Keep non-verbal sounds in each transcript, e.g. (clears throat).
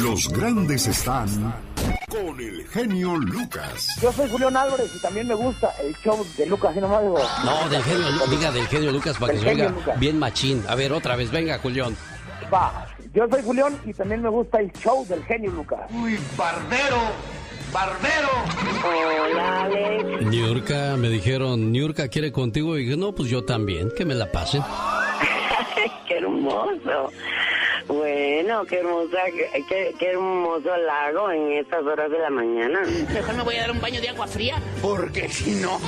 Los grandes están con el genio Lucas. Yo soy Julián Álvarez y también me gusta el show de Lucas, y nomás digo. No, del genio, diga del genio Lucas para que se oiga bien machín. A ver, otra vez, venga, Julián. Va, yo soy Julián y también me gusta el show del genio Lucas. Uy, barbero, barbero. Hola, Alex. Niurka, me dijeron, Niurka quiere contigo y dije, no, pues yo también, que me la pasen. (laughs) qué hermoso. Bueno, qué hermosa, qué, qué, hermoso lago en estas horas de la mañana. Mejor me voy a dar un baño de agua fría. Porque si no.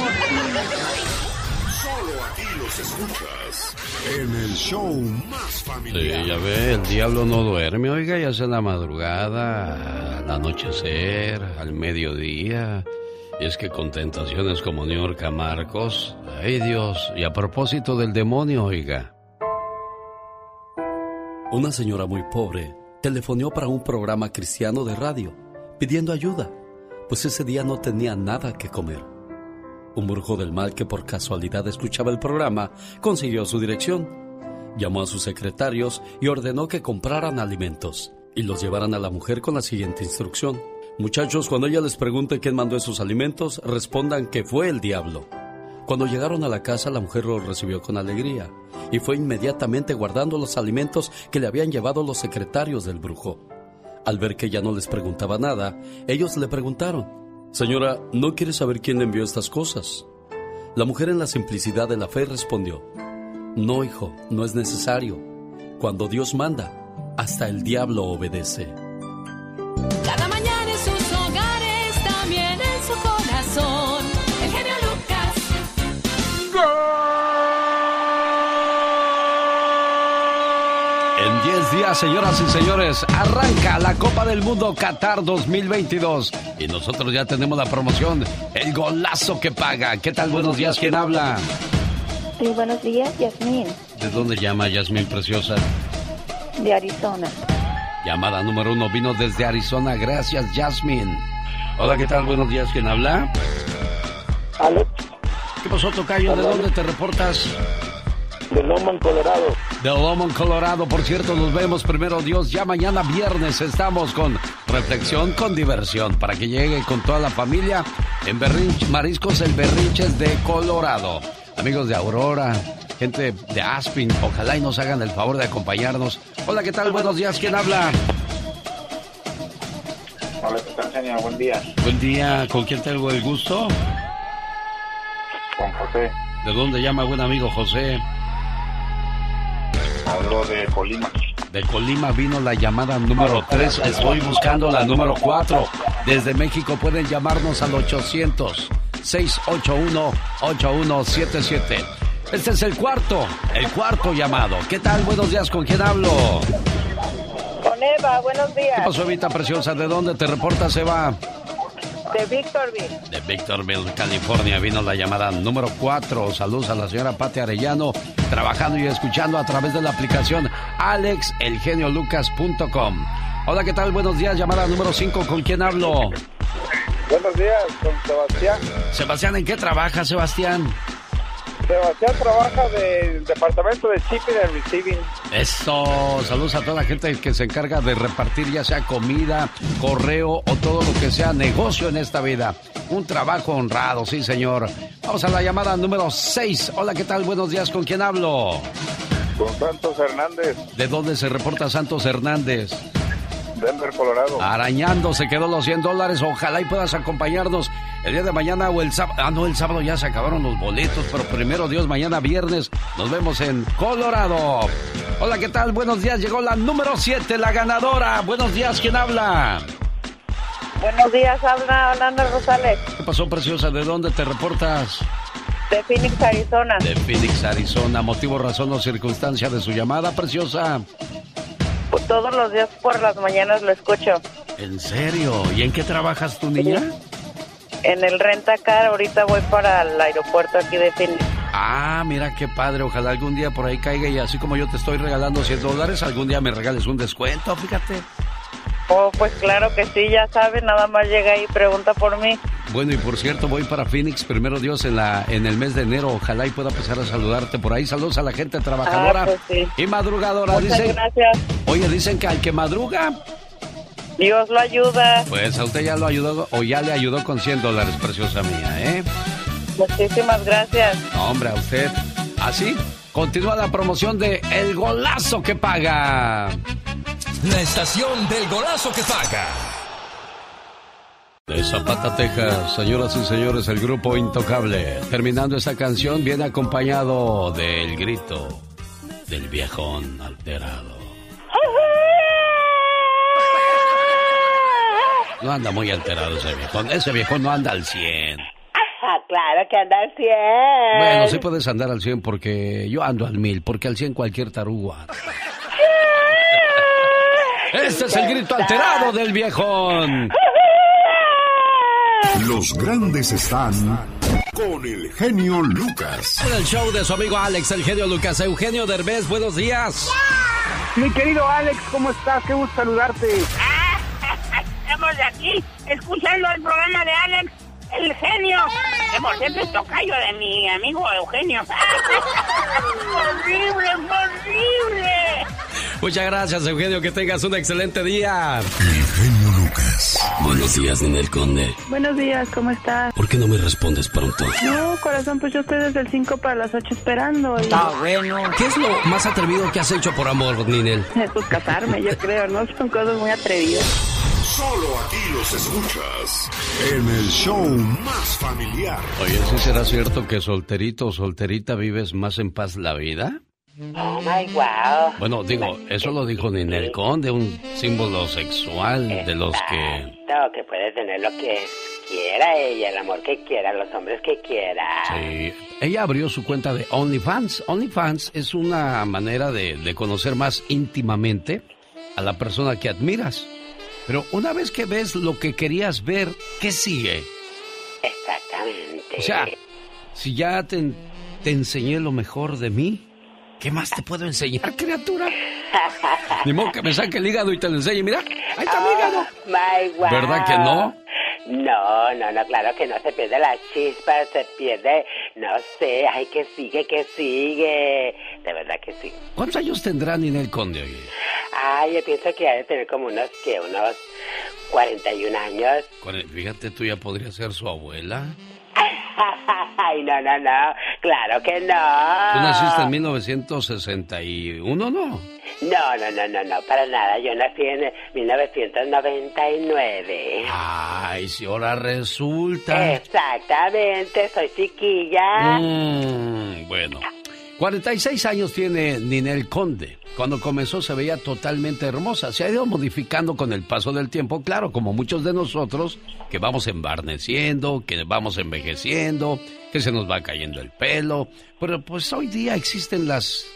Solo aquí los escuchas en el show más familiar. Sí, ya ve, el diablo no duerme, oiga, ya sea en la madrugada, al anochecer, al mediodía. Y es que con tentaciones como New York Marcos, ay Dios, y a propósito del demonio, oiga. Una señora muy pobre telefonó para un programa cristiano de radio pidiendo ayuda, pues ese día no tenía nada que comer. Un brujo del mal que por casualidad escuchaba el programa consiguió su dirección. Llamó a sus secretarios y ordenó que compraran alimentos y los llevaran a la mujer con la siguiente instrucción. Muchachos, cuando ella les pregunte quién mandó esos alimentos, respondan que fue el diablo. Cuando llegaron a la casa, la mujer los recibió con alegría y fue inmediatamente guardando los alimentos que le habían llevado los secretarios del brujo. Al ver que ella no les preguntaba nada, ellos le preguntaron, Señora, ¿no quiere saber quién le envió estas cosas? La mujer en la simplicidad de la fe respondió, No, hijo, no es necesario. Cuando Dios manda, hasta el diablo obedece. 10 días, señoras y señores, arranca la Copa del Mundo Qatar 2022. Y nosotros ya tenemos la promoción, el golazo que paga. ¿Qué tal? Buenos días, ¿quién habla? Sí, buenos días, Yasmín, ¿De dónde llama Yasmín Preciosa? de Arizona. Llamada número uno vino desde Arizona. Gracias, Yasmín. Hola, ¿qué tal? Buenos días, ¿quién habla? Alex, ¿Qué pasó, Tocayo? ¿De dónde te reportas? De Loma, Colorado. De Lomond, Colorado. Por cierto, nos vemos primero Dios. Ya mañana viernes estamos con reflexión con diversión para que llegue con toda la familia en Berrinch, Mariscos El Berrinches de Colorado. Amigos de Aurora, gente de Aspin, ojalá y nos hagan el favor de acompañarnos. Hola, ¿qué tal? Buenos días, ¿quién habla? Hola, ¿qué tal, señor? Buen día. Buen día, ¿con quién tengo el gusto? Con José. ¿De dónde llama buen amigo José? Hablo de Colima. De Colima vino la llamada número 3. Estoy buscando la número 4. Desde México pueden llamarnos al 800-681-8177. Este es el cuarto, el cuarto llamado. ¿Qué tal? Buenos días, ¿con quién hablo? Con Eva, buenos ¿Qué días. pasó, Evita Preciosa? ¿De dónde te reportas, Eva? De Victorville. De Victorville, California, vino la llamada número 4. Saludos a la señora Pati Arellano, trabajando y escuchando a través de la aplicación alexelgeniolucas.com. Hola, ¿qué tal? Buenos días, llamada número 5. ¿Con quién hablo? Buenos días, con Sebastián. Sebastián, ¿en qué trabaja, Sebastián? Sebastián trabaja del departamento de shipping and receiving. Esto, saludos a toda la gente que se encarga de repartir ya sea comida, correo o todo lo que sea negocio en esta vida. Un trabajo honrado, sí señor. Vamos a la llamada número 6. Hola, ¿qué tal? Buenos días, ¿con quién hablo? Con Santos Hernández, ¿De dónde se reporta Santos Hernández? Denver, Colorado. Arañando, se quedó los 100 dólares. Ojalá y puedas acompañarnos el día de mañana o el sábado. Ah, no, el sábado ya se acabaron los boletos, pero primero Dios, mañana viernes nos vemos en Colorado. Hola, ¿qué tal? Buenos días, llegó la número 7, la ganadora. Buenos días, ¿quién habla? Buenos días, habla Orlando Rosales. ¿Qué pasó, preciosa? ¿De dónde te reportas? De Phoenix, Arizona. De Phoenix, Arizona. ¿Motivo, razón o circunstancia de su llamada, preciosa? Todos los días por las mañanas lo escucho. ¿En serio? ¿Y en qué trabajas tu niña? En el Rentacar, ahorita voy para el aeropuerto aquí de Phoenix. Ah, mira qué padre. Ojalá algún día por ahí caiga y así como yo te estoy regalando 100 dólares, algún día me regales un descuento, fíjate. Oh, pues claro que sí, ya sabe, nada más llega ahí y pregunta por mí. Bueno, y por cierto, voy para Phoenix, primero Dios, en, la, en el mes de enero. Ojalá y pueda empezar a saludarte por ahí. Saludos a la gente trabajadora Ah, pues sí. y madrugadora. Muchas Dicen, gracias. oye, dicen que al que madruga, Dios lo ayuda. Pues a usted ya lo ayudó o ya le ayudó con 100 dólares, preciosa mía, ¿eh? Muchísimas gracias. No, hombre, a usted. Así, continúa la promoción de El Golazo que Paga. La estación del Golazo que Paga. De Zapata, Texas, señoras y señores, el grupo Intocable. Terminando esta canción, viene acompañado del grito del viejón alterado. No anda muy alterado ese viejón. Ese viejón no anda al 100. Ah, claro que anda al 100. Bueno, sí puedes andar al 100 porque yo ando al 1000, porque al 100 cualquier tarugo anda. Este es el grito alterado del viejón. Los grandes están con el genio Lucas. En el show de su amigo Alex, el genio Lucas. Eugenio Derbez, buenos días. Mi querido Alex, ¿cómo estás? Qué gusto saludarte. (laughs) Estamos aquí escuchando el programa de Alex, el genio. Que por cierto es tocayo de mi amigo Eugenio. (laughs) ¡Horrible, horrible! Muchas gracias, Eugenio. Que tengas un excelente día. El genio Lucas. Buenos días, Ninel Conde. Buenos días, ¿cómo estás? ¿Por qué no me respondes pronto? No, corazón, pues yo estoy desde el 5 para las 8 esperando. Y... bueno. ¿Qué es lo más atrevido que has hecho por amor, Ninel? Pues casarme, yo creo, ¿no? Son cosas muy atrevidas. Solo aquí los escuchas en el show más familiar. Oye, ¿sí será cierto que solterito o solterita vives más en paz la vida? Oh my wow. Bueno, digo, eso lo dijo Ninel Conde, un símbolo sexual de los que... Que puede tener lo que quiera ella, el amor que quiera, los hombres que quiera. Sí. Ella abrió su cuenta de OnlyFans. OnlyFans es una manera de, de conocer más íntimamente a la persona que admiras. Pero una vez que ves lo que querías ver, ¿qué sigue? Exactamente. O sea, si ya te, te enseñé lo mejor de mí, ¿qué más te puedo enseñar, criatura? Ni modo que me saque el hígado y te lo enseñe. Mira, ahí está mi hígado. Oh, my wow. ¿Verdad que no? No, no, no, claro que no se pierde la chispa, se pierde, no sé, ay, que sigue, que sigue. De verdad que sí. ¿Cuántos años tendrá Ninel Conde hoy? Ay, yo pienso que ha de tener como unos, que unos 41 años. Fíjate, tú ya podrías ser su abuela. (laughs) Ay, no, no, no, claro que no. Tú naciste en 1961, ¿no? No, no, no, no, no, para nada. Yo nací en 1999. Ay, si ahora resulta. Exactamente, soy chiquilla. Mm, bueno. 46 años tiene Ninel Conde. Cuando comenzó se veía totalmente hermosa. Se ha ido modificando con el paso del tiempo, claro, como muchos de nosotros, que vamos embarneciendo, que vamos envejeciendo, que se nos va cayendo el pelo. Pero pues hoy día existen las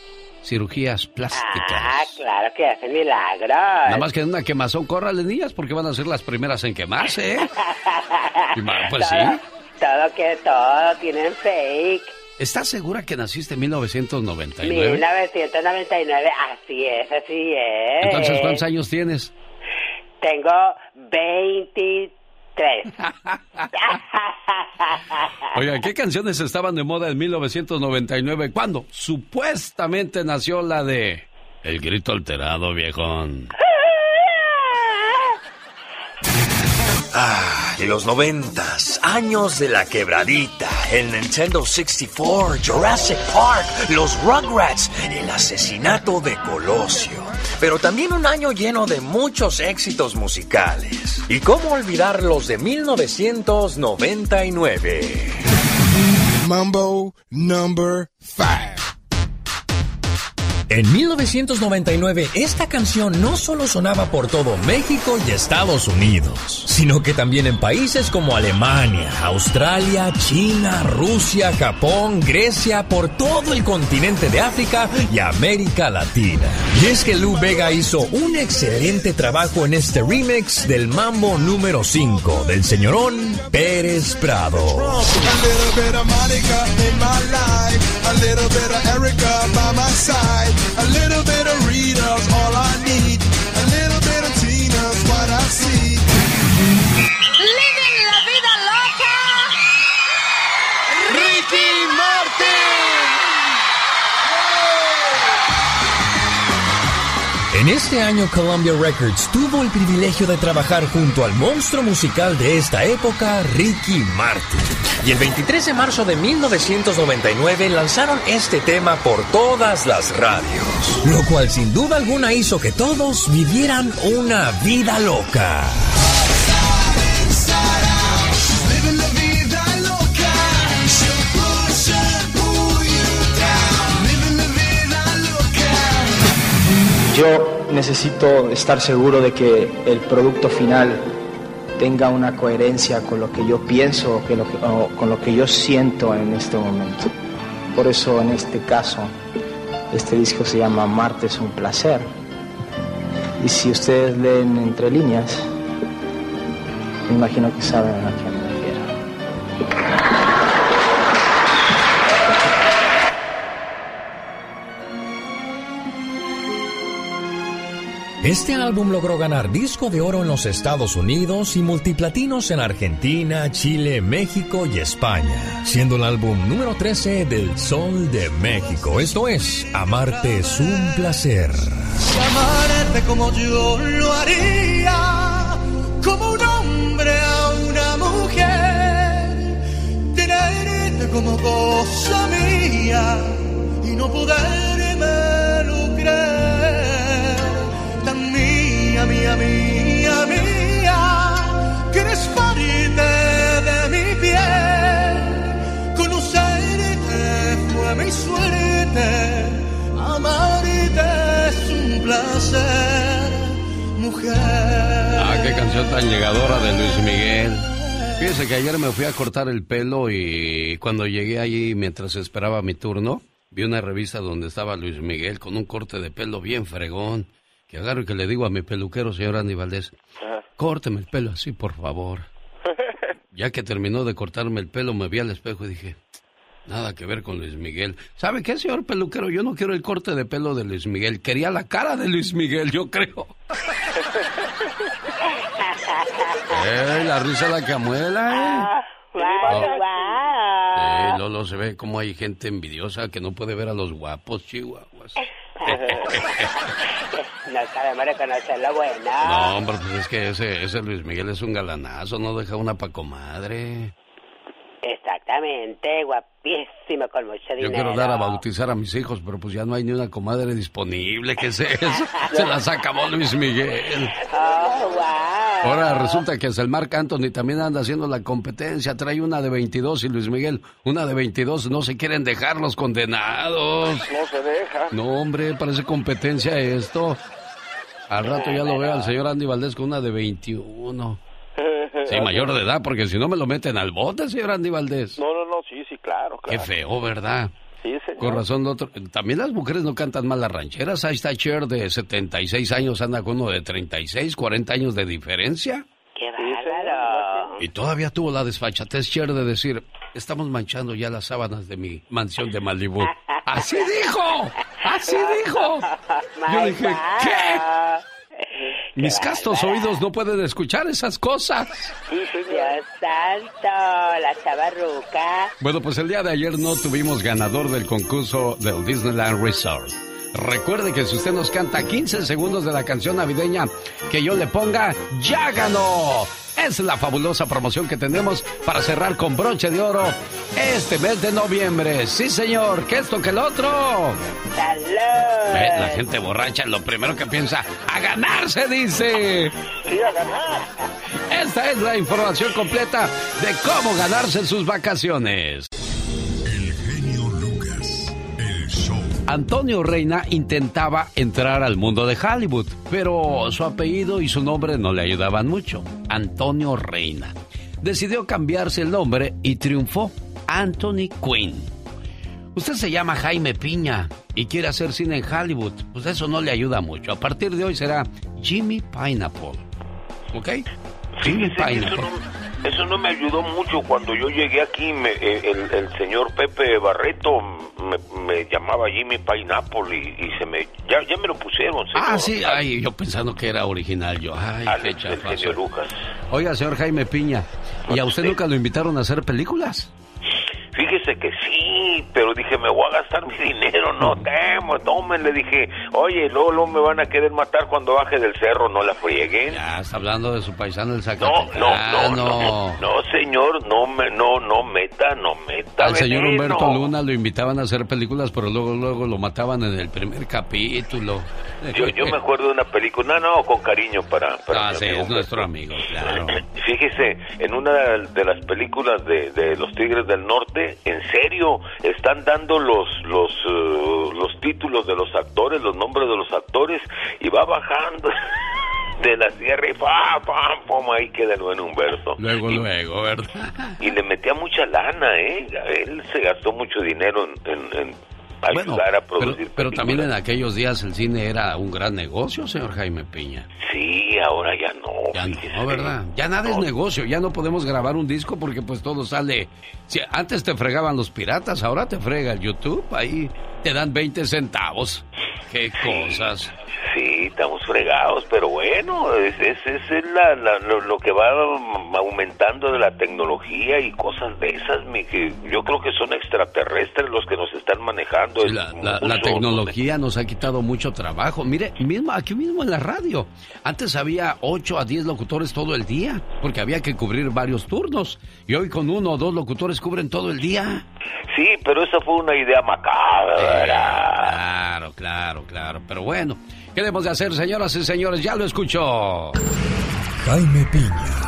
cirugías plásticas. Ah, claro que hacen milagros. Nada más que en una quemazón, córrale niñas, porque van a ser las primeras en quemarse, ¿eh? (laughs) Pues sí. todo, todo que todo tienen fake. ¿Estás segura que naciste en 1999? 1999, así es, así es. Entonces, ¿cuántos años tienes? Tengo 23. (laughs) Oiga, ¿qué canciones estaban de moda en 1999? ¿Cuándo? Supuestamente nació la de El grito alterado, viejón. (laughs) Ah, y los noventas, años de la quebradita, el Nintendo 64, Jurassic Park, los Rugrats, el asesinato de Colosio. Pero también un año lleno de muchos éxitos musicales. ¿Y cómo olvidar los de 1999? Mambo number five. En 1999, esta canción no solo sonaba por todo México y Estados Unidos, sino que también en países como Alemania, Australia, China, Rusia, Japón, Grecia, por todo el continente de África y América Latina. Y es que Lou Vega hizo un excelente trabajo en este remix del mambo número 5 del señorón Pérez Prado. A little bit of Erica by my side, a little bit of Rita's all I need, En este año Columbia Records tuvo el privilegio de trabajar junto al monstruo musical de esta época, Ricky Martin. Y el 23 de marzo de 1999 lanzaron este tema por todas las radios, lo cual sin duda alguna hizo que todos vivieran una vida loca. Yo necesito estar seguro de que el producto final tenga una coherencia con lo que yo pienso o con lo que yo siento en este momento. Por eso en este caso, este disco se llama Marte es un placer. Y si ustedes leen entre líneas, me imagino que saben a qué me refiero. Este álbum logró ganar disco de oro en los Estados Unidos y multiplatinos en Argentina, Chile, México y España, siendo el álbum número 13 del Sol de México. Esto es Amarte es un placer. Amarte como yo lo haría, como un hombre a una mujer. Tenerte como cosa mía y no poderme. Tan mía, mía, mía, que eres parte de mi piel. Conocerte fue mi suerte, amarte es un placer, mujer. Ah, qué canción tan llegadora de Luis Miguel. Fíjese que ayer me fui a cortar el pelo y cuando llegué allí mientras esperaba mi turno, vi una revista donde estaba Luis Miguel con un corte de pelo bien fregón. Que agarro y que le digo a mi peluquero, señor Andy Valdés, córteme el pelo así, por favor. (laughs) Ya que terminó de cortarme el pelo, me vi al espejo y dije, nada que ver con Luis Miguel. ¿Sabe qué, señor peluquero? Yo no quiero el corte de pelo de Luis Miguel. Quería la cara de Luis Miguel, yo creo. (laughs) ¡Ey, la risa la camuela, eh! Sí, Lolo, se ve como hay gente envidiosa que no puede ver a los guapos, chihuahuas. (laughs) (laughs) No lo bueno. No, hombre, pues es que ese, ese Luis Miguel es un galanazo, no deja una pa' comadre. Exactamente, guapísimo, con mucho Yo dinero. quiero dar a bautizar a mis hijos, pero pues ya no hay ni una comadre disponible. ¿Qué es eso? (laughs) Se las acabó Luis Miguel. Oh, wow. Ahora resulta que hasta el Marc Anthony también anda haciendo la competencia. Trae una de 22 y Luis Miguel una de 22. No se quieren dejar los condenados. No se deja. No, hombre, parece competencia esto. Al rato ya lo veo al señor Andy Valdés con una de 21. Sí, mayor de edad, porque si no me lo meten al bote, señor Andy Valdés. No, no, no, sí, sí, claro, Qué claro. feo, ¿verdad? Sí, señor. Con razón, lo otro- también las mujeres no cantan mal las rancheras. Ahí está Cher de 76 años, anda con uno de 36, 40 años de diferencia. ¡Qué bárbaro! Y todavía tuvo la desfachatez Cher de decir, estamos manchando ya las sábanas de mi mansión de Malibu. (laughs) ¡Así dijo! ¡Así dijo! Yo dije. ¿qué? Mis castos oídos no pueden escuchar esas cosas. Dios santo, la chavarruca. Bueno, pues el día de ayer no tuvimos ganador del concurso del Disneyland Resort. Recuerde que si usted nos canta 15 segundos de la canción navideña que yo le ponga, ¡ya ganó! Es la fabulosa promoción que tenemos para cerrar con broche de oro este mes de noviembre. Sí, señor, que esto que el otro. ¡Salud! Ve, La gente borracha lo primero que piensa, ¡a ganarse! Dice. Sí, a ganar. Esta es la información completa de cómo ganarse sus vacaciones. Antonio Reina intentaba entrar al mundo de Hollywood, pero su apellido y su nombre no le ayudaban mucho. Antonio Reina. Decidió cambiarse el nombre y triunfó. Anthony Quinn. Usted se llama Jaime Piña y quiere hacer cine en Hollywood. Pues eso no le ayuda mucho. A partir de hoy será Jimmy Pineapple. ¿Ok? Jimmy Fíjese Pineapple. Eso no me ayudó mucho cuando yo llegué aquí. me- eh, el, el señor Pepe Barreto me, me llamaba Jimmy Pineapple y, y se me ya, ya me lo pusieron. señor. Ah, sí, ay, yo pensando que era original yo. Ay, qué Alex, el Lucas. Oiga, señor Jaime Piña, ¿y a usted nunca lo invitaron a hacer películas? Fíjese que sí, pero dije, me voy a gastar mi dinero, no (laughs) temo, tomen, le dije, oye, luego, luego me van a querer matar cuando baje del cerro, no la frieguen. Ya está hablando de su paisano el No, Zacatecano. no, no, no, no, señor, no me, no, no meta, no meta. Al señor. Humberto Luna lo invitaban a hacer películas, pero luego, luego lo mataban en el primer capítulo. Yo, yo me acuerdo de una película, no, no, con cariño para, para Ah, sí, es nuestro amigo, claro. (clears throat) Fíjese, en una de las películas de, de los Tigres del Norte, en serio, están dando los los eh, los títulos de los actores, los nombres de los actores y va bajando (laughs) de la sierra y pa, pam, pam, ahí queda el buen Humberto. Luego, luego, ¿verdad? Y le metía mucha lana, ¿eh? Él se gastó mucho dinero en, en- en ayudar a Pero, producir pero también en aquellos días el cine era un gran negocio, señor Jaime Piña. Sí, ahora ya no. Ya fíjese. no, ¿verdad? Ya nada es negocio, ya no podemos grabar un disco porque pues todo sale... Si antes te fregaban los piratas, ahora te frega el YouTube, ahí te dan 20 centavos. Qué cosas. Sí, estamos fregados, pero bueno, es, es, es la- la- lo, lo que va aumentando de la tecnología y cosas de esas, mi, que yo creo que son extraterrestres los que nos están manejando. La, tecnología nos ha quitado mucho trabajo. Mire, mismo aquí mismo en la radio. Antes había 8 a 10 locutores todo el día, porque había que cubrir varios turnos. Y hoy con uno o dos locutores cubren todo el día. Sí, pero esa fue una idea macabra. Claro, claro, claro. Pero bueno, ¿qué debemos de hacer, señoras y señores? Ya lo escuchó. Jaime Piña,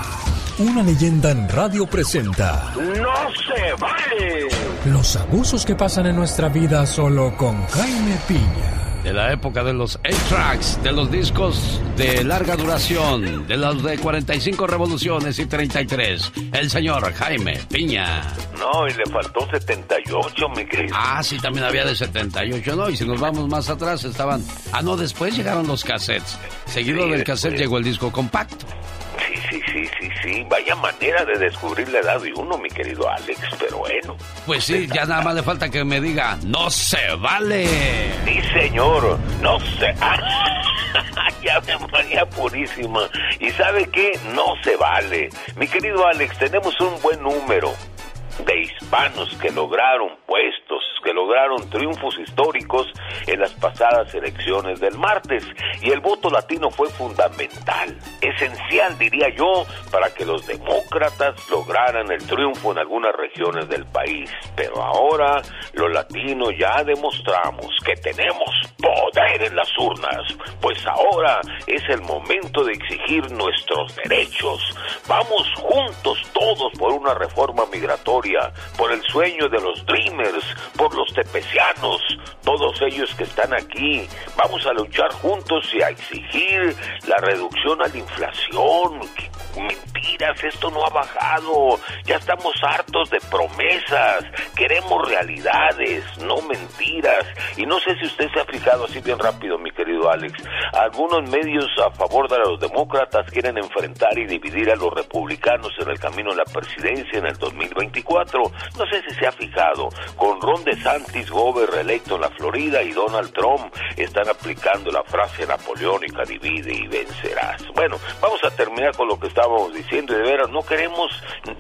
una leyenda en radio presenta ¡No se vale! los abusos que pasan en nuestra vida solo con Jaime Piña. De la época de los 8-tracks, de los discos de larga duración, de los de 45 revoluciones y 33. El señor Jaime Piña. No, y le faltó 78, mi querido. Ah, sí, también había de 78, ¿no? Y si nos vamos más atrás estaban... Ah, no, después llegaron los cassettes. Seguido Sí, del cassette después. llegó el disco compacto. Sí, sí, sí, sí, sí. Vaya manera de descubrir la edad de uno, mi querido Alex, pero bueno. Pues sí, ya nada más le falta que me diga, no se vale. Sí, señor, no sé. ya me María Purísima. ¿Y sabe qué? No se vale. Mi querido Alex, tenemos un buen número de hispanos que lograron puestos, que lograron triunfos históricos en las pasadas elecciones del martes. Y el voto latino fue fundamental, esencial, diría yo, para que los demócratas lograran el triunfo en algunas regiones del país. Pero ahora los latinos ya demostramos que tenemos poder en las urnas, pues ahora es el momento de exigir nuestros derechos. Vamos juntos todos por una reforma migratoria, por el sueño de los Dreamers, por los tepecianos, todos ellos que están aquí. Vamos a luchar juntos y a exigir la reducción a la inflación. Mentiras, esto no ha bajado. Ya estamos hartos de promesas. Queremos realidades, no mentiras. Y no sé si usted se ha fijado así bien rápido, mi querido Alex. Algunos medios a favor de los demócratas quieren enfrentar y dividir a los republicanos en el camino a la presidencia en el 2024. No sé si se ha fijado. Con Ron DeSantis, gober reelecto en la Florida, y Donald Trump están aplicando la frase napoleónica divide y vencerás. Bueno, vamos a terminar con lo que estábamos diciendo de veras no queremos,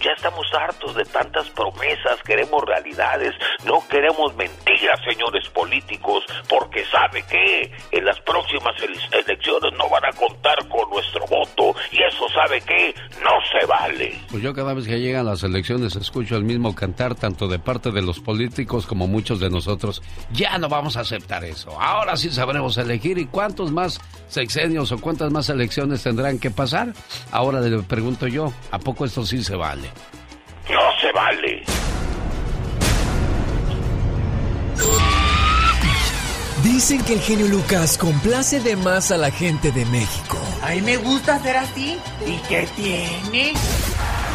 ya estamos hartos de tantas promesas, queremos realidades, no queremos mentiras, señores políticos, porque sabe que en las próximas ele- elecciones no van a contar con nuestro voto y eso sabe que no se vale. Pues yo cada vez que llegan las elecciones escucho el mismo cantar tanto de parte de los políticos como muchos de nosotros. Ya no vamos a aceptar eso. Ahora sí sabremos elegir y cuántos más sexenios o cuántas más elecciones tendrán que pasar. Ahora le pregunto yo, ¿a poco esto sí se vale? No se vale. Dicen que el genio Lucas complace de más a la gente de México. A mí me gusta ser así. ¿Y qué tiene?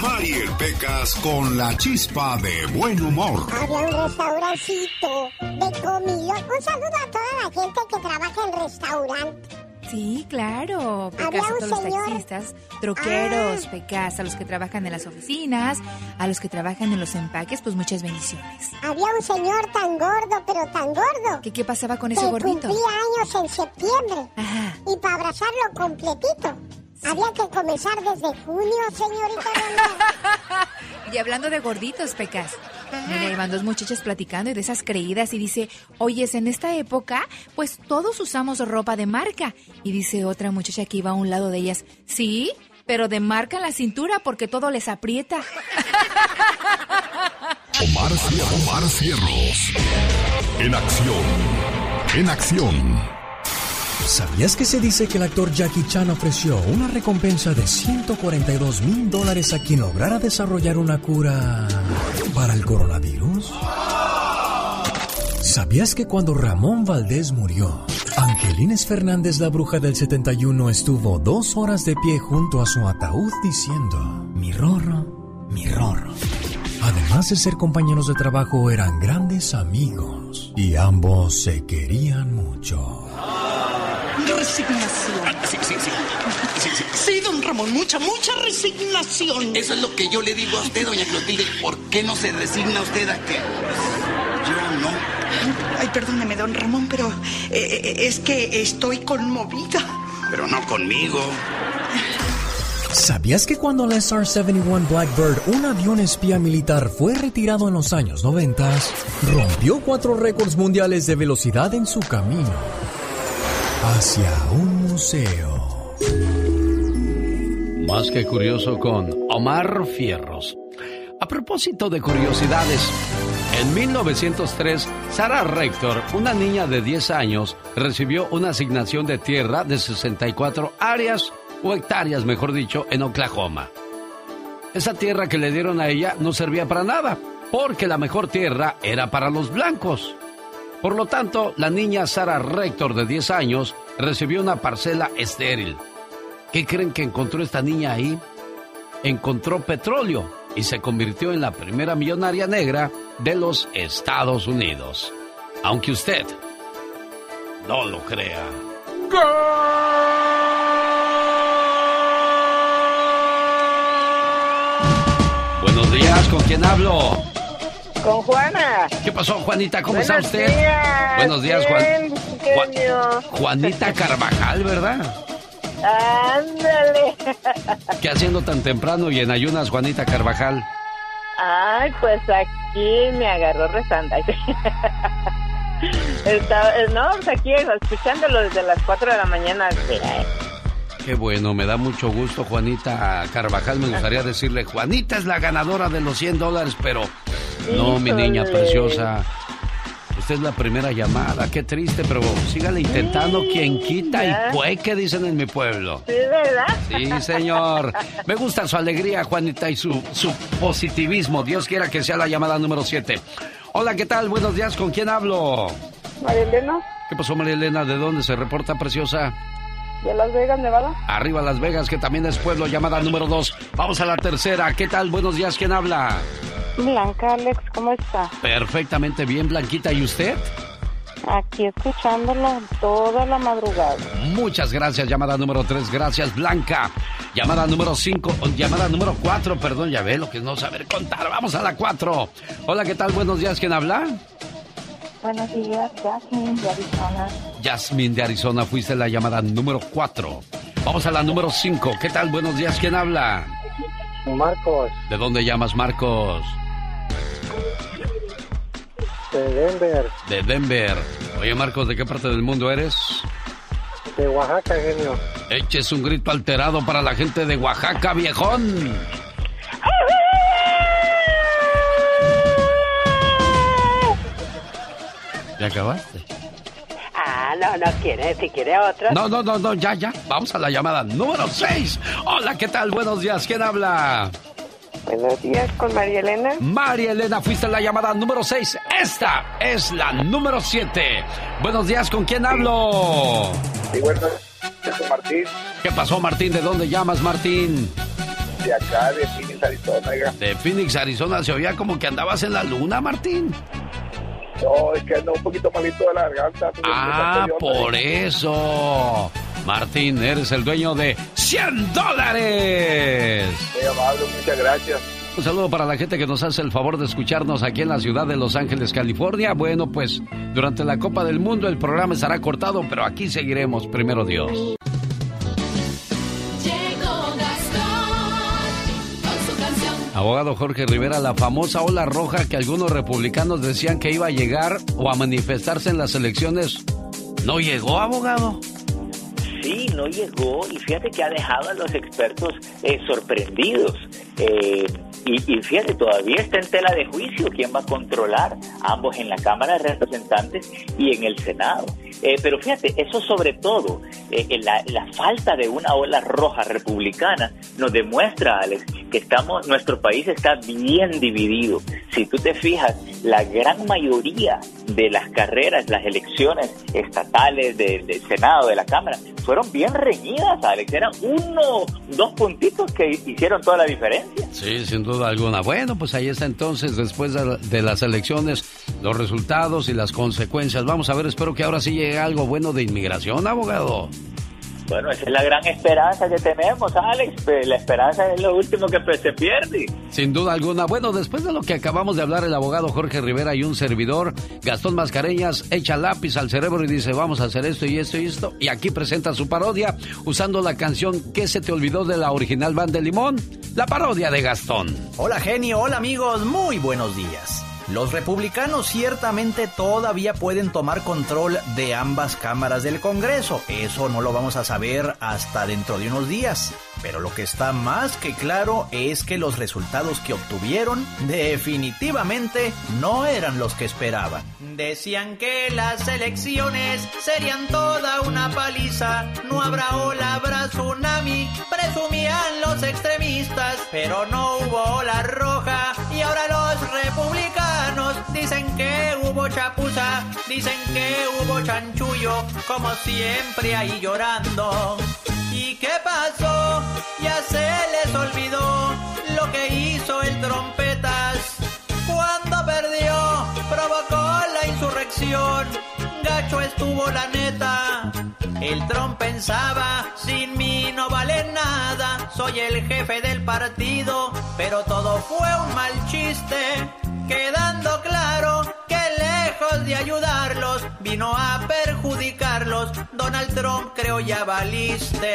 Mariel Pecas con la chispa de buen humor. Había un restaurancito de comida. Un saludo a toda la gente que trabaja en restaurante. Sí, claro. Pecas Había a un todos los señor- taxistas, troqueros, Ah. Pecas, a los que trabajan en las oficinas, a los que trabajan en los empaques, pues muchas bendiciones. Había un señor tan gordo, pero tan gordo. ¿Qué, qué pasaba con que ese gordito? cumplía años en septiembre. Y para abrazarlo completito, había que comenzar desde junio, señorita. (laughs) Y hablando de gorditos, Pecas. Mira, iban dos muchachas platicando y de esas creídas y dice, oyes, en esta época, pues todos usamos ropa de marca. Y dice otra muchacha que iba a un lado de ellas, sí, pero de marca en la cintura porque todo les aprieta. (laughs) Omar, Omar Cierros. En acción. En acción. ¿Sabías que se dice que el actor Jackie Chan ofreció una recompensa de 142 mil dólares a quien lograra desarrollar una cura para el coronavirus? ¿Sabías que cuando Ramón Valdés murió, Angelines Fernández, la bruja del 71, estuvo dos horas de pie junto a su ataúd diciendo, mi rorro, mi rorro? Además de ser compañeros de trabajo, eran grandes amigos y ambos se querían mucho. Resignación. Sí, sí, sí. Sí, sí. Sí, don Ramón, mucha, mucha resignación. Eso es lo que yo le digo a usted, doña Clotilde. ¿Por qué no se resigna usted a que yo no? Ay, perdóneme, don Ramón, pero eh, eh, es que estoy conmovida. Pero no conmigo. ¿Sabías que cuando el SR-71 Blackbird, un avión espía militar, fue retirado en los años 90, rompió cuatro récords mundiales de velocidad en su camino hacia un museo? Más que curioso con Omar Fierros. A propósito de curiosidades, en 1903, Sarah Rector, una niña de 10 años, recibió una asignación de tierra de 64 áreas o hectáreas, mejor dicho, en Oklahoma. Esa tierra que le dieron a ella no servía para nada, porque la mejor tierra era para los blancos. Por lo tanto, la niña Sarah Rector de 10 años recibió una parcela estéril. ¿Qué creen que encontró esta niña ahí? Encontró petróleo y se convirtió en la primera millonaria negra de los Estados Unidos. Aunque usted no lo crea. Buenos días, ¿con quién hablo? Con Juana. ¿Qué pasó, Juanita? ¿Cómo está Buenos usted? días, Buenos días, Juan. bien, genio. Juanita Carvajal, ¿verdad? Ándale. ¿Qué haciendo tan temprano y en ayunas, Juanita Carvajal? Ay, pues aquí me agarró rezando. (laughs) No, pues aquí escuchándolo desde las 4 de la mañana. Mira, eh. Qué bueno, me da mucho gusto, Juanita Carvajal. Me gustaría decirle, Juanita es la ganadora de los 100 dólares, pero no, mi niña preciosa. Usted es la primera llamada, qué triste, pero sígale intentando. Sí, Quien quita y ¿qué dicen en mi pueblo? ¿Sí, verdad? Sí, señor. Me gusta su alegría, Juanita, y su, su positivismo. Dios quiera que sea la llamada número 7. Hola, ¿qué tal? Buenos días, ¿con quién hablo? María Elena, ¿Qué pasó, María Elena? ¿De dónde se reporta, preciosa? De Las Vegas, Nevada. Arriba Las Vegas, que también es pueblo, llamada número 2. Vamos a la tercera. ¿Qué tal? Buenos días, ¿quién habla? Blanca, Alex, ¿cómo está? Perfectamente bien, Blanquita. ¿Y usted? Aquí escuchándolo toda la madrugada. Muchas gracias, llamada número 3. Gracias, Blanca. Llamada número 5, llamada número 4, perdón, ya ve lo que es no saber contar. Vamos a la 4. Hola, ¿qué tal? Buenos días, ¿quién habla? Buenos días, Jasmine de Arizona. Yasmín de Arizona, fuiste la llamada número 4. Vamos a la número 5. ¿Qué tal? Buenos días, ¿quién habla? Marcos, ¿De dónde llamas, Marcos? de Denver, De Denver. Oye, Marcos, ¿de qué parte del mundo eres? de Oaxaca, genio. Eches un grito alterado para la gente de Oaxaca, viejón. ¿Ya acabaste? Ah, no, no quiere, si quiere otro. No, no, no, no, ya, ya. Vamos a la llamada número 6. Hola, ¿qué tal? Buenos días. ¿Quién habla? Buenos días con María Elena. María Elena, fuiste la llamada número 6. Esta es la número 7. Buenos días, ¿con quién hablo? Sí, bueno, soy Martín, ¿Qué pasó, Martín? ¿De dónde llamas, Martín? de acá, de Phoenix, Arizona, oiga. De Phoenix, Arizona, se oía como que andabas en la luna, Martín. No, es que ando un poquito malito de la garganta. Ah, por eso. Martín, eres el dueño de 100 dólares. Muy amable, muchas gracias. Un saludo para la gente que nos hace el favor de escucharnos aquí en la ciudad de Los Ángeles, California. Bueno, pues durante la Copa del Mundo el programa estará cortado, pero aquí seguiremos, primero Dios. Abogado Jorge Rivera, la famosa ola roja que algunos republicanos decían que iba a llegar o a manifestarse en las elecciones, ¿no llegó, abogado? Sí, no llegó y fíjate que ha dejado a los expertos eh, sorprendidos. Eh, y, fíjate, todavía está en tela de juicio quién va a controlar, ambos en la Cámara de Representantes y en el Senado. Eh, pero fíjate, eso sobre todo, eh, eh, la, falta de una ola roja republicana nos demuestra, Alex, que estamos, nuestro país está bien dividido. Si tú te fijas, la gran mayoría de las carreras, las elecciones estatales del, del Senado, de la Cámara, fueron bien reñidas, Alex. Eran uno, dos puntitos que hicieron toda la diferencia. Sí, sin duda alguna. Bueno, pues ahí está entonces, después de, de las elecciones, los resultados y las consecuencias. Vamos a ver, espero que ahora sí llegue algo bueno de inmigración, abogado. Bueno, esa es la gran esperanza que tenemos, Alex. La esperanza es lo último que pues, se pierde. Sin duda alguna. Bueno, después de lo que acabamos de hablar, el abogado Jorge Rivera y un servidor, Gastón Mascareñas, echa lápiz al cerebro y dice, vamos a hacer esto y esto y esto. Y aquí presenta su parodia usando la canción ¿Qué se te olvidó de la original Band de Limón? La parodia de Gastón. Hola genio, hola amigos, muy buenos días. Los republicanos ciertamente todavía pueden tomar control de ambas cámaras del Congreso. Eso no lo vamos a saber hasta dentro de unos días. Pero lo que está más que claro es que los resultados que obtuvieron definitivamente no eran los que esperaban. Decían que las elecciones serían toda una paliza. No habrá ola, habrá tsunami. Presumían los extremistas. Pero no hubo ola roja. Y ahora los republicanos dicen que hubo chapuza. Dicen que hubo chanchullo. Como siempre ahí llorando. ¿Y qué pasó? Ya se les olvidó lo que hizo el trompetas. Cuando perdió, provocó la insurrección. Gacho estuvo la neta. El Trump pensaba, sin mí no vale nada. Soy el jefe del partido, pero todo fue un mal chiste. Quedando claro que lejos de ayudarlos, vino a perjudicarlos. Donald Trump creo ya valiste.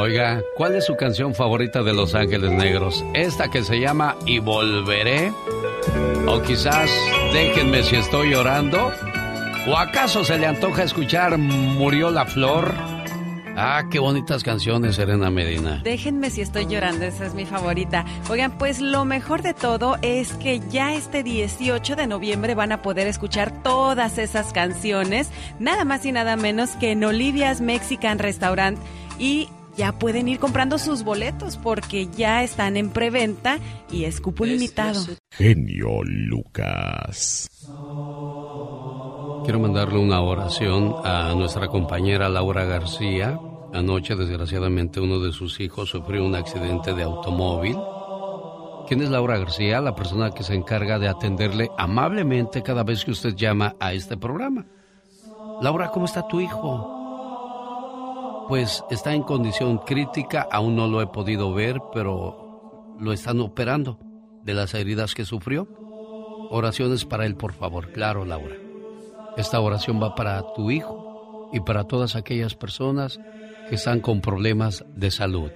Oiga, ¿cuál es su canción favorita de Los Ángeles Negros? ¿Esta que se llama Y Volveré? ¿O quizás Déjenme si estoy llorando? ¿O acaso se le antoja escuchar Murió la Flor? Ah, qué bonitas canciones, Serena Medina. Déjenme si estoy llorando, esa es mi favorita. Oigan, pues lo mejor de todo es que ya este 18 de noviembre van a poder escuchar todas esas canciones, nada más y nada menos que en Olivia's Mexican Restaurant y ya pueden ir comprando sus boletos porque ya están en preventa y es cupo limitado. Genio Lucas. Quiero mandarle una oración a nuestra compañera Laura García. Anoche, desgraciadamente, uno de sus hijos sufrió un accidente de automóvil. ¿Quién es Laura García? La persona que se encarga de atenderle amablemente cada vez que usted llama a este programa. Laura, ¿cómo está tu hijo? Pues está en condición crítica, aún no lo he podido ver, pero lo están operando de las heridas que sufrió. Oraciones para él, por favor. Claro, Laura. Esta oración va para tu hijo y para todas aquellas personas que están con problemas de salud.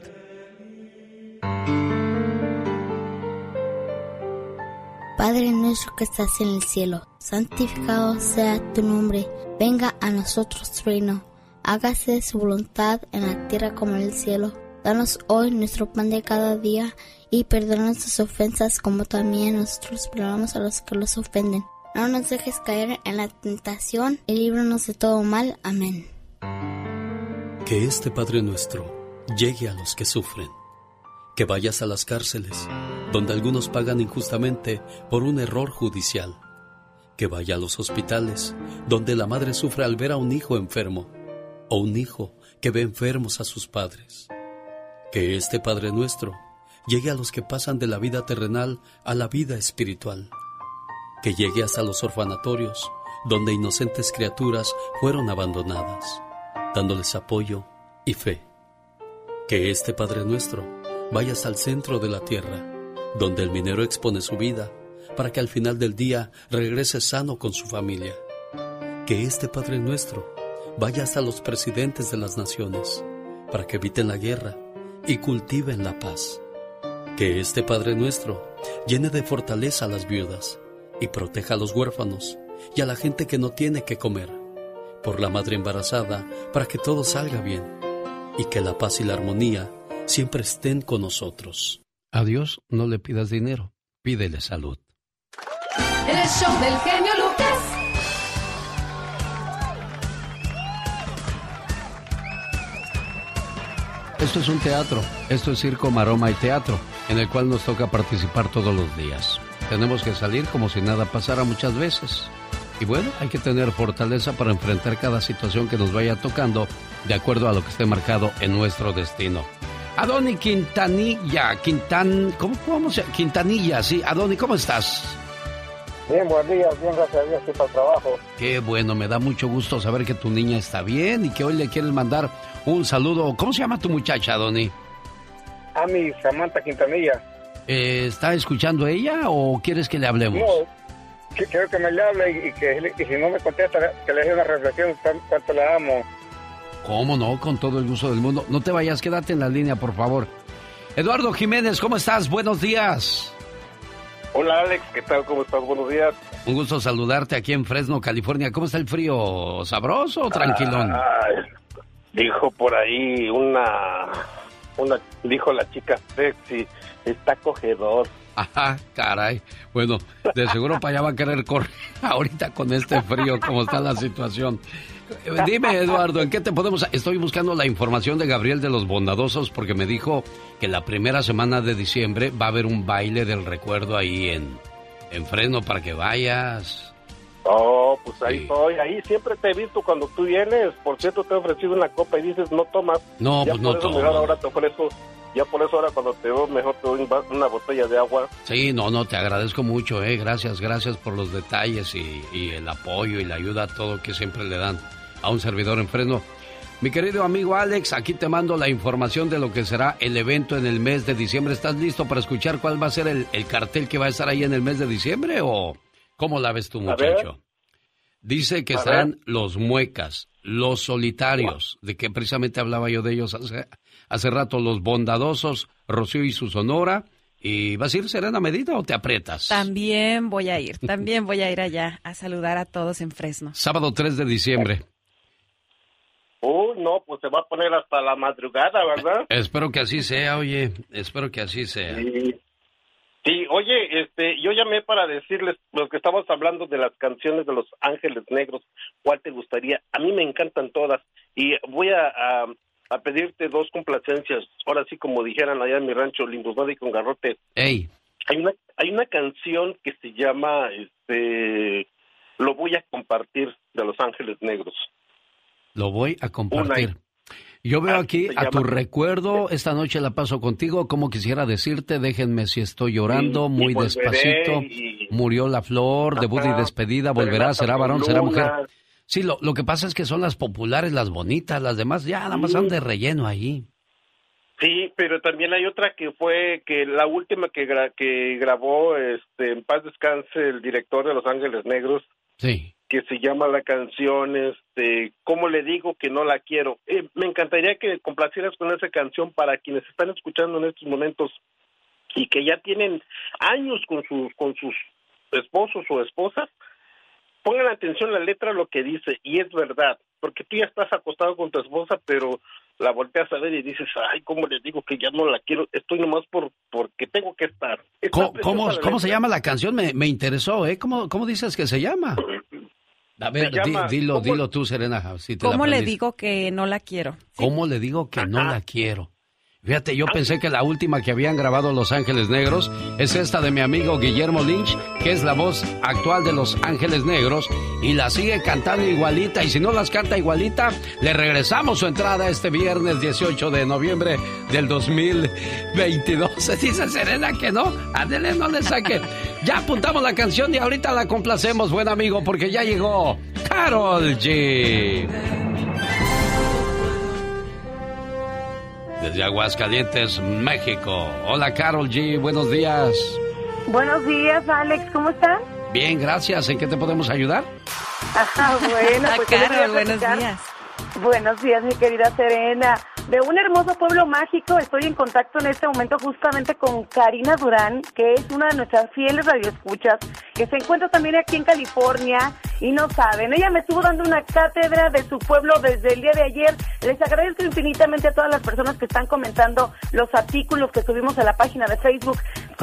Padre nuestro que estás en el cielo, santificado sea tu nombre, venga a nosotros tu reino hágase su voluntad en la tierra como en el cielo. Danos hoy nuestro pan de cada día y perdona nuestras ofensas como también nosotros perdonamos a los que los ofenden. No nos dejes caer en la tentación y líbranos de todo mal. Amén. Que este Padre nuestro llegue a los que sufren. Que vayas a las cárceles, donde algunos pagan injustamente por un error judicial. Que vaya a los hospitales, donde la madre sufre al ver a un hijo enfermo o un hijo que ve enfermos a sus padres. Que este Padre nuestro llegue a los que pasan de la vida terrenal a la vida espiritual. Que llegue hasta los orfanatorios, donde inocentes criaturas fueron abandonadas, dándoles apoyo y fe. Que este Padre nuestro vaya hasta el centro de la tierra, donde el minero expone su vida, para que al final del día regrese sano con su familia. Que este Padre nuestro vaya hasta los presidentes de las naciones, para que eviten la guerra y cultiven la paz. Que este Padre nuestro llene de fortaleza a las viudas y proteja a los huérfanos y a la gente que no tiene que comer, por la madre embarazada, para que todo salga bien y que la paz y la armonía siempre estén con nosotros. A Dios no le pidas dinero, pídele salud. El show del genio Lucas. Esto es un teatro, esto es circo, maroma y teatro, en el cual nos toca participar todos los días. Tenemos que salir como si nada pasara muchas veces. Y bueno, hay que tener fortaleza para enfrentar cada situación que nos vaya tocando de acuerdo a lo que esté marcado en nuestro destino. Adoni Quintanilla, Quintan, ¿cómo, cómo se Quintanilla, sí. Adoni, ¿cómo estás? Bien, buen día, bien, gracias a Dios, estoy para el trabajo. Qué bueno, me da mucho gusto saber que tu niña está bien y que hoy le quieres mandar un saludo. ¿Cómo se llama tu muchacha, Adoni? A mi Samantha Quintanilla. Eh, ¿Está escuchando ella o quieres que le hablemos? No, que- quiero que me le hable y, y que y si no me contesta, que le dé una reflexión cuánto la amo. ¿Cómo no? Con todo el gusto del mundo. No te vayas, quédate en la línea, por favor. Eduardo Jiménez, ¿cómo estás? Buenos días. Hola Alex, ¿qué tal? ¿Cómo estás? Buenos días. Un gusto saludarte aquí en Fresno, California. ¿Cómo está el frío? ¿Sabroso o tranquilón? Dijo por ahí una, una, dijo la chica sexy, está acogedor. Ajá, caray. Bueno, de seguro para allá va a querer correr (laughs) ahorita con este frío, como está la situación. Dime, Eduardo, ¿en qué te podemos...? Estoy buscando la información de Gabriel de los Bondadosos porque me dijo que la primera semana de diciembre va a haber un baile del recuerdo ahí en, en Fresno para que vayas. Oh, pues ahí estoy, ahí siempre te he visto cuando tú vienes. Por cierto, te he ofrecido una copa y dices, no tomas. No, ya pues no tomo. ahora te ofrezco, ya por eso ahora cuando te veo mejor te doy una botella de agua. Sí, no, no, te agradezco mucho, eh. Gracias, gracias por los detalles y, y el apoyo y la ayuda, todo que siempre le dan a un servidor en Fresno. Mi querido amigo Alex, aquí te mando la información de lo que será el evento en el mes de diciembre. ¿Estás listo para escuchar cuál va a ser el, el cartel que va a estar ahí en el mes de diciembre o cómo la ves tú, A muchacho? Dice que A estarán los muecas, los solitarios, de que precisamente hablaba yo de ellos hace, hace rato, los bondadosos, Rocío y su Sonora. ¿Y vas a ir serena medida o te aprietas? También voy a ir, (laughs) también voy a ir allá a saludar a todos en Fresno. Sábado 3 de diciembre. Uh, no, pues se va a poner hasta la madrugada, ¿verdad? (laughs) Espero que así sea, oye. Espero que así sea. Sí. Sí, oye, este, yo llamé para decirles, los que estamos hablando de las canciones de los Ángeles Negros, ¿cuál te gustaría? A mí me encantan todas y voy a, a, a pedirte dos complacencias. Ahora sí, como dijeran allá en mi rancho, Limbusnado y con Garrote. Ey, Hay una, hay una canción que se llama, este, Lo voy a compartir de los Ángeles Negros. lo voy a compartir. Yo veo aquí a tu recuerdo, esta noche la paso contigo, como quisiera decirte, déjenme si estoy llorando, Y- y muy despacito, y- murió la flor, debut y despedida, volverá, será varón, será mujer. Sí, lo, lo que pasa es que son las populares, las bonitas, las demás ya nada más Sí. son de relleno ahí. Sí, pero también hay otra que fue que la última que, gra- que grabó, este, en paz descanse, el director de Los Ángeles Negros, Sí. que se llama la canción, este, ¿cómo le digo que no la quiero? Eh, me encantaría que complacieras con esa canción para quienes están escuchando en estos momentos y que ya tienen años con sus con sus esposos o esposas pongan atención a la letra lo que dice y es verdad, porque tú ya estás acostado con tu esposa, pero la volteas a ver y dices, ay, ¿cómo le digo que ya no la quiero? Estoy nomás por porque tengo que estar. Está ¿Cómo, cómo, se llama la canción? Me, me interesó, ¿eh? ¿Cómo, ¿Cómo dices que se llama? A ver, llama- di- dilo, ¿cómo- dilo tú, Serena. Si te la ¿Cómo le digo que no la quiero? ¿Cómo le digo que no la quiero? Fíjate, yo pensé que la última que habían grabado Los Ángeles Negros es esta de mi amigo Guillermo Lynch, que es la voz actual de Los Ángeles Negros, y la sigue cantando igualita, y si no las canta igualita, le regresamos su entrada este viernes 18 de noviembre del 2022. Se (laughs) dice Serena que no, ándele, no le saque. Ya apuntamos la canción y ahorita la complacemos, buen amigo, porque ya llegó Carol G. Desde Aguascalientes, México. Hola, Carol G. Buenos días. Buenos días, Alex, ¿cómo están? Bien, gracias. ¿En qué te podemos ayudar? Ajá, (laughs) bueno, pues yo les voy a Carol, buenos días. Buenos días, mi querida Serena. De un hermoso pueblo mágico, estoy en contacto en este momento justamente con Karina Durán, que es una de nuestras fieles radioescuchas, que se encuentra también aquí en California y no saben, ella me estuvo dando una cátedra de su pueblo desde el día de ayer. Les agradezco infinitamente a todas las personas que están comentando los artículos que subimos a la página de Facebook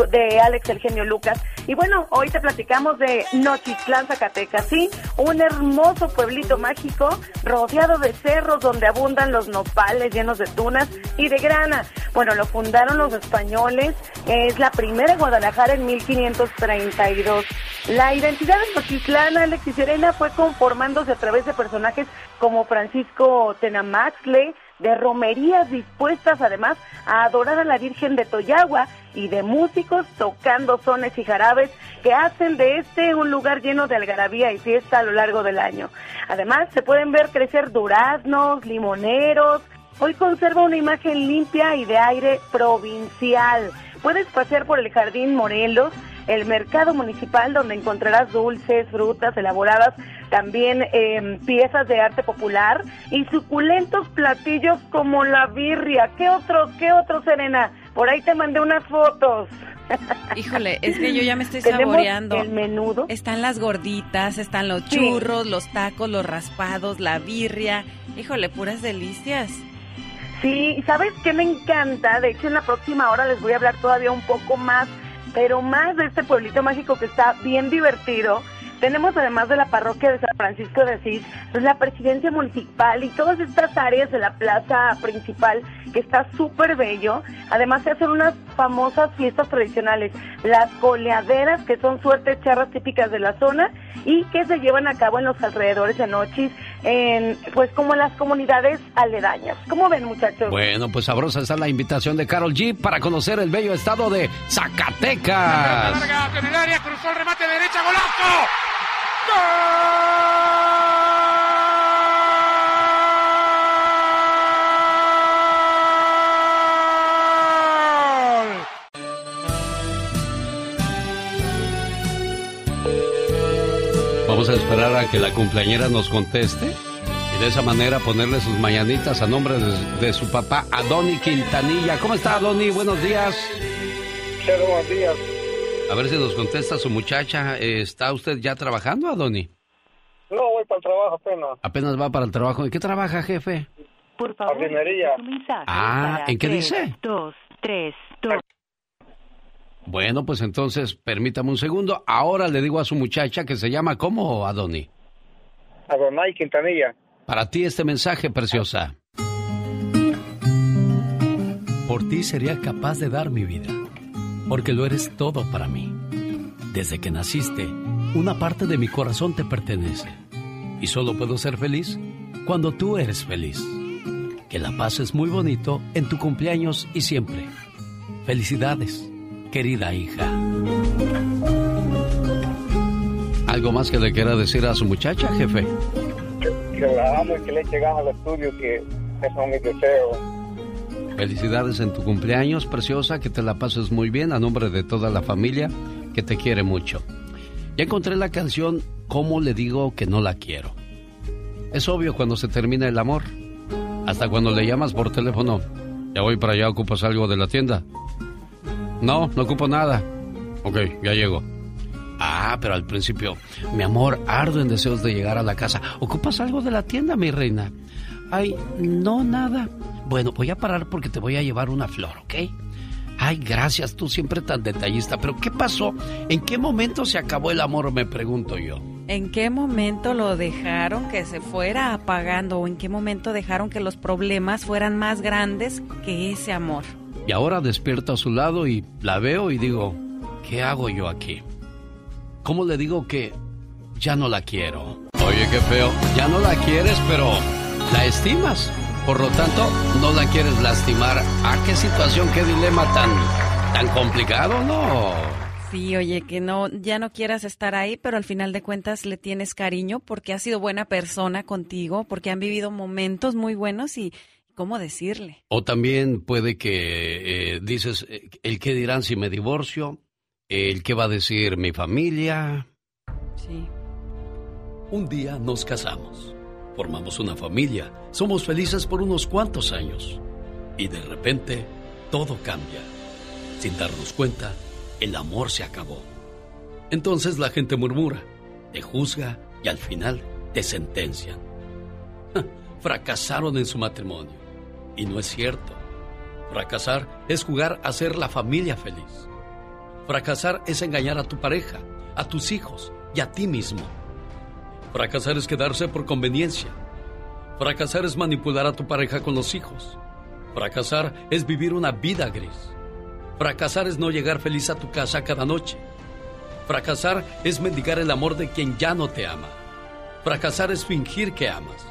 de Alex el genio Lucas. Y bueno, hoy te platicamos de Nochitlán, Zacatecas, ¿sí? Un hermoso pueblito mágico rodeado de cerros donde abundan los nopales llenos de tunas y de grana. Bueno, lo fundaron los españoles, es la primera en Guadalajara en 1532. La identidad de Nochitlán, Alex Serena, fue conformándose a través de personajes como Francisco Tenamaxle, de romerías dispuestas además a adorar a la Virgen de Toyagua y de músicos tocando sones y jarabes que hacen de este un lugar lleno de algarabía y fiesta a lo largo del año. Además, se pueden ver crecer duraznos, limoneros. Hoy conserva una imagen limpia y de aire provincial. Puedes pasear por el Jardín Morelos, el mercado municipal donde encontrarás dulces, frutas elaboradas, también eh, piezas de arte popular y suculentos platillos como la birria. ¿Qué otros, qué otros, Serena? Por ahí te mandé unas fotos. (laughs) Híjole, es que yo ya me estoy saboreando. el menudo. Están las gorditas, están los Sí. churros, los tacos, los raspados, la birria. Híjole, puras delicias. Sí, ¿y ¿sabes qué me encanta? De hecho, en la próxima hora les voy a hablar todavía un poco más, pero más de este pueblito mágico que está bien divertido. Tenemos además de la parroquia de San Francisco de Asís, pues la presidencia municipal y todas estas áreas de la plaza principal que está súper bello. Además se hacen unas famosas fiestas tradicionales, las coleaderas que son suertes charras típicas de la zona y que se llevan a cabo en los alrededores de Nochis, en, pues como en las comunidades aledañas. ¿Cómo ven muchachos? Bueno, pues sabrosa está la invitación de Carol G para conocer el bello estado de Zacatecas. Larga con el área, cruzó el remate de derecha, golazo. ¡Gol! Vamos a esperar a que la cumpleañera nos conteste y de esa manera ponerle sus mañanitas a nombre de, de su papá Adoni Quintanilla. ¿Cómo está Adoni? Buenos días. buenos días. A ver si nos contesta su muchacha. ¿Está usted ya trabajando, Adoni? No, voy para el trabajo apenas. Apenas va para el trabajo. ¿En qué trabaja, jefe? Por favor. Jardinería. Ah, ¿en qué dice? Dos, tres, dos. Bueno, pues entonces permítame un segundo. Ahora le digo a su muchacha que se llama ¿cómo, Adoni? Adonai Quintanilla. Para ti este mensaje, preciosa. Por ti sería capaz de dar mi vida, porque lo eres todo para mí. Desde que naciste, una parte de mi corazón te pertenece. Y solo puedo ser feliz cuando tú eres feliz. Que la pases muy bonito en tu cumpleaños y siempre. Felicidades, querida hija. ¿Algo más que le quiera decir a su muchacha, jefe? Que la amo y que le eche al estudio, que esos son mis deseos. Felicidades en tu cumpleaños, preciosa, que te la pases muy bien a nombre de toda la familia que te quiere mucho. Ya encontré la canción ¿Cómo le digo que no la quiero? Es obvio cuando se termina el amor. Hasta cuando le llamas por teléfono. Ya voy para allá, ¿ocupas algo de la tienda? No, no ocupo nada. Ok, ya llego. Ah, pero al principio, mi amor, ardo en deseos de llegar a la casa. ¿Ocupas algo de la tienda, mi reina? Ay, no, nada. Bueno, voy a parar porque te voy a llevar una flor, ¿ok? Ay, gracias, tú siempre tan detallista. Pero ¿qué pasó? ¿En qué momento se acabó el amor? Me pregunto yo. ¿En qué momento lo dejaron que se fuera apagando o en qué momento dejaron que los problemas fueran más grandes que ese amor? Y ahora despierto a su lado y la veo y digo, ¿qué hago yo aquí? ¿Cómo le digo que ya no la quiero? Oye, qué feo. Ya no la quieres, pero la estimas. Por lo tanto, no la quieres lastimar. ¿A qué situación, qué dilema tan, tan complicado, no? Sí, oye, que no, ya no quieras estar ahí, pero al final de cuentas le tienes cariño porque ha sido buena persona contigo, porque han vivido momentos muy buenos y cómo decirle. O también puede que eh, dices, eh, el qué dirán si me divorcio, el qué va a decir mi familia. Sí. Un día nos casamos formamos una familia, somos felices por unos cuantos años. Y de repente, todo cambia. Sin darnos cuenta, el amor se acabó. Entonces la gente murmura, te juzga y al final te sentencian. (laughs) Fracasaron en su matrimonio. Y no es cierto. Fracasar es jugar a ser la familia feliz. Fracasar es engañar a tu pareja, a tus hijos y a ti mismo. Fracasar es quedarse por conveniencia. Fracasar es manipular a tu pareja con los hijos. Fracasar es vivir una vida gris. Fracasar es no llegar feliz a tu casa cada noche. Fracasar es mendigar el amor de quien ya no te ama. Fracasar es fingir que amas.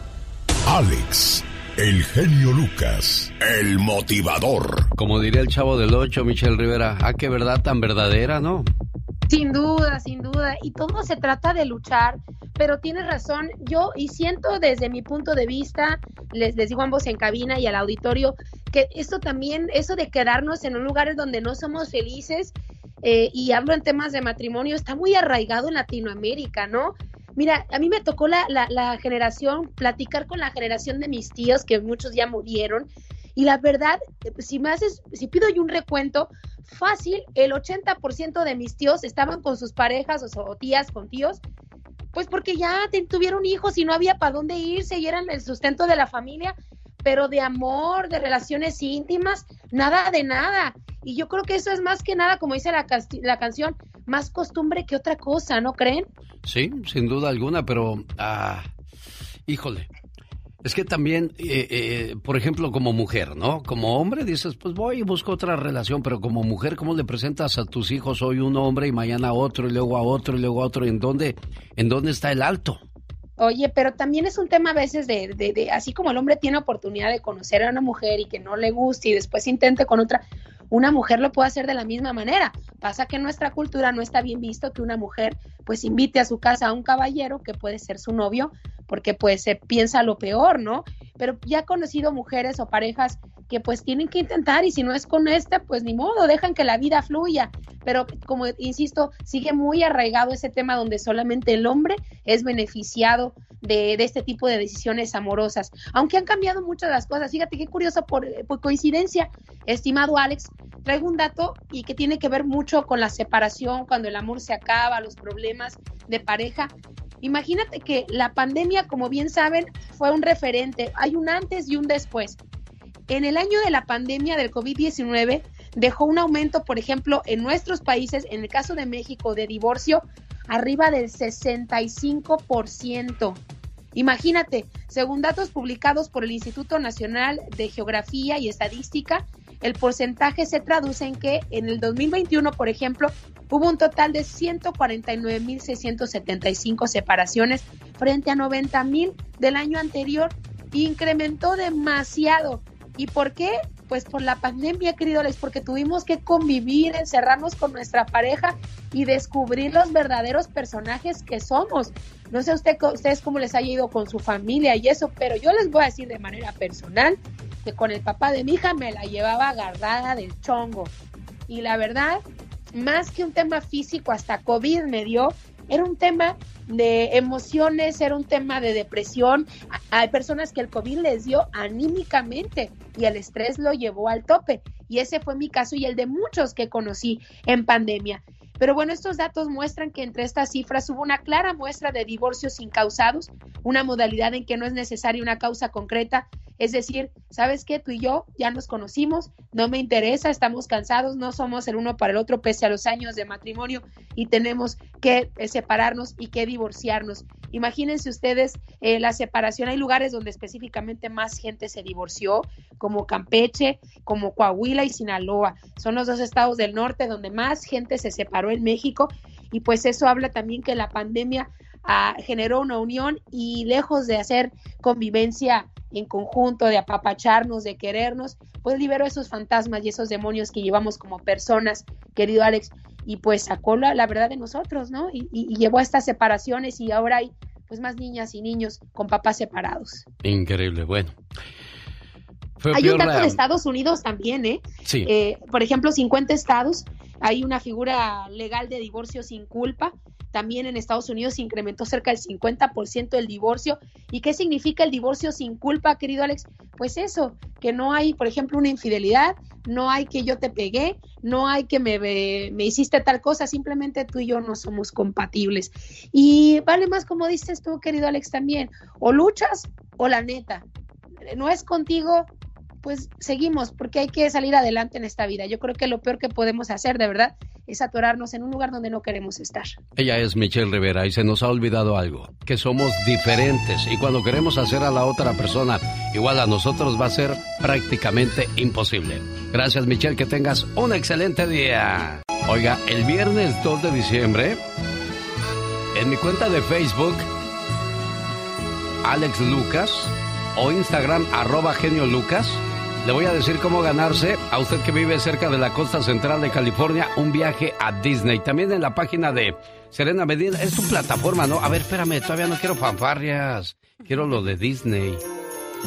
Alex, el genio Lucas, el motivador. Como diría el chavo del 8, Michelle Rivera, ah, qué verdad tan verdadera, ¿no? Sin duda, sin duda. Y todo se trata de luchar, pero tienes razón. Yo, y siento desde mi punto de vista, les, les digo ambos en cabina y al auditorio, que esto también, eso de quedarnos en un lugar donde no somos felices, eh, y hablo en temas de matrimonio, está muy arraigado en Latinoamérica, ¿no? Mira, a mí me tocó la, la, generación, platicar con la generación de mis tíos, que muchos ya murieron, y la verdad, si me haces, si pido yo un recuento, fácil, el 80% de mis tíos estaban con sus parejas o, tías con tíos, pues porque ya tuvieron hijos y no había para dónde irse y eran el sustento de la familia, pero de amor, de relaciones íntimas, nada de nada. Y yo creo que eso es más que nada, como dice la, la canción, más costumbre que otra cosa, ¿no creen? Sí, sin duda alguna, pero, ah, híjole, es que también, eh, eh, por ejemplo, como mujer, ¿no? Como hombre dices, pues voy y busco otra relación, pero como mujer, ¿cómo le presentas a tus hijos hoy un hombre y mañana a otro y luego a otro y luego a otro? ¿En dónde, en dónde está el alto? Oye, pero también es un tema a veces de, de, de, así como el hombre tiene oportunidad de conocer a una mujer y que no le guste y después intente con otra, una mujer lo puede hacer de la misma manera. Pasa que en nuestra cultura no está bien visto que una mujer pues invite a su casa a un caballero que puede ser su novio, porque pues se piensa lo peor, ¿no? Pero ya he conocido mujeres o parejas que pues tienen que intentar y si no es con este, pues ni modo, dejan que la vida fluya. Pero como insisto, sigue muy arraigado ese tema donde solamente el hombre es beneficiado de, este tipo de decisiones amorosas. Aunque han cambiado muchas las cosas. Fíjate qué curioso por, por coincidencia, estimado Alex, traigo un dato y que tiene que ver mucho con la separación, cuando el amor se acaba, los problemas de pareja. Imagínate que la pandemia, como bien saben, fue un referente. Hay un antes y un después en el año de la pandemia del COVID-19 dejó un aumento, por ejemplo, en nuestros países, en el caso de México, de divorcio, arriba del 65%. Imagínate, según datos publicados por el Instituto Nacional de Geografía y Estadística, el porcentaje se traduce en que en el 2021, por ejemplo, hubo un total de 149.675 separaciones frente a 90.000 del año anterior. Incrementó demasiado. ¿Y por qué? pues por la pandemia, querido Alex, porque tuvimos que convivir, encerrarnos con nuestra pareja y descubrir los verdaderos personajes que somos. No sé usted, ustedes cómo les haya ido con su familia y eso, pero yo les voy a decir de manera personal que con el papá de mi hija me la llevaba agarrada del chongo. Y la verdad, más que un tema físico, hasta COVID me dio, era un tema de emociones, era un tema de depresión. Hay personas que el COVID les dio anímicamente y el estrés lo llevó al tope. Y ese fue mi caso y el de muchos que conocí en pandemia. Pero bueno, estos datos muestran que entre estas cifras hubo una clara muestra de divorcios incausados, una modalidad en que no es necesaria una causa concreta. Es decir, ¿sabes qué? Tú y yo ya nos conocimos, no me interesa, estamos cansados, no somos el uno para el otro pese a los años de matrimonio y tenemos que separarnos y que divorciarnos. Imagínense ustedes eh, la separación. Hay lugares donde específicamente más gente se divorció, como Campeche, como Coahuila y Sinaloa. Son los dos estados del norte donde más gente se separó en México y pues eso habla también que la pandemia ah, generó una unión y lejos de hacer convivencia en conjunto, de apapacharnos, de querernos, pues liberó esos fantasmas y esos demonios que llevamos como personas, querido Alex, y pues sacó la, la verdad de nosotros, ¿no? Y, y, llevó a estas separaciones y ahora hay pues más niñas y niños con papás separados. Increíble, bueno. Hay un dato de Estados Unidos también, ¿eh? Sí. Eh, por ejemplo, 50 estados, hay una figura legal de divorcio sin culpa. También en Estados Unidos se incrementó cerca del 50% el divorcio. ¿Y qué significa el divorcio sin culpa, querido Alex? Pues eso, que no hay, por ejemplo, una infidelidad, no hay que yo te pegué, no hay que me, me hiciste tal cosa, simplemente tú y yo no somos compatibles. Y vale más como dices tú, querido Alex, también, o luchas o la neta. No es contigo, pues seguimos, porque hay que salir adelante en esta vida. Yo creo que lo peor que podemos hacer, de verdad, es atorarnos en un lugar donde no queremos estar. Ella es Michelle Rivera y se nos ha olvidado algo, que somos diferentes y cuando queremos hacer a la otra persona igual a nosotros va a ser prácticamente imposible. Gracias Michelle, que tengas un excelente día. Oiga, el viernes 2 de diciembre, en mi cuenta de Facebook, Alex Lucas, o Instagram arroba genio Lucas, le voy a decir cómo ganarse a usted que vive cerca de la costa central de California un viaje a Disney. También en la página de Serena Medina. Es tu plataforma, ¿no? A ver, espérame, todavía no quiero fanfarrias. Quiero lo de Disney.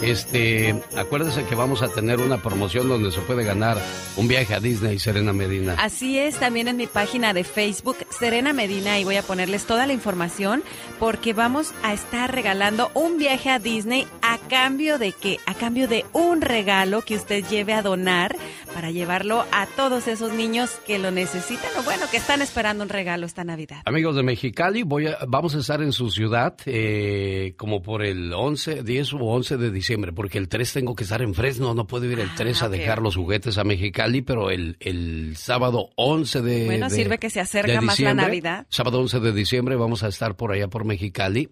Este, acuérdese que vamos a tener una promoción donde se puede ganar un viaje a Disney, Serena Medina. Así es, también en mi página de Facebook, Serena Medina, y voy a ponerles toda la información porque vamos a estar regalando un viaje a Disney a cambio de qué? A cambio de un regalo que usted lleve a donar para llevarlo a todos esos niños que lo necesitan o bueno, que están esperando un regalo esta Navidad. Amigos de Mexicali, voy a, vamos a estar en su ciudad eh, como por el 11, 10 u 11 de diciembre, porque el 3 tengo que estar en Fresno, no puedo ir el 3 Ah, a dejar los juguetes a Mexicali, pero el, el sábado 11 de Bueno, de- sirve que se acerca más la diciembre, Navidad. Sábado 11 de diciembre vamos a estar por allá por Mexicali.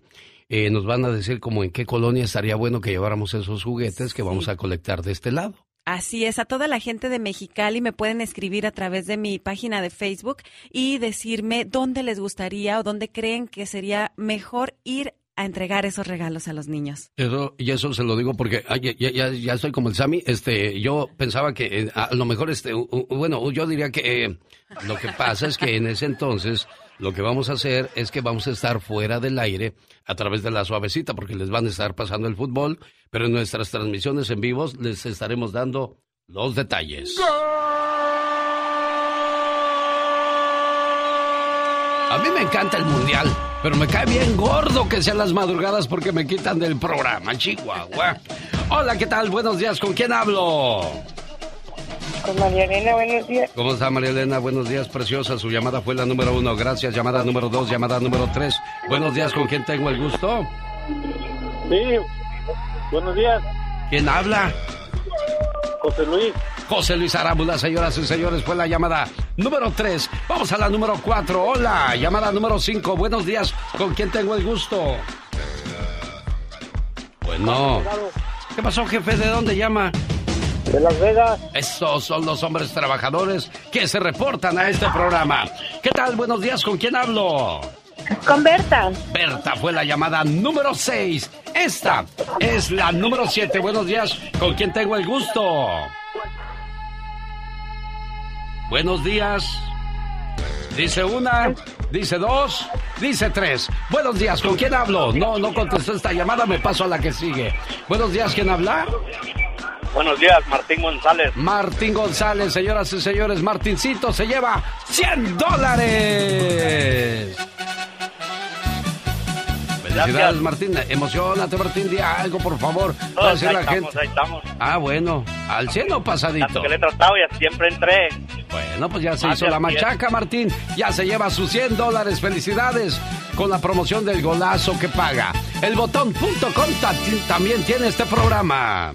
Eh, nos van a decir como en qué colonia estaría bueno que lleváramos esos juguetes que vamos a colectar de este lado. Así es, a toda la gente de Mexicali me pueden escribir a través de mi página de Facebook y decirme dónde les gustaría o dónde creen que sería mejor ir a entregar esos regalos a los niños. Eso, y eso se lo digo porque ay, ya, ya, ya estoy como el Sammy. Este, yo pensaba que eh, a lo mejor, este, u- u- bueno, yo diría que eh, lo que pasa es que en ese entonces lo que vamos a hacer es que vamos a estar fuera del aire a través de la suavecita porque les van a estar pasando el fútbol, pero en nuestras transmisiones en vivos les estaremos dando los detalles. A mí me encanta el mundial, pero me cae bien gordo que sean las madrugadas porque me quitan del programa, Chihuahua. Hola, ¿qué tal? Buenos días, ¿con quién hablo? Con María Elena, buenos días. ¿Cómo está María Elena? Buenos días, preciosa. Su llamada fue la número uno. Gracias. Llamada número dos, llamada número tres. Buenos días, ¿con quién tengo el gusto? Sí, buenos días, ¿Quién habla? José Luis. José Luis Arámbula, señoras y señores, fue la llamada número tres. Vamos a la número cuatro. Hola, llamada número cinco. Buenos días, ¿con quién tengo el gusto? Bueno. ¿Qué pasó, jefe? ¿De dónde llama? De Las Vegas. Estos son los hombres trabajadores que se reportan a este programa. ¿Qué tal? Buenos días, ¿con quién hablo? Con Berta. Berta fue la llamada número 6. Esta es la número 7. Buenos días. ¿Con quién tengo el gusto? Buenos días. Dice una, dice dos, dice tres. Buenos días, ¿con quién hablo? No, no contestó esta llamada, me paso a la que sigue. Buenos días, ¿quién habla? Buenos días, Martín González. Martín González, señoras y señores, Martincito se lleva 100 dólares. Felicidades, Martín. Emocionate, Martín. Di algo, por favor. A ahí la estamos, gente. ahí estamos. Ah, bueno. ¿Al 100 o pasadito? Tanto que le he tratado y siempre entré. Bueno, pues ya se hizo la machaca, Martín. Ya se lleva sus 100 dólares. Felicidades con la promoción del golazo que paga. Elbotón.com ta- también tiene este programa.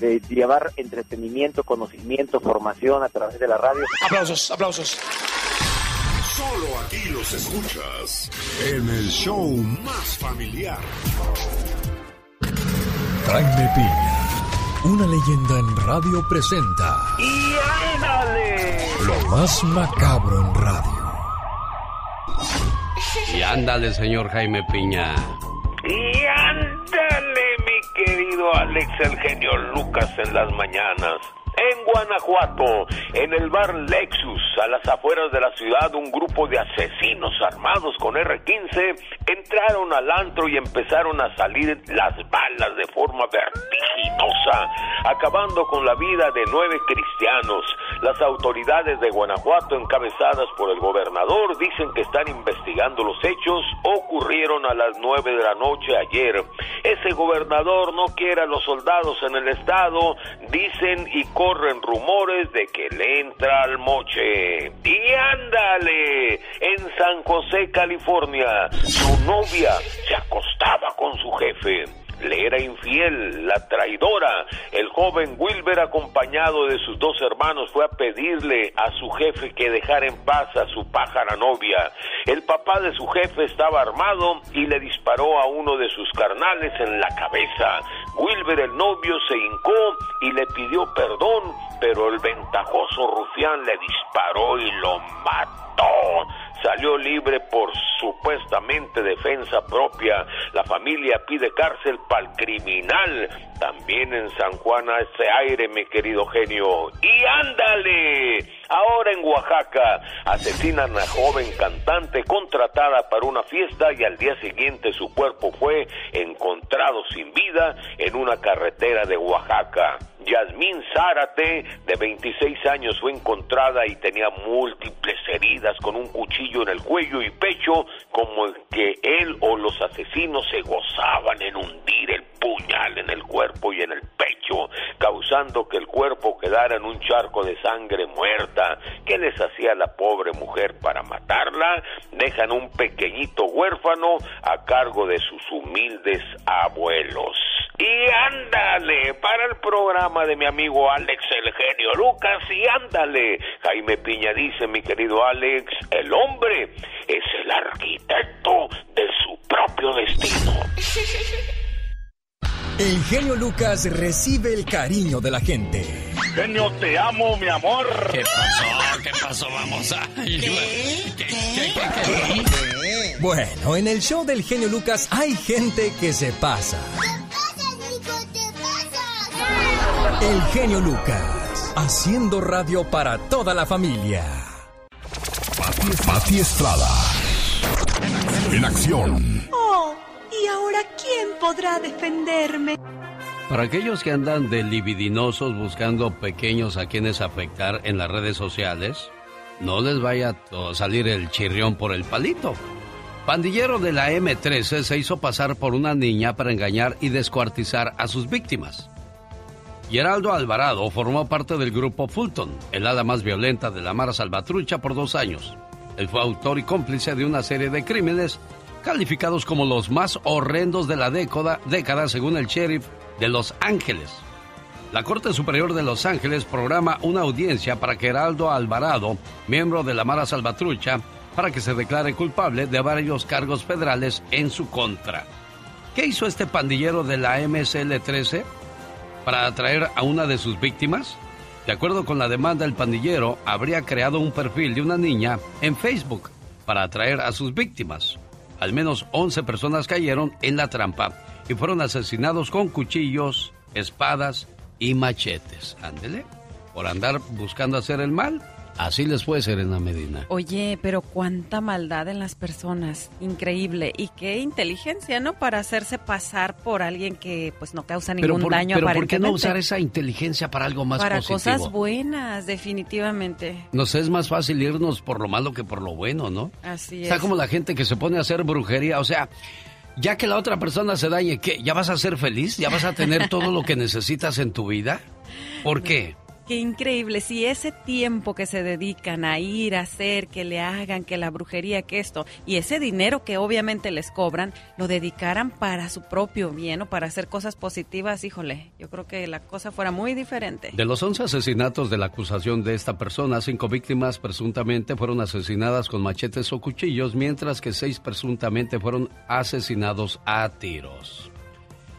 de llevar entretenimiento, conocimiento, formación a través de la radio. Aplausos, aplausos. Solo aquí los escuchas en el show más familiar. Jaime Piña, una leyenda en radio presenta ¡Y ándale! lo más macabro en radio. Y ándale, señor Jaime Piña. Y ándale, mi querido Alex, el genio Lucas en las mañanas. En Guanajuato, en el bar Lexus, a las afueras de la ciudad, un grupo de asesinos armados con R-15 entraron al antro y empezaron a salir las balas de forma vertiginosa, acabando con la vida de nueve cristianos. Las autoridades de Guanajuato, encabezadas por el gobernador, dicen que están investigando los hechos. Ocurrieron a las nueve de la noche ayer. Ese gobernador no quiere a los soldados en el estado, dicen y corren rumores de que le entra al moche. Y ándale, en San José, California, su novia se acostaba con su jefe. Le era infiel, la traidora. El joven Wilber, acompañado de sus dos hermanos, fue a pedirle a su jefe que dejara en paz a su pájara novia. El papá de su jefe estaba armado y le disparó a uno de sus carnales en la cabeza. Wilber, el novio, se hincó y le pidió perdón, pero el ventajoso rufián le disparó y lo mató salió libre por supuestamente defensa propia. La familia pide cárcel para el criminal. También en San Juan a ese aire, mi querido genio. Y ándale. Ahora en Oaxaca asesinan a joven cantante contratada para una fiesta y al día siguiente su cuerpo fue encontrado sin vida en una carretera de Oaxaca. Yasmín Zárate, de 26 años, fue encontrada y tenía múltiples heridas con un cuchillo en el cuello y pecho, como que él o los asesinos se gozaban en hundir el puñal en el cuerpo y en el pecho, causando que el cuerpo quedara en un charco de sangre muerta. ¿Qué les hacía la pobre mujer para matarla? Dejan un pequeñito huérfano a cargo de sus humildes abuelos. Y ándale, para el programa de mi amigo Alex el genio Lucas, y ándale. Jaime Piña dice, mi querido Alex, el hombre es el arquitecto de su propio destino. (laughs) El genio Lucas recibe el cariño de la gente. Genio, te amo, mi amor. ¿Qué pasó? ¿Qué pasó? Vamos a... Bueno, en el show del genio Lucas hay gente que se pasa. El genio Lucas, haciendo radio para toda la familia. Pati, Pati Estrada. En acción. Oh, ¿y ahora quién podrá defenderme? Para aquellos que andan de libidinosos buscando pequeños a quienes afectar en las redes sociales, no les vaya a salir el chirrión por el palito. Pandillero de la M13 se hizo pasar por una niña para engañar y descuartizar a sus víctimas. Geraldo Alvarado formó parte del grupo Fulton, el ala más violenta de la Mara Salvatrucha por dos años. Él fue autor y cómplice de una serie de crímenes calificados como los más horrendos de la década, década según el sheriff de Los Ángeles. La Corte Superior de Los Ángeles programa una audiencia para que Heraldo Alvarado, miembro de la Mara Salvatrucha, para que se declare culpable de varios cargos federales en su contra. ¿Qué hizo este pandillero de la MSL-13 para atraer a una de sus víctimas? De acuerdo con la demanda, el pandillero habría creado un perfil de una niña en Facebook para atraer a sus víctimas. Al menos 11 personas cayeron en la trampa y fueron asesinados con cuchillos, espadas y machetes. Ándele, por andar buscando hacer el mal. Así les fue Serena Medina. Oye, pero cuánta maldad en las personas, increíble y qué inteligencia, ¿no? Para hacerse pasar por alguien que pues no causa ningún daño pero ¿por qué no usar esa inteligencia para algo más para positivo? Para cosas buenas, definitivamente. Nos es más fácil irnos por lo malo que por lo bueno, ¿no? Así es. Está como la gente que se pone a hacer brujería, o sea, ya que la otra persona se dañe, ¿qué? ¿Ya vas a ser feliz? ¿Ya vas a tener todo lo que necesitas en tu vida? ¿Por (laughs) qué? Qué increíble, si ese tiempo que se dedican a ir a hacer, que le hagan, que la brujería, que esto, y ese dinero que obviamente les cobran, lo dedicaran para su propio bien o para hacer cosas positivas, híjole, yo creo que la cosa fuera muy diferente. De los 11 asesinatos de la acusación de esta persona, cinco víctimas presuntamente fueron asesinadas con machetes o cuchillos, mientras que seis presuntamente fueron asesinados a tiros.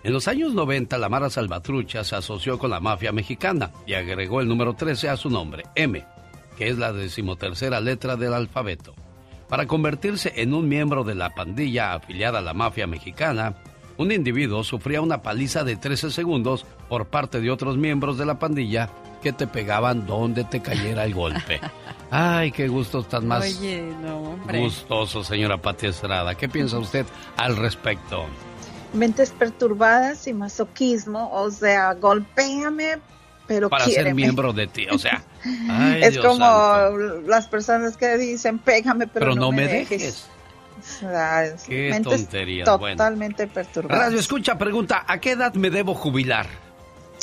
En los años 90, la Mara Salvatrucha se asoció con la mafia mexicana y agregó el número 13 a su nombre, M, que es la decimotercera letra del alfabeto. Para convertirse en un miembro de la pandilla afiliada a la mafia mexicana, un individuo sufría una paliza de 13 segundos por parte de otros miembros de la pandilla que te pegaban donde te cayera el golpe. (laughs) Ay, qué gusto tan más Oye, no, gustoso, señora Pati Estrada. ¿Qué piensa usted al respecto? Mentes perturbadas y masoquismo, o sea, golpéame, pero para ser miembro de ti, o sea, (laughs) es como las personas que dicen pégame, pero, no, me dejes. Qué tontería. Totalmente perturbadas. Radio escucha, pregunta, ¿a qué edad me debo jubilar?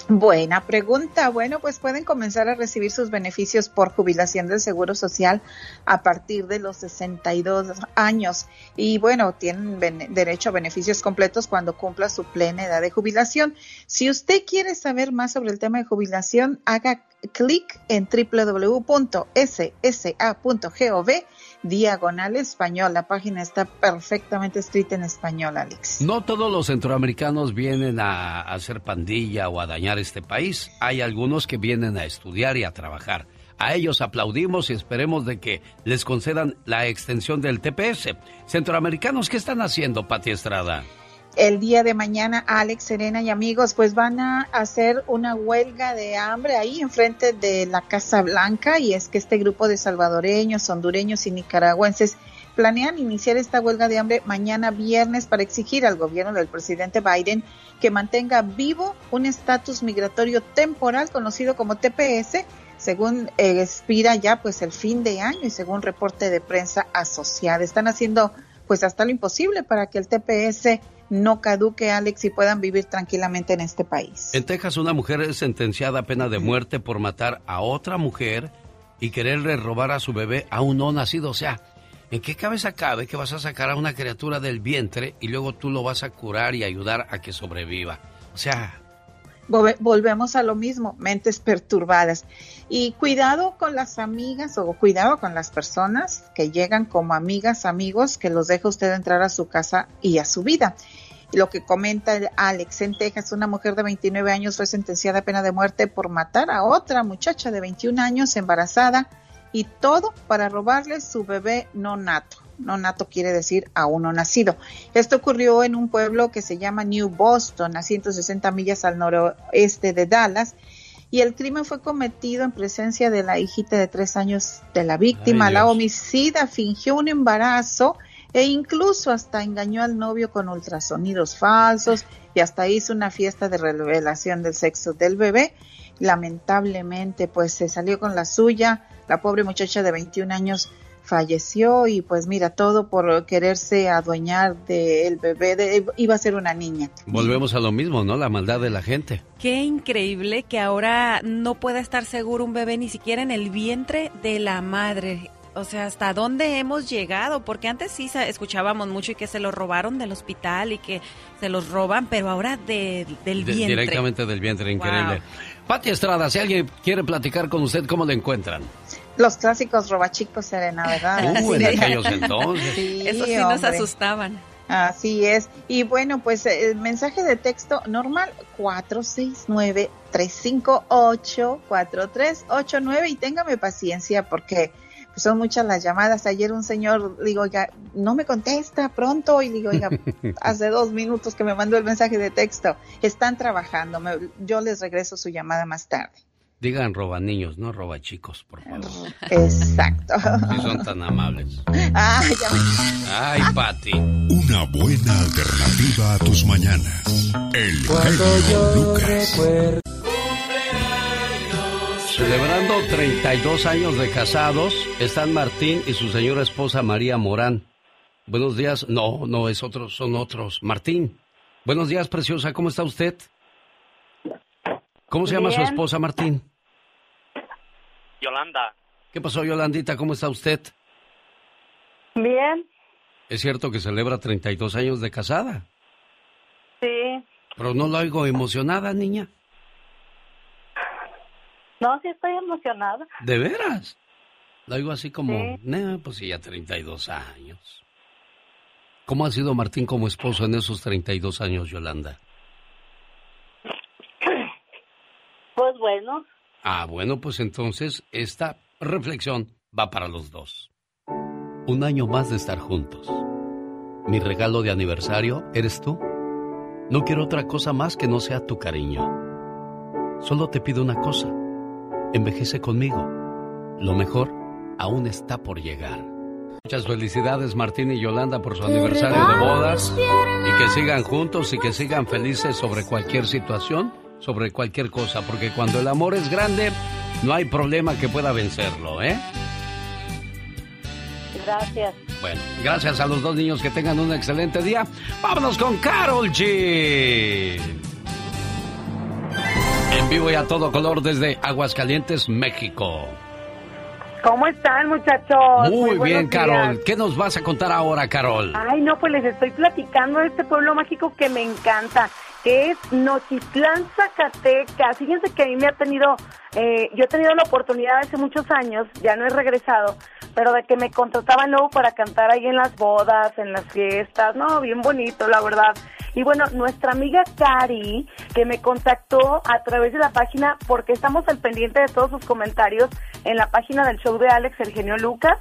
Buena pregunta. Bueno, pues pueden comenzar a recibir sus beneficios por jubilación del Seguro Social a partir de los 62 años. Y bueno, tienen derecho a beneficios completos cuando cumpla su plena edad de jubilación. Si usted quiere saber más sobre el tema de jubilación, haga clic en www.ssa.gov diagonal español. La página está perfectamente escrita en español, Alex. No todos los centroamericanos vienen a hacer pandilla o a dañar este país. Hay algunos que vienen a estudiar y a trabajar. A ellos aplaudimos y esperemos de que les concedan la extensión del TPS. Centroamericanos, ¿qué están haciendo, Pati Estrada? El día de mañana Alex, Serena y amigos pues van a hacer una huelga de hambre ahí enfrente de la Casa Blanca y es que este grupo de salvadoreños, hondureños y nicaragüenses planean iniciar esta huelga de hambre mañana viernes para exigir al gobierno del presidente Biden que mantenga vivo un estatus migratorio temporal conocido como TPS según eh, expira ya pues el fin de año y según reporte de prensa asociada. Están haciendo pues hasta lo imposible para que el TPS no caduque, Alex, y puedan vivir tranquilamente en este país. En Texas, una mujer es sentenciada a pena de muerte por matar a otra mujer y quererle robar a su bebé aún no nacido. O sea, ¿en qué cabeza cabe que vas a sacar a una criatura del vientre y luego tú lo vas a curar y ayudar a que sobreviva? O sea, volvemos a lo mismo, mentes perturbadas. Y cuidado con las amigas o cuidado con las personas que llegan como amigas, amigos, que los deja usted entrar a su casa y a su vida. Lo que comenta Alex en Texas, una mujer de 29 años fue sentenciada a pena de muerte por matar a otra muchacha de 21 años embarazada y todo para robarle su bebé no nato no nato quiere decir aún no nacido. Esto ocurrió en un pueblo que se llama New Boston, a 160 millas al noroeste de Dallas, y el crimen fue cometido en presencia de la hijita de tres años de la víctima. la homicida fingió un embarazo e incluso hasta engañó al novio con ultrasonidos falsos y hasta hizo una fiesta de revelación del sexo del bebé. Lamentablemente, pues se salió con la suya. La pobre muchacha de 21 años falleció y pues mira, todo por quererse adueñar del bebé, de, iba a ser una niña. Volvemos a lo mismo, ¿no? La maldad de la gente. Qué increíble que ahora no pueda estar seguro un bebé ni siquiera en el vientre de la madre. o sea, ¿hasta dónde hemos llegado? Porque antes sí escuchábamos mucho y que se los robaron del hospital y que se los roban, pero ahora de- del De- vientre. directamente del vientre, increíble. Pati Estrada, si alguien quiere platicar con usted, ¿cómo le encuentran? Los clásicos robachicos, Serena, ¿verdad? Uh, en aquellos entonces. Sí, Eso sí nos asustaban. Así es. Y bueno, pues eh, el mensaje de texto normal 469-358-4389 y téngame paciencia porque pues, son muchas las llamadas. Ayer un señor, digo, oiga, no me contesta pronto y digo, oiga, (laughs) hace dos minutos que me mandó el mensaje de texto. Están trabajando, me- yo les regreso su llamada más tarde. Digan roba niños, no roba chicos, por favor. Exacto. Si son tan amables. Ah, ya me- Ay, Pati. Una buena alternativa a tus mañanas. El genio Lucas. Celebrando 32 años de casados, están Martín y su señora esposa María Morán. Buenos días. No, no es otro, son otros. Martín. Buenos días, preciosa. ¿Cómo está usted? ¿Cómo se llama su Bien. esposa, Martín? Yolanda, ¿Qué pasó, Yolandita? ¿Cómo está usted? Bien, Es cierto que celebra 32 años de casada, sí. pero no la oigo emocionada, niña. No, sí estoy emocionada. ¿De veras? La oigo así como, Sí. "Nah, pues sí, ya 32 años. ¿Cómo ha sido Martín como esposo en esos 32 años, Yolanda? Pues bueno, Ah, bueno, pues entonces esta reflexión va para los dos. Un año más de estar juntos. Mi regalo de aniversario eres tú. No quiero otra cosa más que no sea tu cariño. Solo te pido una cosa. Envejece conmigo. Lo mejor aún está por llegar. Muchas felicidades Martín y Yolanda por su aniversario de bodas y que sigan juntos y que sigan felices sobre cualquier situación, sobre cualquier cosa, porque cuando el amor es grande, no hay problema que pueda vencerlo, ¿eh? gracias. Bueno, gracias a los dos niños que tengan un excelente día. Vámonos con Carol G. En vivo y a todo color desde Aguascalientes, México. ¿Cómo están, muchachos? Muy bien, Carol. días. ¿Qué nos vas a contar ahora, Carol? Ay, no, pues les estoy platicando de este pueblo mágico que me encanta, que es Nochitlán, Zacatecas. Fíjense que a mí me ha tenido, eh, yo he tenido la oportunidad hace muchos años, ya no he regresado, pero de que me contrataban luego para cantar ahí en las bodas, en las fiestas, no, bien bonito, la verdad. Y bueno, nuestra amiga Cari, que me contactó a través de la página, porque estamos al pendiente de todos sus comentarios en la página del show de Alex, el genio Lucas.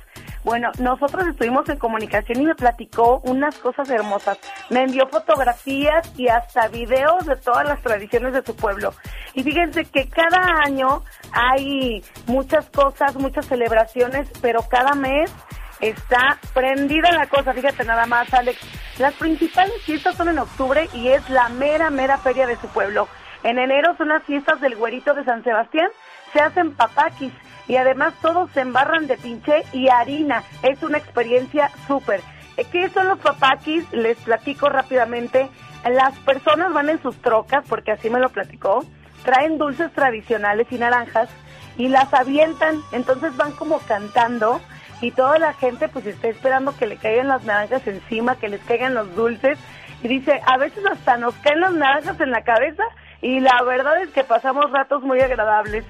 Bueno, nosotros estuvimos en comunicación y me platicó unas cosas hermosas. Me envió fotografías y hasta videos de todas las tradiciones de su pueblo. Y fíjense que cada año hay muchas cosas, muchas celebraciones, pero cada mes está prendida la cosa. Fíjate nada más, Alex. Las principales fiestas son en octubre y es la mera, mera feria de su pueblo. En enero son las fiestas del güerito de San Sebastián. Se hacen papaquis y además todos se embarran de pinche y harina. Es una experiencia súper. Eh, ¿Qué son los papaquis? Les platico rápidamente. Las personas van en sus trocas, porque así me lo platicó, traen dulces tradicionales y naranjas y las avientan, entonces van como cantando y toda la gente pues está esperando que le caigan las naranjas encima, que les caigan los dulces y dice, a veces hasta nos caen las naranjas en la cabeza y la verdad es que pasamos ratos muy agradables.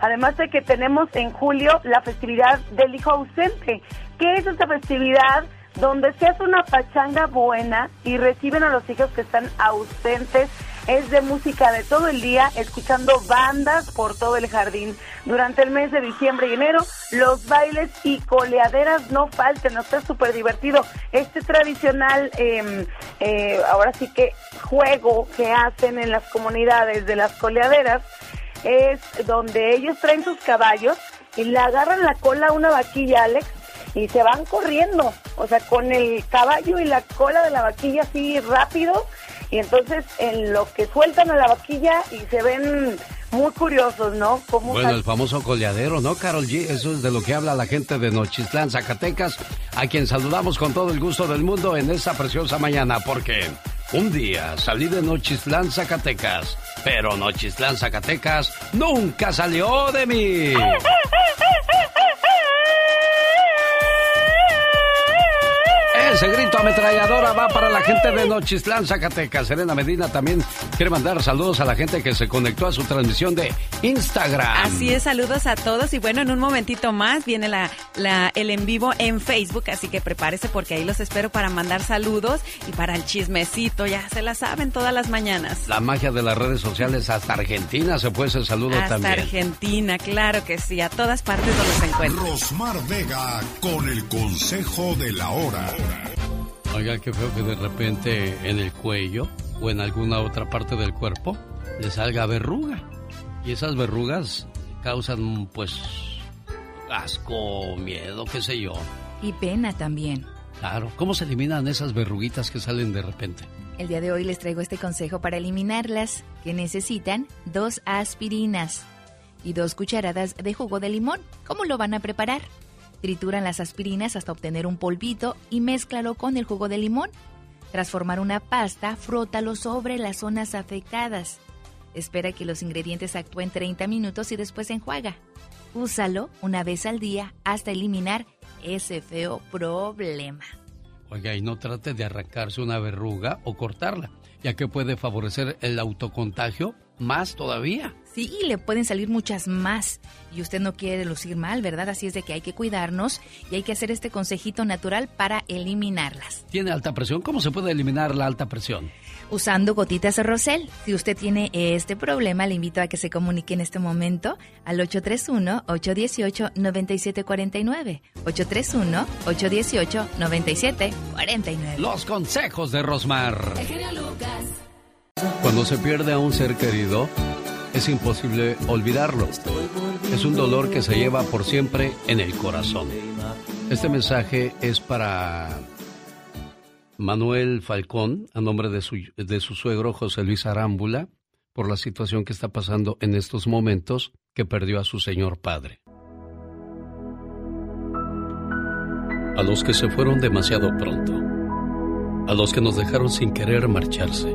Además de que tenemos en julio la festividad del hijo ausente. ¿Qué es esta festividad? Donde se hace una pachanga buena y reciben a los hijos que están ausentes. Es de música de todo el día, escuchando bandas por todo el jardín. Durante el mes de diciembre y enero, los bailes y coleaderas no falten, está súper divertido. Este tradicional, eh, eh, ahora sí que juego que hacen en las comunidades de las coleaderas, es donde ellos traen sus caballos y le agarran la cola a una vaquilla, Alex, y se van corriendo, o sea, con el caballo y la cola de la vaquilla así rápido, y entonces en lo que sueltan a la vaquilla y se ven muy curiosos, ¿no? Cómo Bueno, el famoso coleadero, ¿no, Carol G? Eso es de lo que habla la gente de Nochistlán, Zacatecas, a quien saludamos con todo el gusto del mundo en esta preciosa mañana, porque un día salí de Nochistlán, Zacatecas, pero Nochistlán, Zacatecas nunca salió de mí. (laughs) ametralladora va para la gente de Nochistlán, Zacatecas. Serena Medina también quiere mandar saludos a la gente que se conectó a su transmisión de Instagram. Así es, saludos a todos. Y bueno, en un momentito más viene la, la, el en vivo en Facebook, así que prepárese porque ahí los espero para mandar saludos y para el chismecito. Ya se la saben todas las mañanas. La magia de las redes sociales, hasta Argentina se puede ese saludo también. Hasta Argentina, claro que sí, a todas partes donde se encuentran. Rosmar Vega con el consejo de la hora. Oiga, qué feo que de repente en el cuello o en alguna otra parte del cuerpo le salga verruga. Y esas verrugas causan, pues, asco, miedo, qué sé yo. Y pena también. Claro, ¿cómo se eliminan esas verruguitas que salen de repente? El día de hoy les traigo este consejo para eliminarlas, que necesitan dos aspirinas y dos cucharadas de jugo de limón. ¿Cómo lo van a preparar? Trituran las aspirinas hasta obtener un polvito y mézclalo con el jugo de limón. Tras formar una pasta, frótalo sobre las zonas afectadas. Espera que los ingredientes actúen 30 minutos y después enjuaga. Úsalo una vez al día hasta eliminar ese feo problema. Oiga, y no trate de arrancarse una verruga o cortarla, ya que puede favorecer el autocontagio más todavía. Sí, le pueden salir muchas más. Y usted no quiere lucir mal, ¿verdad? Así es de que hay que cuidarnos y hay que hacer este consejito natural para eliminarlas. ¿Tiene alta presión? ¿Cómo se puede eliminar la alta presión? Usando gotitas de Rosel. Si usted tiene este problema, le invito a que se comunique en este momento al 831-818-9749. 831-818-9749. Los consejos de Rosmar. Cuando se pierde a un ser querido, es imposible olvidarlo. Es un dolor que se lleva por siempre en el corazón. Este mensaje es para Manuel Falcón, a nombre de su, de su suegro José Luis Arámbula, por la situación que está pasando en estos momentos que perdió a su señor padre. A los que se fueron demasiado pronto, a los que nos dejaron sin querer marcharse,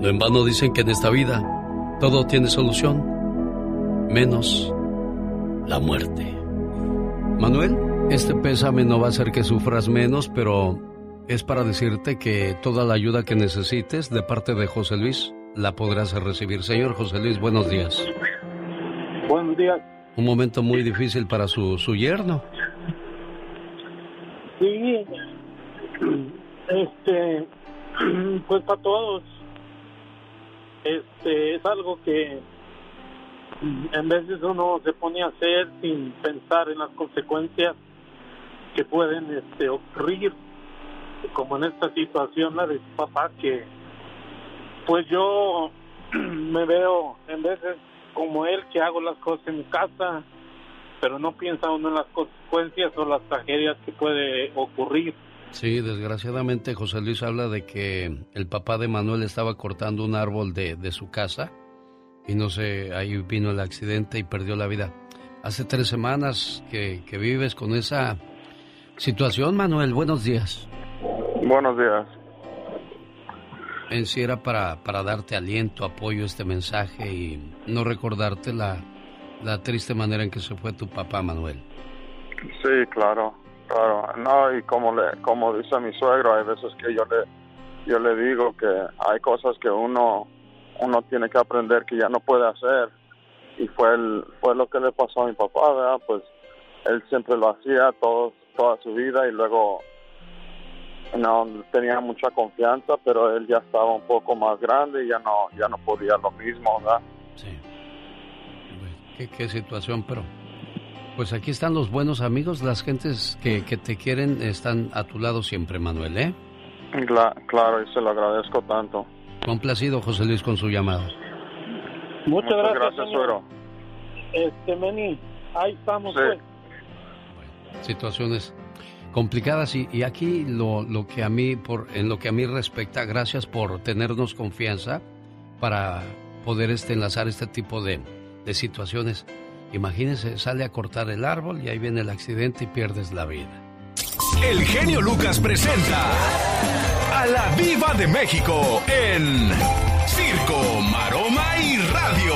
No en vano dicen que en esta vida todo tiene solución, menos la muerte. Manuel, este pésame no va a hacer que sufras menos, pero es para decirte que toda la ayuda que necesites de parte de José Luis la podrás recibir. Señor José Luis, buenos días. Buenos días. Un momento muy difícil para su, su yerno. Sí, este, (clears throat) pues para todos, este, es algo que en veces uno se pone a hacer sin pensar en las consecuencias que pueden este, ocurrir, como en esta situación la de su papá, que pues yo (clears throat) me veo en veces como él que hago las cosas en casa, pero no piensa uno en las consecuencias o las tragedias que puede ocurrir. Sí, desgraciadamente José Luis habla de que el papá de Manuel estaba cortando un árbol de, de su casa y no sé, ahí vino el accidente y perdió la vida. Hace tres semanas que, que vives con esa situación, Manuel. Buenos días. Buenos días. En sí era para, para darte aliento, apoyo este mensaje y no recordarte la, la triste manera en que se fue tu papá, Manuel. Sí, claro, claro. No, y como le, como dice mi suegro, hay veces que yo le, yo le digo que hay cosas que uno, uno tiene que aprender que ya no puede hacer y fue el, fue lo que le pasó a mi papá, ¿verdad? Pues él siempre lo hacía todo, toda su vida y luego no tenía mucha confianza, pero él ya estaba un poco más grande y ya no, ya no podía lo mismo, ¿verdad? Sí. Qué, qué situación, pero pues aquí están los buenos amigos, las gentes que, que te quieren están a tu lado siempre, Manuel, ¿eh? Cla- claro, y se lo agradezco tanto. Complacido, José Luis, con su llamada. Muchas, Muchas gracias, gracias, suegro. Este, Meni, ahí estamos, Sí. pues. Situaciones complicadas y, y aquí lo, lo, que a mí por en lo que a mí respecta gracias por tenernos confianza para poder este, enlazar este tipo de, de situaciones imagínense sale a cortar el árbol y ahí viene el accidente y pierdes la vida el genio Lucas presenta a la Viva de México en Circo Maroma y Radio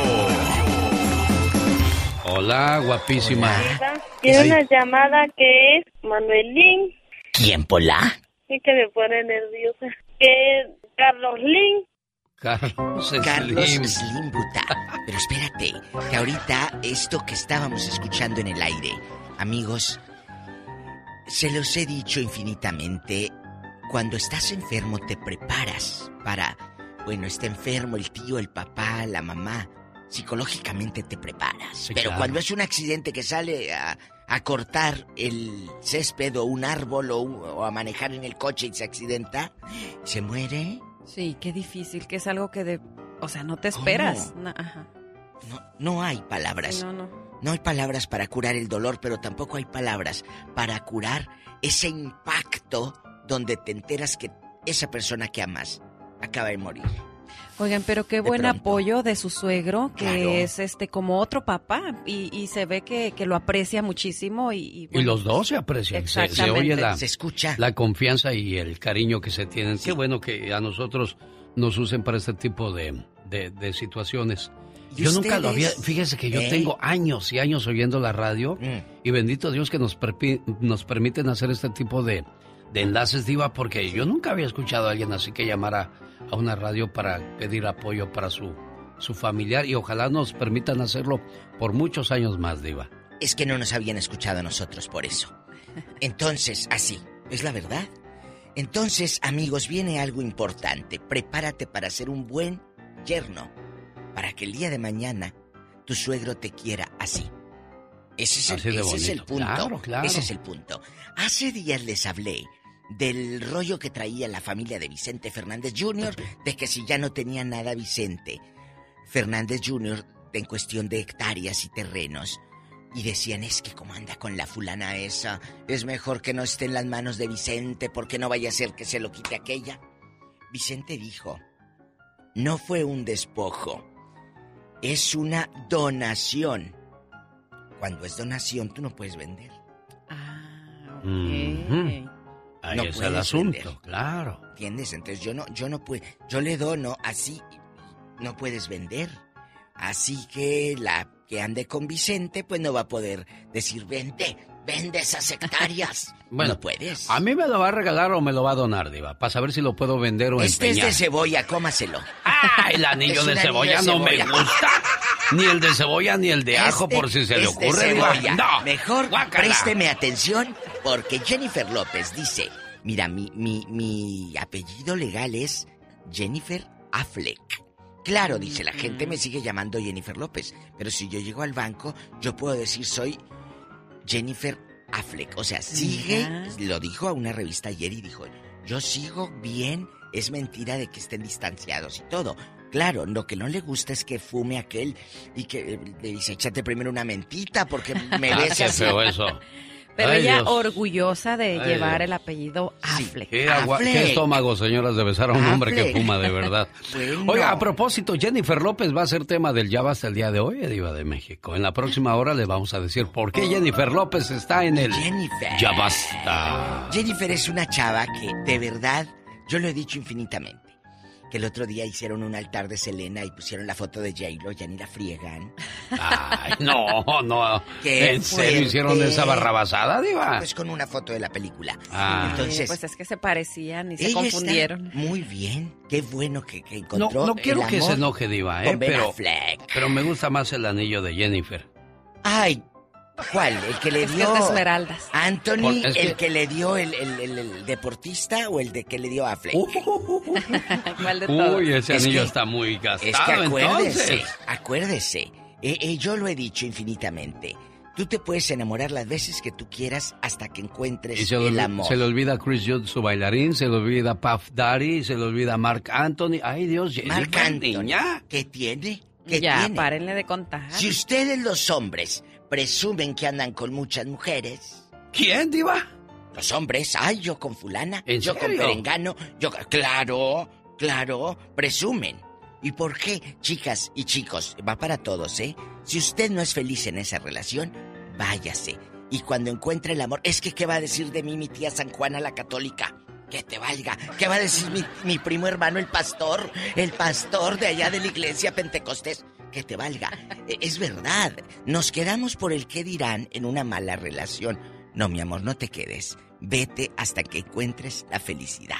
hola guapísima tiene una llamada que es Manuelín. ¿Quién, Pola? Sí, que me pone nerviosa. Que es Carlos Lin. Carlos Slim. Carlos Slim, bruta. Pero espérate, que ahorita esto que estábamos escuchando en el aire, amigos, se los he dicho infinitamente, cuando estás enfermo te preparas para, bueno, está enfermo el tío, el papá, la mamá, psicológicamente te preparas. Sí, Pero claro. cuando es un accidente que sale a, a cortar el césped o un árbol o a manejar en el coche y se accidenta, se muere. Sí, qué difícil, que es algo que de... O sea, no te esperas. No, ajá. No, no hay palabras. No, no. No hay palabras para curar el dolor, pero tampoco hay palabras para curar ese impacto donde te enteras que esa persona que amas acaba de morir. Oigan, pero qué buen pronto. apoyo de su suegro, que Claro. es este como otro papá, y, y se ve que, que lo aprecia muchísimo y, y, los dos se aprecian se, se oye la, Se escucha. la confianza y el cariño que se tienen qué bueno que a nosotros nos usen para este tipo de, de- de situaciones ¿Y yo nunca lo había fíjese que yo ¿Eh? tengo años y años oyendo la radio Mm. y bendito Dios que nos, nos permiten hacer este tipo de, de enlaces diva porque yo nunca había escuchado a alguien así que llamara a una radio para pedir apoyo para su su familiar y ojalá nos permitan hacerlo por muchos años más diva Es que no nos habían escuchado a nosotros por eso. Entonces, así, es la verdad. Entonces, amigos, viene algo importante. Prepárate para ser un buen yerno. Para que el día de mañana tu suegro te quiera así. Ese es el, ese es punto. Claro, claro. Ese es el punto. Hace días les hablé del rollo que traía la familia de Vicente Fernández Jr., de que si ya no tenía nada Vicente Fernández Jr. en cuestión de hectáreas y terrenos, y decían, es que como anda con la fulana esa, es mejor que no esté en las manos de Vicente porque no vaya a ser que se lo quite aquella. Vicente dijo, no fue un despojo, es una donación. Cuando es donación tú no puedes vender. Ujú. Ahí No es el asunto vender. claro ¿Entiendes? Entonces yo no, yo no puedo, yo le dono así, no puedes vender. Así que la que ande con Vicente, pues no va a poder decir, vende, vende esas hectáreas. (laughs) Bueno, no puedes. A mí me lo va a regalar o me lo va a donar, Diva, para saber si lo puedo vender o Este es empeñar. de cebolla, cómaselo. ¡Ah! El anillo Es de cebolla no me gusta. Ni el de cebolla ni el de ajo, Este por si se le es ocurre. Cebolla. No. Mejor Guácala. présteme atención porque Jennifer López dice, mira, mi, mi, mi apellido legal es Jennifer Affleck. Claro, dice la gente me sigue llamando Jennifer López, pero si yo llego al banco, yo puedo decir soy Jennifer Affleck. O sea, sigue, lo dijo a una revista ayer y dijo, yo sigo bien, es mentira de que estén distanciados y todo. Claro, lo que no le gusta es que fume aquel y que eh, le dice, échate primero una mentita porque me Ah, qué así". feo eso. (laughs) Pero Ay, ella Dios. orgullosa de Ay, llevar Dios. el apellido Affleck. Qué, agua- Affleck. qué estómago, señoras, de besar a un hombre que fuma, de verdad. (laughs) Bueno. Oiga, a propósito, Jennifer López va a ser tema del Ya Basta el día de hoy, Diva de México. En la próxima hora le vamos a decir por qué Jennifer López está en el Jennifer. Ya Basta. Jennifer es una chava que, de verdad, yo lo he dicho infinitamente. Que el otro día hicieron un altar de Selena y pusieron la foto de J-Lo, ya ni la friegan. Ay, no, no. (laughs) Qué ¿En serio fuerte. hicieron esa barrabasada, Diva? Pues con una foto de la película. Ah. Entonces, pues es que se parecían y se confundieron. está muy bien. Qué bueno que, que encontró no quiero el que se enoje, Diva, ¿eh? con Ben Pero, Affleck. pero me gusta más el anillo de Jennifer. Ay, ¿cuál? ¿El que le dio es de esmeraldas. Anthony, el que- le dio el, el- el- el deportista o el de que le dio Affleck? (laughs) ¿Cuál de todos? Uy, ese Es anillo que- está muy gastado, Es que acuérdese, entonces. acuérdese. Eh, eh, yo lo he dicho infinitamente. Tú te puedes enamorar las veces que tú quieras hasta que encuentres Y se le, el amor. se le olvida a Chris Judd, su bailarín, se le olvida a Puff Daddy, se le olvida a Mark Anthony. Ay, Dios, Jennifer, Anthony. ¿qué tiene? ¿Qué ya, tiene? párenle de contar. Si ustedes los hombres presumen que andan con muchas mujeres, ¿Quién, Diva? Los hombres, ay, yo con fulana, ¿En yo con perengano, yo... Claro, claro, presumen. ¿Y por qué, chicas y chicos? Va para todos, ¿eh? Si usted no es feliz en esa relación, váyase. Y cuando encuentre el amor, es que ¿qué va a decir de mí mi tía San Juana la católica? Que te valga. ¿Qué va a decir mi, mi primo hermano el pastor? El pastor de allá de la iglesia Pentecostés. Que te valga. E- Es verdad. Nos quedamos por el qué dirán en una mala relación. No, mi amor, no te quedes. Vete hasta que encuentres la felicidad.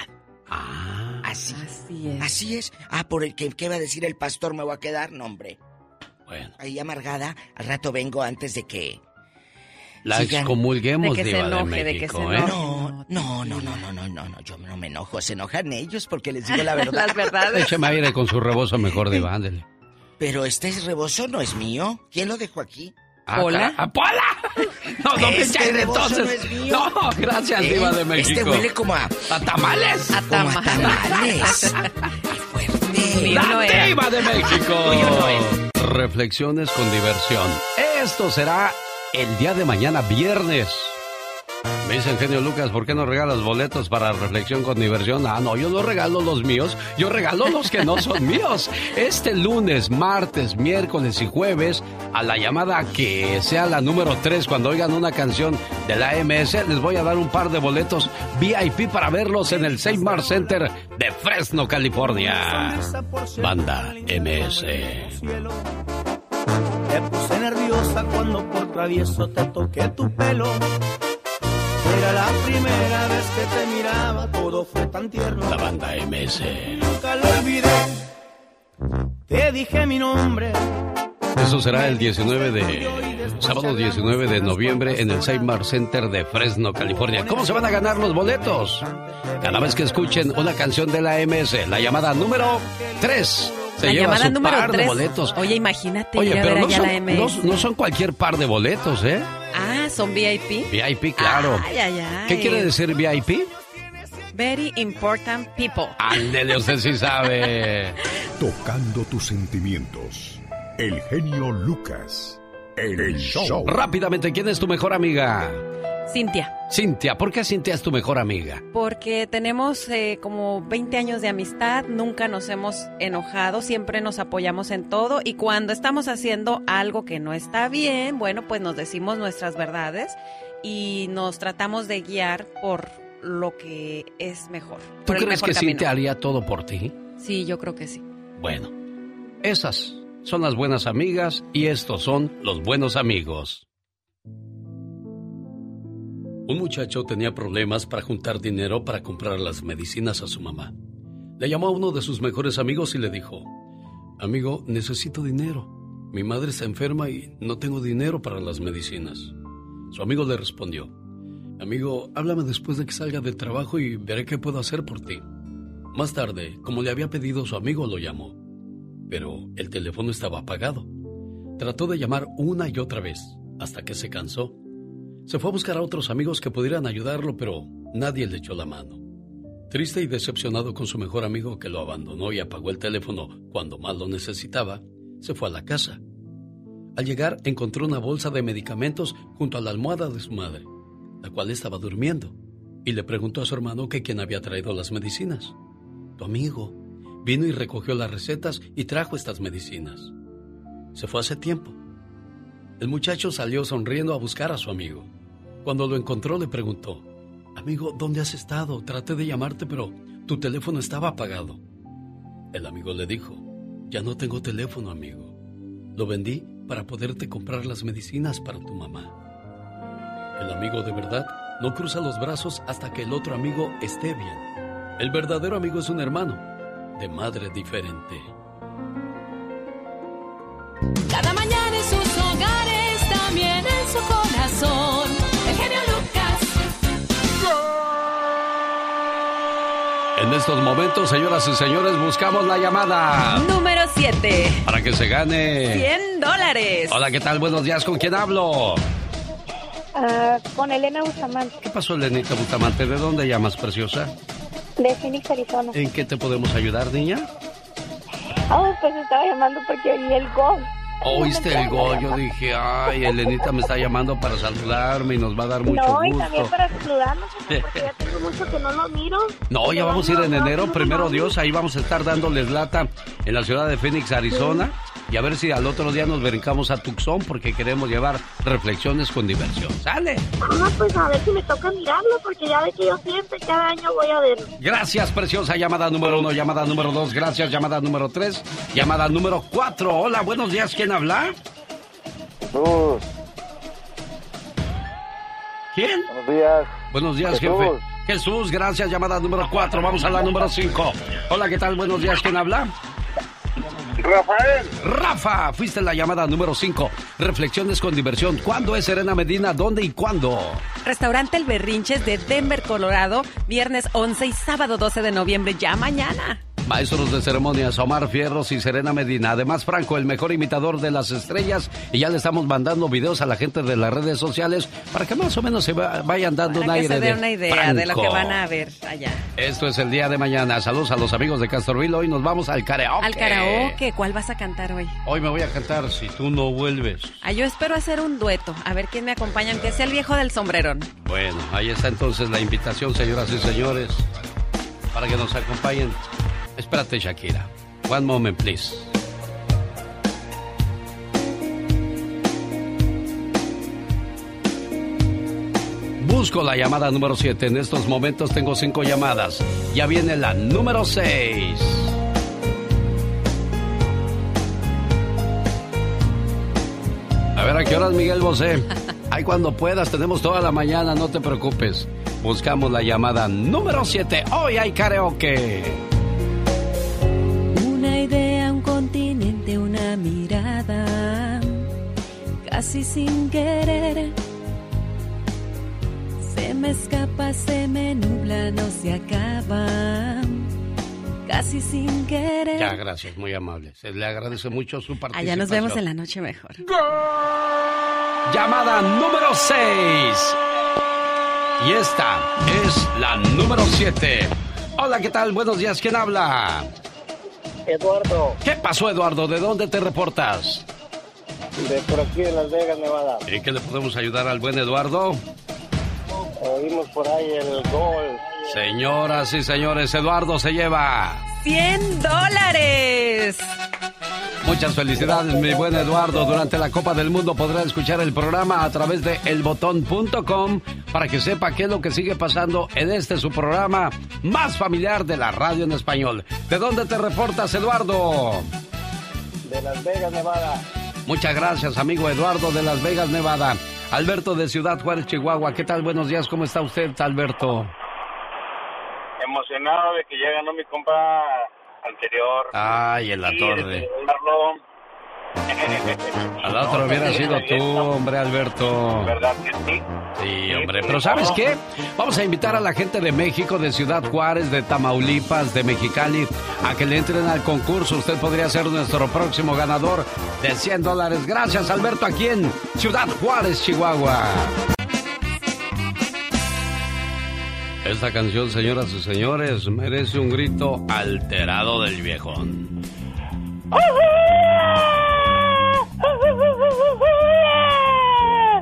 Ah. Así. Así es. Así es. Ah, por el que ¿qué va a decir el pastor me voy a quedar, no, hombre. Bueno. Ahí amargada, al rato vengo antes de que La Sigan. excomulguemos, De que se de enoje, de que se ¿eh? enoje. No, no, no, no, no, no, no, no, yo no me enojo, se enojan ellos porque les digo la (laughs) verdad. Las verdades. Écheme aire con su rebozo mejor, Diva, ándele. Pero este rebozo no es mío. ¿Quién lo dejó aquí? Ah, ¿Pola? ¡Ah, Pola! (laughs) No, no me Este rebozo entonces. no es mío. No, gracias, ¿Eh? Diva de México. Este huele como a, ¿A tamales? A como a tamales. tamales. (laughs) ¡Qué fuerte! No ¡La era. Diva de México! (laughs) No es. Reflexiones con diversión. Esto será el día de mañana, viernes. Me dice el genio Lucas, ¿por qué no regalas boletos para reflexión con diversión? Ah, no, yo no regalo los míos, yo regalo los que no son (laughs) míos. Este lunes, martes, miércoles y jueves, a la llamada que sea la número 3, cuando oigan una canción de la AMS, les voy a dar un par de boletos VIP para verlos en el Saint Mar Center de Fresno, California. Banda MS. Te puse nerviosa cuando por travieso te toqué tu pelo. Era la primera vez que te miraba, todo fue tan tierno. La banda MS. Nunca lo olvidé. Te dije mi nombre. Eso será el 19 de... Sábado 19 de noviembre en el Seymour Center de Fresno, California. ¿Cómo se van a ganar los boletos? Cada vez que escuchen una canción de la MS, la llamada número 3, se La lleva su número par de 3. boletos. Oye, imagínate Oye, pero ver no son, la MS. no- no son cualquier par de boletos, ¿eh? Ah, son VIP. VIP, claro. Ay, ay, ay. ¿Qué quiere decir VIP? Very important people. Ándele, usted sí sabe. (laughs) Tocando tus sentimientos. El genio Lucas. El, show. Rápidamente, ¿quién es tu mejor amiga? Cintia. Cintia, ¿por qué Cintia es tu mejor amiga? Porque tenemos eh, como 20 años de amistad, nunca nos hemos enojado, siempre nos apoyamos en todo y cuando estamos haciendo algo que no está bien, bueno, pues nos decimos nuestras verdades y nos tratamos de guiar por lo que es mejor. ¿Tú crees mejor que camino. Cintia haría todo por ti? Sí, yo creo que sí. Bueno, esas son las buenas amigas y estos son los buenos amigos. Un muchacho tenía problemas para juntar dinero para comprar las medicinas a su mamá. Le llamó a uno de sus mejores amigos y le dijo, Amigo, necesito dinero. Mi madre está enferma y no tengo dinero para las medicinas. Su amigo le respondió, Amigo, háblame después de que salga del trabajo y veré qué puedo hacer por ti. Más tarde, como le había pedido su amigo, lo llamó. Pero el teléfono estaba apagado. Trató de llamar una y otra vez, hasta que se cansó. Se fue a buscar a otros amigos que pudieran ayudarlo, pero nadie le echó la mano. Triste y decepcionado con su mejor amigo que lo abandonó y apagó el teléfono cuando más lo necesitaba, se fue a la casa. Al llegar encontró una bolsa de medicamentos junto a la almohada de su madre, la cual estaba durmiendo, y le preguntó a su hermano que quién había traído las medicinas. Tu amigo. Vino y recogió las recetas y trajo estas medicinas. Se fue hace tiempo. El muchacho salió sonriendo a buscar a su amigo. Cuando lo encontró le preguntó, Amigo, ¿dónde has estado? Traté de llamarte, pero tu teléfono estaba apagado. El amigo le dijo, Ya no tengo teléfono, amigo. Lo vendí para poderte comprar las medicinas para tu mamá. El amigo de verdad no cruza los brazos hasta que el otro amigo esté bien. El verdadero amigo es un hermano, de madre diferente. Cada mañana en sus hogares, también en su corazón. En estos momentos, señoras y señores, buscamos la llamada Número 7. para que se gane. 100 dólares. Hola, ¿qué tal? Buenos días, ¿con quién hablo? Ah, con Elena Bustamante, ¿Qué pasó, Lenita Bustamante? ¿De dónde llamas, preciosa? de Phoenix, Arizona. ¿En qué te podemos ayudar, niña? Oh, pues estaba llamando porque oí el gol Oíste el gol, yo dije, ay, Elenita me está llamando para saludarme y nos va a dar mucho no, y gusto. también para saludarnos, (laughs) porque ya tengo mucho que no lo miro. No, ya vamos a ir en enero, primero Dios, ahí vamos a estar dándoles lata en la ciudad de Phoenix, Arizona. Y a ver si al otro día nos brincamos a Tucson porque queremos llevar reflexiones con diversión. ¿Sale? Ah, pues a ver si me toca mirarlo, porque ya ve que yo siempre, cada año voy a verlo. Gracias, preciosa. Llamada número uno, llamada número dos. Gracias, llamada número tres. Llamada número cuatro. Hola, buenos días. ¿Quién habla? ¿Quién? Buenos días. Buenos días, Jesús. jefe. Jesús, gracias. Llamada número cuatro. Vamos a la número cinco. Hola, ¿qué tal? Buenos días. ¿Quién habla? Rafael. Rafa, fuiste la llamada número 5. Reflexiones con diversión. ¿Cuándo es Serena Medina? ¿Dónde y cuándo? Restaurante El Berrinches de Denver, Colorado, viernes 11 y sábado 12 de noviembre, ya mañana. Maestros de ceremonias, Omar Fierros y Serena Medina. Además, Franco, el mejor imitador de las estrellas. Y ya le estamos mandando videos a la gente de las redes sociales para que más o menos se va- vayan dando Para un que aire se dé de una idea de lo que Franco. van a ver allá. Esto es el día de mañana. Saludos a los amigos de Castorville. Hoy nos vamos al karaoke. Al karaoke, ¿cuál vas a cantar hoy? Hoy me voy a cantar Si tú no vuelves. Ah, yo espero hacer un dueto, a ver quién me acompaña, aunque sea el viejo del sombrerón. Bueno, ahí está entonces la invitación, señoras y señores, para que nos acompañen. Espérate, Shakira. One moment, please. Busco la llamada número 7. En estos momentos tengo cinco llamadas. Ya viene la número 6. A ver, ¿a qué horas, Miguel Bosé? (laughs) Ay, cuando puedas, tenemos toda la mañana, no te preocupes. Buscamos la llamada número 7. Hoy hay karaoke. Idea, un continente, una mirada, casi sin querer. Se me escapa, se me nubla, no se acaba, casi sin querer. Ya, gracias, muy amable. Se le agradece mucho su participación. Allá nos vemos en la noche mejor. Llamada número 6. Y esta es la número 7. Hola, ¿qué tal? Buenos días, ¿quién habla? Eduardo, ¿Qué pasó, Eduardo? ¿De dónde te reportas? de por aquí de Las Vegas, Nevada. ¿En qué le podemos ayudar al buen Eduardo? Oímos por ahí el gol. Señoras y señores, Eduardo se lleva. 100 dólares. Muchas felicidades, mi buen Eduardo. Durante la Copa del Mundo podrá escuchar el programa a través de elbotón.com para que sepa qué es lo que sigue pasando en este su programa más familiar de la radio en español. ¿De dónde te reportas, Eduardo? De Las Vegas, Nevada. Muchas gracias, amigo Eduardo de Las Vegas, Nevada. Alberto de Ciudad Juárez, Chihuahua. ¿Qué tal? Buenos días, ¿cómo está usted, Alberto? Emocionado de que ya ganó mi compa anterior. Ay, en la torre. A la otra hubiera sido tú, hombre, Alberto. ¿Verdad que sí? Sí, hombre, pero ¿sabes qué? Vamos a invitar a la gente de México, de Ciudad Juárez, de Tamaulipas, de Mexicali, a que le entren al concurso. Usted podría ser nuestro próximo ganador de 100 dólares. Gracias, Alberto, aquí en Ciudad Juárez, Chihuahua. Esta canción, señoras y señores, merece un grito alterado del viejón.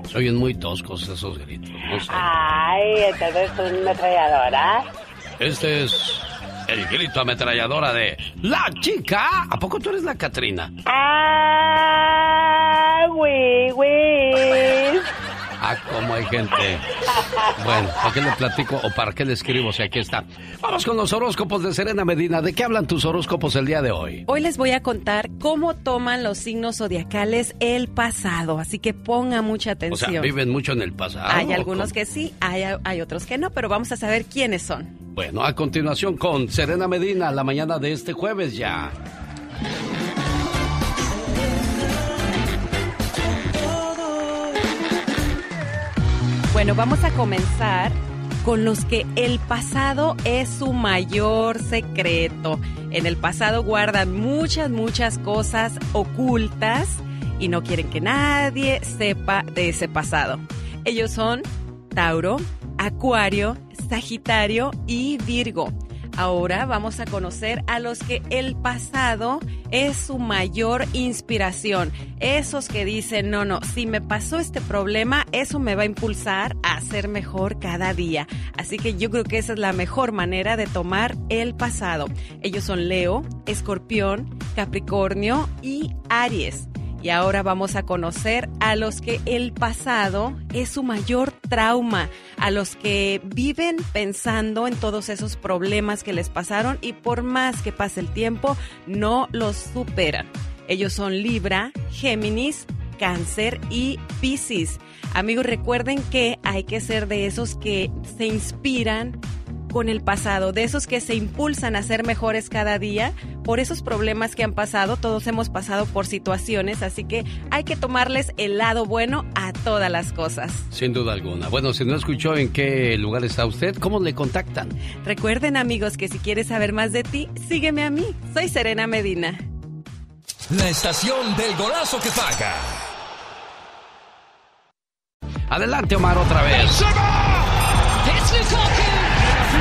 Se oyen muy toscos esos gritos, no sé. Ay, entonces es una ametralladora. Este es el grito ametralladora de La Chica. ¿A poco tú eres la Catrina? Ah, güey. (laughs) Ah, cómo hay gente. Bueno, ¿para qué le platico o para qué le escribo si aquí está? Vamos con los horóscopos de Serena Medina. ¿De qué hablan tus horóscopos el día de hoy? Hoy les voy a contar cómo toman los signos zodiacales el pasado, así que ponga mucha O atención. sea, viven mucho en el pasado. hay ¿o algunos cómo? que sí, hay, hay otros que no, pero vamos a saber quiénes son. Bueno, a continuación con Serena Medina, la mañana de este jueves ya. Bueno, vamos a comenzar con los que el pasado es su mayor secreto. En el pasado guardan muchas, muchas cosas ocultas y no quieren que nadie sepa de ese pasado. Ellos son Tauro, Acuario, Sagitario y Virgo. Ahora vamos a conocer a los que el pasado es su mayor inspiración. Esos que dicen, no, no, si me pasó este problema, eso me va a impulsar a ser mejor cada día. Así que yo creo que esa es la mejor manera de tomar el pasado. Ellos son Leo, Escorpión, Capricornio y Aries. Y ahora vamos a conocer a los que el pasado es su mayor trauma, a los que viven pensando en todos esos problemas que les pasaron y por más que pase el tiempo, no los superan. Ellos son Libra, Géminis, Cáncer y Piscis. Amigos, recuerden que hay que ser de esos que se inspiran con el pasado, de esos que se impulsan a ser mejores cada día por esos problemas que han pasado. Todos hemos pasado por situaciones, así que hay que tomarles el lado bueno a todas las cosas. Sin duda alguna. Bueno, si no escuchó en qué lugar está usted, ¿cómo le contactan? Recuerden amigos que si quieres saber más de ti, sígueme a mí. Soy Serena Medina. La estación del golazo que paga. Adelante Omar otra vez.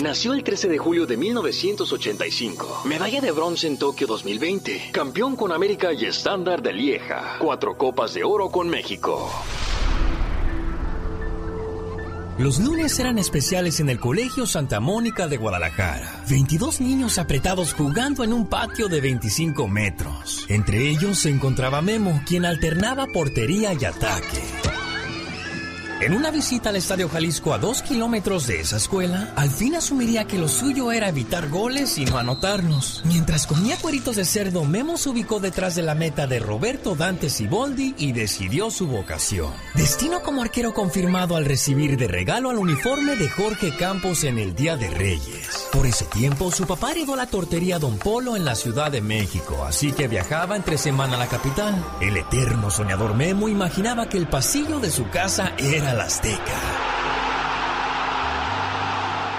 Nació el 13 de julio de 1985. Medalla de bronce en Tokio 2020. Campeón con América y estándar de Lieja. Cuatro copas de oro con México. Los lunes eran especiales en el Colegio Santa Mónica de Guadalajara. 22 niños apretados jugando en un patio de 25 metros. Entre ellos se encontraba Memo, quien alternaba portería y ataque. En una visita al Estadio Jalisco a dos kilómetros de esa escuela, al fin asumiría que lo suyo era evitar goles y no anotarnos. Mientras comía cueritos de cerdo, Memo se ubicó detrás de la meta de Roberto Dante Siboldi y decidió su vocación. Destino como arquero confirmado al recibir de regalo al uniforme de Jorge Campos en el Día de Reyes. Por ese tiempo, su papá heredó la tortería Don Polo en la Ciudad de México, así que viajaba entre semana a la capital. El eterno soñador Memo imaginaba que el pasillo de su casa era Azteca.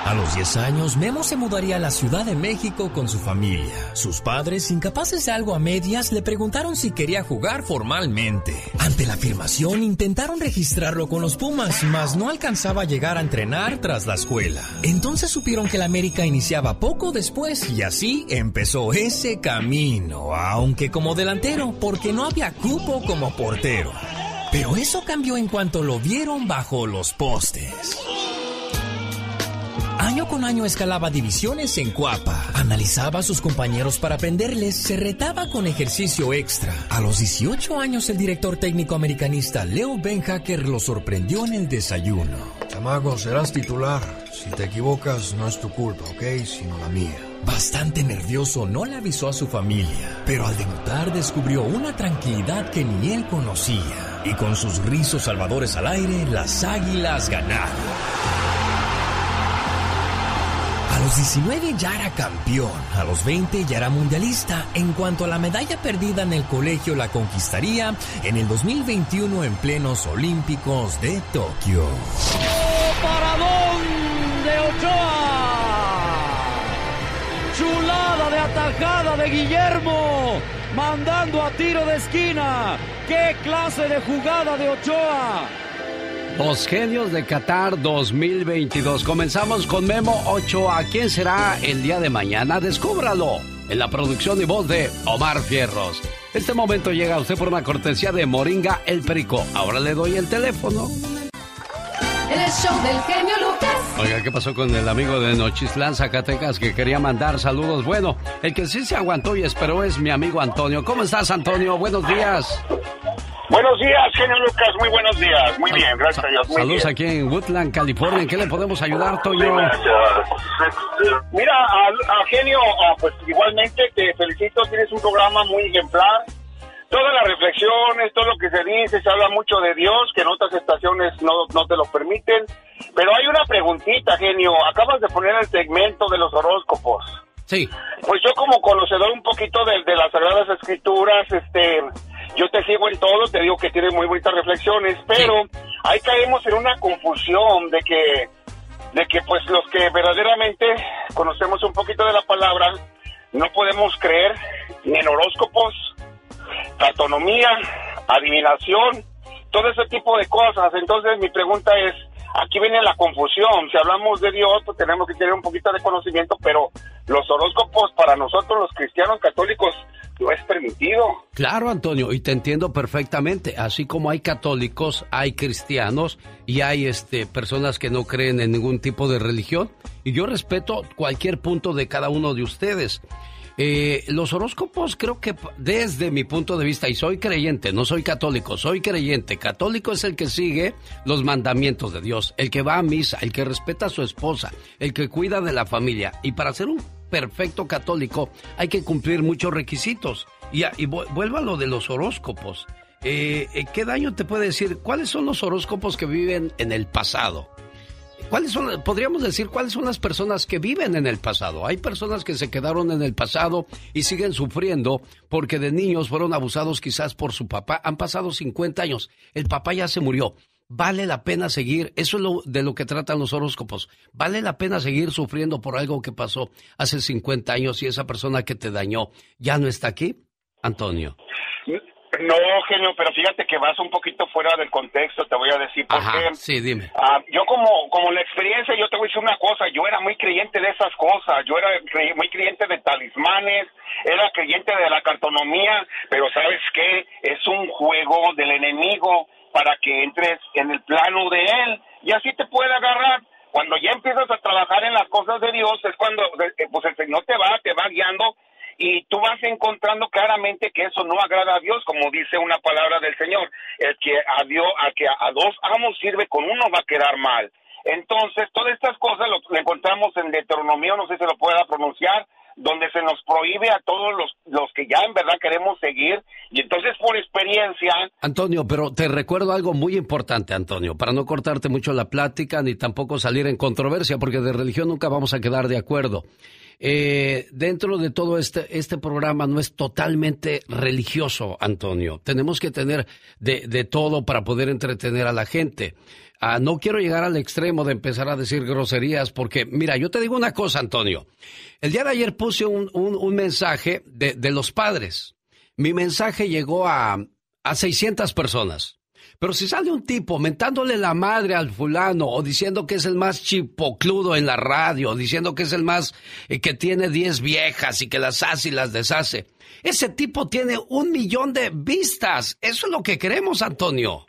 A los 10 años, Memo se mudaría a la Ciudad de México con su familia. Sus padres, incapaces de algo a medias, le preguntaron si quería jugar formalmente. Ante la afirmación, intentaron registrarlo con los Pumas, mas no alcanzaba a llegar a entrenar tras la escuela. Entonces supieron que la América iniciaba poco después y así empezó ese camino, aunque como delantero, porque no había cupo como portero. Pero eso cambió en cuanto lo vieron bajo los postes. Año con año escalaba divisiones en Cuapa, analizaba a sus compañeros para aprenderles, se retaba con ejercicio extra. A los 18 años el director técnico americanista Leo Ben Hacker lo sorprendió en el desayuno. Chamaco, serás titular. Si te equivocas no es tu culpa, ¿ok? Sino la mía. Bastante nervioso, no le avisó a su familia, pero al debutar descubrió una tranquilidad que ni él conocía. Y con sus rizos salvadores al aire, las águilas ganaron. A los 19 ya era campeón, a los 20 ya era mundialista. En cuanto a la medalla perdida en el colegio, la conquistaría en el 2021 en plenos Olímpicos de Tokio. ¡Paradón de Ochoa! ¡Chulada de atajada de Guillermo! Mandando a tiro de esquina. ¡Qué clase de jugada de Ochoa! Los genios de Qatar 2022. Comenzamos con Memo Ochoa. ¿Quién será el día de mañana? Descúbralo en la producción y voz de Omar Fierros. Este momento llega a usted por una cortesía de Moringa El Perico. Ahora le doy el teléfono. El show del genio Lucas. Oiga, ¿qué pasó con el amigo de Nochislán, Zacatecas, que quería mandar saludos? Bueno, el que sí se aguantó y esperó es mi amigo Antonio. ¿Cómo estás, Antonio? Buenos días. Buenos días, genio Lucas. Muy buenos días. Muy bien, gracias a Dios. Muy Saludos bien. aquí en Woodland, California. ¿En qué le podemos ayudar, Toño? Mira, a, a genio, ah, pues igualmente te felicito. Tienes un programa muy ejemplar. Todas las reflexiones, todo lo que se dice, se habla mucho de Dios, que en otras estaciones no, no te lo permiten. Pero hay una preguntita, genio. Acabas de poner el segmento de los horóscopos. Sí. Pues yo como conocedor un poquito de, de las Sagradas Escrituras, este, yo te sigo en todo, te digo que tienes muy bonitas reflexiones, pero ahí caemos en una confusión de que, de que pues los que verdaderamente conocemos un poquito de la palabra, no podemos creer ni en horóscopos, cartonomía, adivinación, todo ese tipo de cosas. Entonces mi pregunta es, aquí viene la confusión. Si hablamos de Dios, pues tenemos que tener un poquito de conocimiento, pero los horóscopos para nosotros los cristianos católicos no es permitido. Claro, Antonio, y te entiendo perfectamente. Así como hay católicos, hay cristianos y hay este personas que no creen en ningún tipo de religión. Y yo respeto cualquier punto de cada uno de ustedes. Eh, los horóscopos creo que desde mi punto de vista, y soy creyente, no soy católico, soy creyente. Católico es el que sigue los mandamientos de Dios, el que va a misa, el que respeta a su esposa, el que cuida de la familia. Y para ser un perfecto católico hay que cumplir muchos requisitos. Y, y vuelvo a lo de los horóscopos. Eh, eh, ¿Qué daño te puede decir? ¿Cuáles son los horóscopos que viven en el pasado? ¿Cuáles son, podríamos decir, cuáles son las personas que viven en el pasado? Hay personas que se quedaron en el pasado y siguen sufriendo porque de niños fueron abusados quizás por su papá. Han pasado 50 años, el papá ya se murió. Vale la pena seguir, eso es lo, de lo que tratan los horóscopos. Vale la pena seguir sufriendo por algo que pasó hace 50 años y esa persona que te dañó ya no está aquí, Antonio. No, genio, pero fíjate que vas un poquito fuera del contexto, te voy a decir por Ajá, qué. sí, dime. Ah, yo como, como la experiencia, yo te voy a decir una cosa, yo era muy creyente de esas cosas, yo era cre- muy creyente de talismanes, era creyente de la cartonomía, pero ¿sabes qué? Es un juego del enemigo para que entres en el plano de él y así te puede agarrar. Cuando ya empiezas a trabajar en las cosas de Dios es cuando eh, pues el Señor te va, te va guiando y tú vas encontrando claramente que eso no agrada a Dios, como dice una palabra del Señor, el que a Dios, a que a dos amos sirve con uno va a quedar mal. Entonces, todas estas cosas lo, lo encontramos en Deuteronomio, no sé si lo pueda pronunciar, donde se nos prohíbe a todos los, los que ya en verdad queremos seguir, y entonces por experiencia, Antonio, pero te recuerdo algo muy importante, Antonio, para no cortarte mucho la plática ni tampoco salir en controversia, porque de religión nunca vamos a quedar de acuerdo. Eh, dentro de todo este, este programa no es totalmente religioso, Antonio. Tenemos que tener de, de todo para poder entretener a la gente. Ah, no quiero llegar al extremo de empezar a decir groserías, porque, mira, yo te digo una cosa, Antonio. El día de ayer puse un, un- un mensaje de, de los padres. Mi mensaje llegó a, a 600 personas. Pero si sale un tipo mentándole la madre al fulano o diciendo que es el más chipocludo en la radio, o diciendo que es el más eh, que tiene 10 viejas y que las hace y las deshace, ese tipo tiene un millón de vistas. Eso es lo que queremos, Antonio.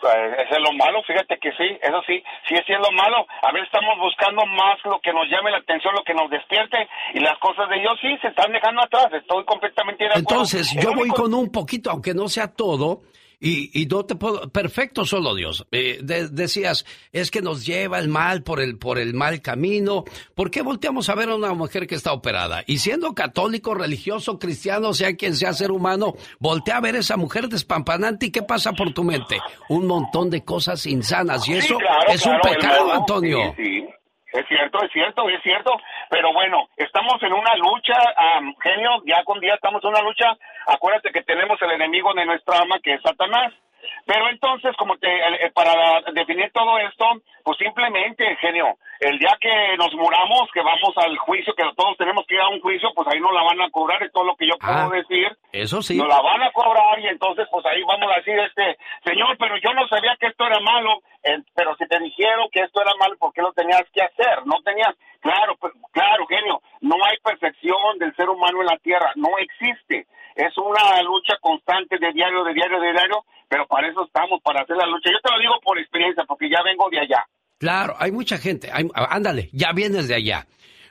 pues, ese es lo malo, fíjate que sí, eso sí, sí es lo malo. A ver, estamos buscando más lo que nos llame la atención, lo que nos despierte, y las cosas de Dios sí se están dejando atrás, estoy completamente de acuerdo. Entonces, yo voy con un poquito, aunque no sea todo, y, y no te puedo. Perfecto, solo Dios. Eh, de- decías, es que nos lleva el mal por el, por el mal camino. ¿Por qué volteamos a ver a una mujer que está operada? Y siendo católico, religioso, cristiano, sea quien sea ser humano, voltea a ver a esa mujer despampanante y ¿qué pasa por tu mente? Un montón de cosas insanas. Y Sí, eso claro, es un pecado, hermano. Antonio. Sí, sí. Es cierto, es cierto, es cierto. Pero bueno, estamos en una lucha, am, genio, día con día estamos en una lucha. Acuérdate que tenemos el enemigo de nuestra alma que es Satanás. Pero entonces, como te, eh, para definir todo esto, pues simplemente, genio, el día que nos muramos, que vamos al juicio, que todos tenemos que ir a un juicio, pues ahí nos la van a cobrar, es todo lo que yo puedo Ah, decir. Eso sí. Nos la van a cobrar y entonces pues ahí vamos a decir, este, señor, pero yo no sabía que esto era malo, eh, pero si te dijeron que esto era malo, ¿por qué lo tenías que hacer? No tenías, claro, pues, claro, genio, no hay perfección del ser humano en la tierra, no existe. Es una lucha constante de diario, de diario, de diario, pero para eso estamos, para hacer la lucha. Yo te lo digo por experiencia, porque ya vengo de allá. Claro, hay mucha gente. hay- ándale, ya vienes de allá.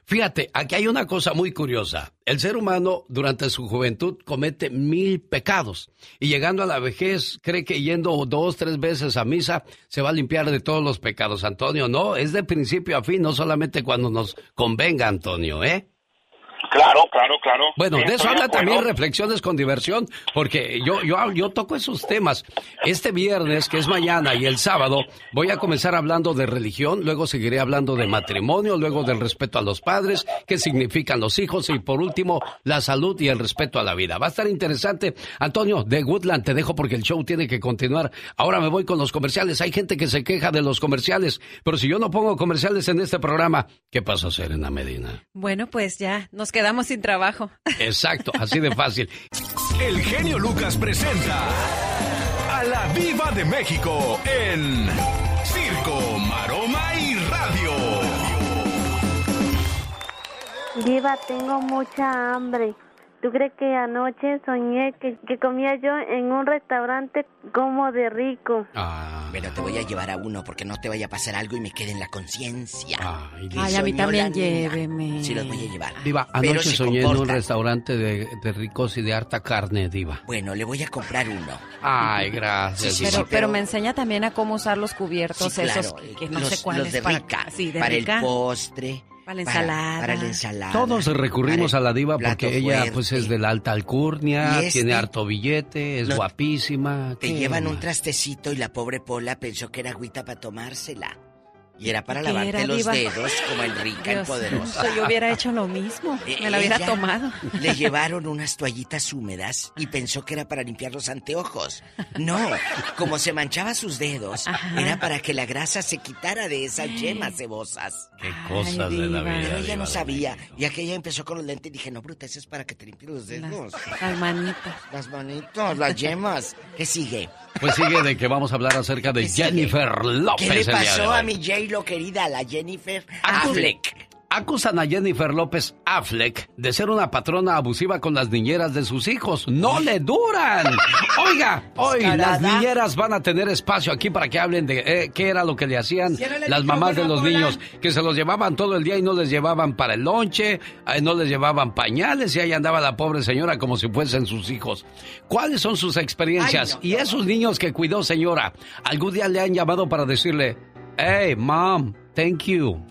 Fíjate, aquí hay una cosa muy curiosa. El ser humano durante su juventud comete mil pecados y llegando a la vejez cree que yendo dos, tres veces a misa se va a limpiar de todos los pecados. Antonio, no, es de principio a fin, no solamente cuando nos convenga, Antonio, ¿eh? Claro, claro, claro. Bueno, Sí, de eso habla también Reflexiones con Diversión, porque yo, yo, yo toco esos temas. Este viernes, que es mañana, y el sábado, voy a comenzar hablando de religión, luego seguiré hablando de matrimonio, luego del respeto a los padres, qué significan los hijos, y por último, la salud y el respeto a la vida. Va a estar interesante. Antonio, de Woodland, te dejo porque el show tiene que continuar. Ahora me voy con los comerciales. Hay gente que se queja de los comerciales, pero si yo no pongo comerciales en este programa, ¿qué pasa, Serena Medina? Bueno, pues ya nos quedamos sin trabajo. Exacto, así de fácil. (laughs) El genio Lucas presenta a la Viva de México en Circo, Maroma y Radio. Diva, tengo mucha hambre. ¿Tú crees que anoche soñé que, que comía yo en un restaurante como de rico? Pero te voy a llevar a uno porque no te vaya a pasar algo y me quede en la conciencia. Que Ay, a mí también lléveme. Sí, los voy a llevar. Diva, anoche soñé en un restaurante de, de ricos y de harta carne, Diva. Bueno, le voy a comprar uno. Ay, gracias. Sí, sí, Diva. Pero, pero me enseña también a cómo usar los cubiertos Sí, esos claro, que no los, sé cuáles los de para, rica, sí, de para rica. el postre, Para la ensalada. para, la ensalada. Todos recurrimos a para la diva porque ella fuerte. pues es de la alta alcurnia, este- tiene harto billete, es No- guapísima. Te ¿qué llevan un trastecito y la pobre Pola pensó que era agüita para tomársela. Y era para ¿Qué lavarte era, los diva? dedos como el rica, el poderoso. yo hubiera hecho lo mismo. Me la hubiera tomado. Le llevaron unas toallitas húmedas y pensó que era para limpiar los anteojos. No, como se manchaba sus dedos, era para que la grasa se quitara de esas yemas cebosas. Qué cosas de la vida. Pero ella no sabía. Y aquella empezó con los lentes y dije, no, bruta, eso es para que te limpies los dedos. Las manitas. Las manitos, las yemas. ¿Qué sigue? Pues sigue de que vamos a hablar acerca de Jennifer López. ¿Qué le el día de pasó hoy. a mi J-Lo querida, la Jennifer Acu- Affleck? Acusan a Jennifer López Affleck de ser una patrona abusiva con las niñeras de sus hijos. ¡No le duran! (laughs) Oiga, hoy las niñeras van a tener espacio aquí para que hablen de eh, qué era lo que le hacían Ciérrale las mamás de los niños, que se los llevaban todo el día y no les llevaban para el lonche, eh, no les llevaban pañales y ahí andaba la pobre señora como si fuesen sus hijos. ¿Cuáles son sus experiencias? Ay, no, y esos niños que cuidó, señora, algún día le han llamado para decirle, hey, mom, thank you.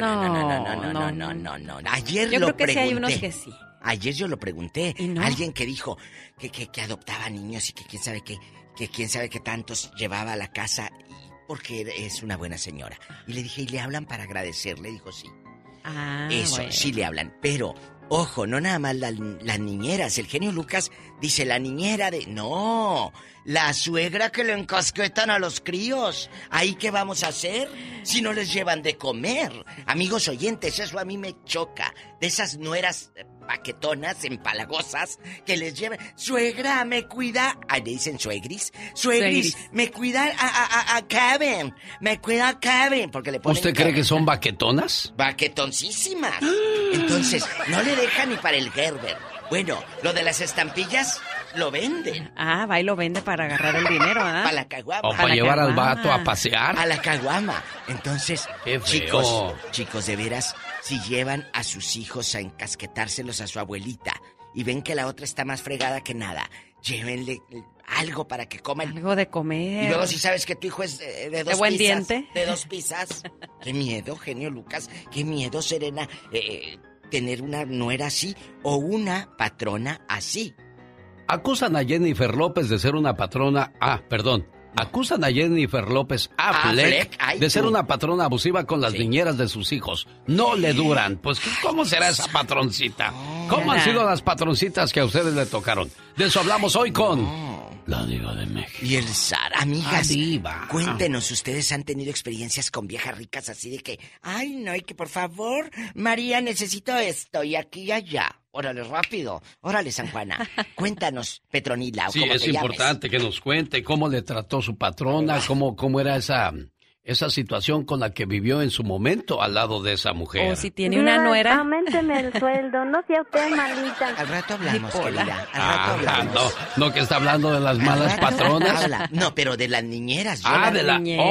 No, no, no, no, no, no, no, no, no, no. Ayer Yo lo creo que sí hay pregunté. unos que sí. Ayer yo lo pregunté. ¿Y no? Alguien que dijo que, que, que adoptaba niños y que quién sabe qué, que quién sabe qué tantos llevaba a la casa y porque es una buena señora. Y le dije, ¿y le hablan para agradecerle? Dijo, sí. Ah, Eso, bueno. sí le hablan. Pero, ojo, no nada más la- las niñeras. El genio Lucas dice la niñera de. No, la suegra que le encasquetan a los críos. ¿Ahí qué vamos a hacer? Si no les llevan de comer. Amigos oyentes, eso a mí me choca. De esas nueras eh, paquetonas, empalagosas, que les llevan. Suegra, me cuida. Ah, le dicen suegris. Suegris, Suegris. me cuida a, a, a- a Kevin. Me cuida a Kevin. Porque le ponen ¿Usted cree Kevin. que son baquetonas? Baquetoncísimas. Entonces, no le deja ni para el Gerber. Bueno, lo de las estampillas lo venden. Ah, va y lo vende para agarrar el dinero, ¿ah? Para la caguama. O para llevar al vato a pasear. A la caguama. Entonces, Qué feo. chicos, chicos, de veras, si llevan a sus hijos a encasquetárselos a su abuelita y ven que la otra está más fregada que nada, llévenle algo para que coman. Algo de comer. Y luego si sabes que tu hijo es eh, de, dos buen pizzas, diente. De dos pizzas. (laughs) Qué miedo, genio Lucas. Qué miedo, Serena, eh, tener una nuera así o una patrona así. Acusan a Jennifer López de ser una patrona. Ah, perdón. Acusan a Jennifer López Affleck, Affleck, ay, de ser una patrona abusiva con las niñeras de sus hijos. No le duran. Pues, ¿cómo será esa patroncita? ¿Cómo han sido las patroncitas que a ustedes le tocaron? De eso hablamos hoy con la Diva de México. Y el zar, amigas. Diva. Cuéntenos, ¿ustedes han tenido experiencias con viejas ricas así de que, ay, no, y que por favor, María, necesito esto y aquí y allá? Órale, rápido. Órale, San Juana. (laughs) Cuéntanos, Petronila, Sí, es te llames. importante que nos cuente cómo le trató su patrona, cómo, cómo era esa, esa situación con la que vivió en su momento al lado de esa mujer. O si tiene una nuera. Aumenteme el (laughs) sueldo, no sea usted malita. Al rato hablamos, querida. Al rato Ah, hablamos. no, no que está hablando de las malas patronas. habla. No, pero de las niñeras. yo Ah, la- de la... niñeras.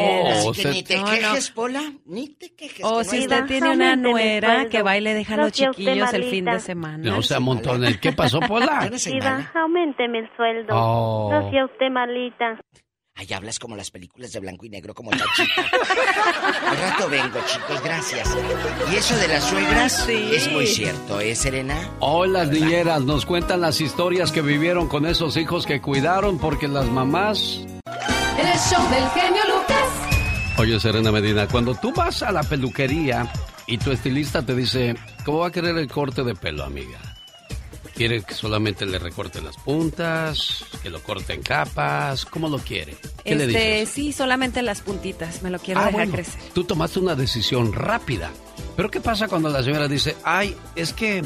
Oh, Así que usted- ni te No, no. quejes, Pola, ni te quejes. O que si usted tiene una nuera que va y le deja a los chiquillos el fin de semana. No sea montonel. ¿Qué pasó, (laughs) Pola? aumenteme el sueldo. Oh. No sea usted malita. Ay, hablas como las películas de blanco y negro, como Chachita. (laughs) Al rato vengo, chicos, gracias. Y eso de las suegras es muy cierto, ¿eh, Serena? Hoy las niñeras nos cuentan las historias que vivieron con esos hijos que cuidaron porque las mamás... El show del genio Lucas. Oye, Serena Medina, cuando tú vas a la peluquería y tu estilista te dice, ¿cómo va a querer el corte de pelo, amiga? ¿Quiere que solamente le recorte las puntas? ¿Que lo corte en capas? ¿Cómo lo quiere? ¿Qué le Este, dices? sí, solamente las puntitas. Me lo quiero Ah, dejar bueno, crecer. Tú tomaste una decisión rápida. Pero ¿qué pasa cuando la señora dice, ay, es que...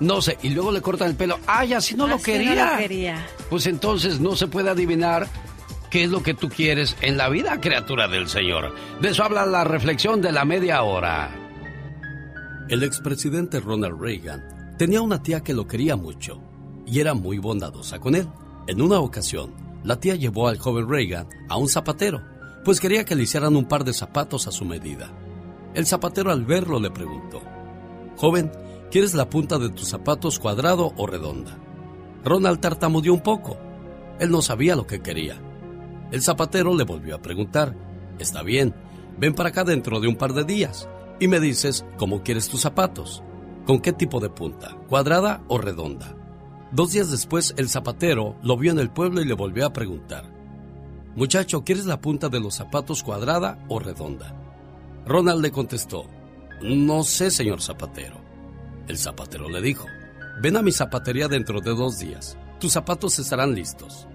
No sé, y luego le cortan el pelo. Ay, así no lo Así quería. no lo quería. Pues entonces no se puede adivinar qué es lo que tú quieres en la vida, criatura del Señor. De eso habla la reflexión de la media hora. El expresidente Ronald Reagan tenía una tía que lo quería mucho y era muy bondadosa con él. En una ocasión, la tía llevó al joven Reagan a un zapatero, pues quería que le hicieran un par de zapatos a su medida. El zapatero al verlo le preguntó, Joven, ¿quieres la punta de tus zapatos cuadrado o redonda? Ronald tartamudeó un poco. Él no sabía lo que quería. El zapatero le volvió a preguntar, Está bien, ven para acá dentro de un par de días y me dices cómo quieres tus zapatos. ¿Con qué tipo de punta? ¿Cuadrada o redonda? Dos días después, el zapatero lo vio en el pueblo y le volvió a preguntar. Muchacho, ¿quieres la punta de los zapatos cuadrada o redonda? Ronald le contestó, No sé, señor zapatero. El zapatero le dijo, Ven a mi zapatería dentro de dos días. Tus zapatos estarán listos.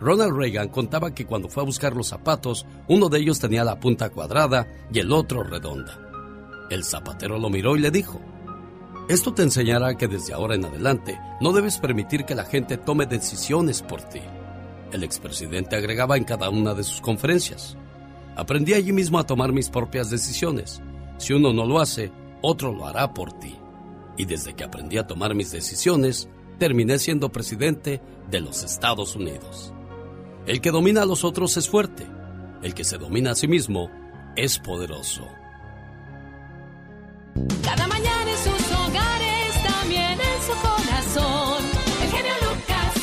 Ronald Reagan contaba que cuando fue a buscar los zapatos, uno de ellos tenía la punta cuadrada y el otro redonda. El zapatero lo miró y le dijo, esto te enseñará que desde ahora en adelante no debes permitir que la gente tome decisiones por ti. El expresidente agregaba en cada una de sus conferencias. Aprendí allí mismo a tomar mis propias decisiones. Si uno no lo hace, otro lo hará por ti. Y desde que aprendí a tomar mis decisiones, terminé siendo presidente de los Estados Unidos. El que domina a los otros es fuerte. El que se domina a sí mismo es poderoso. Cada mañana en sus hogares, también en su corazón. El genio Lucas.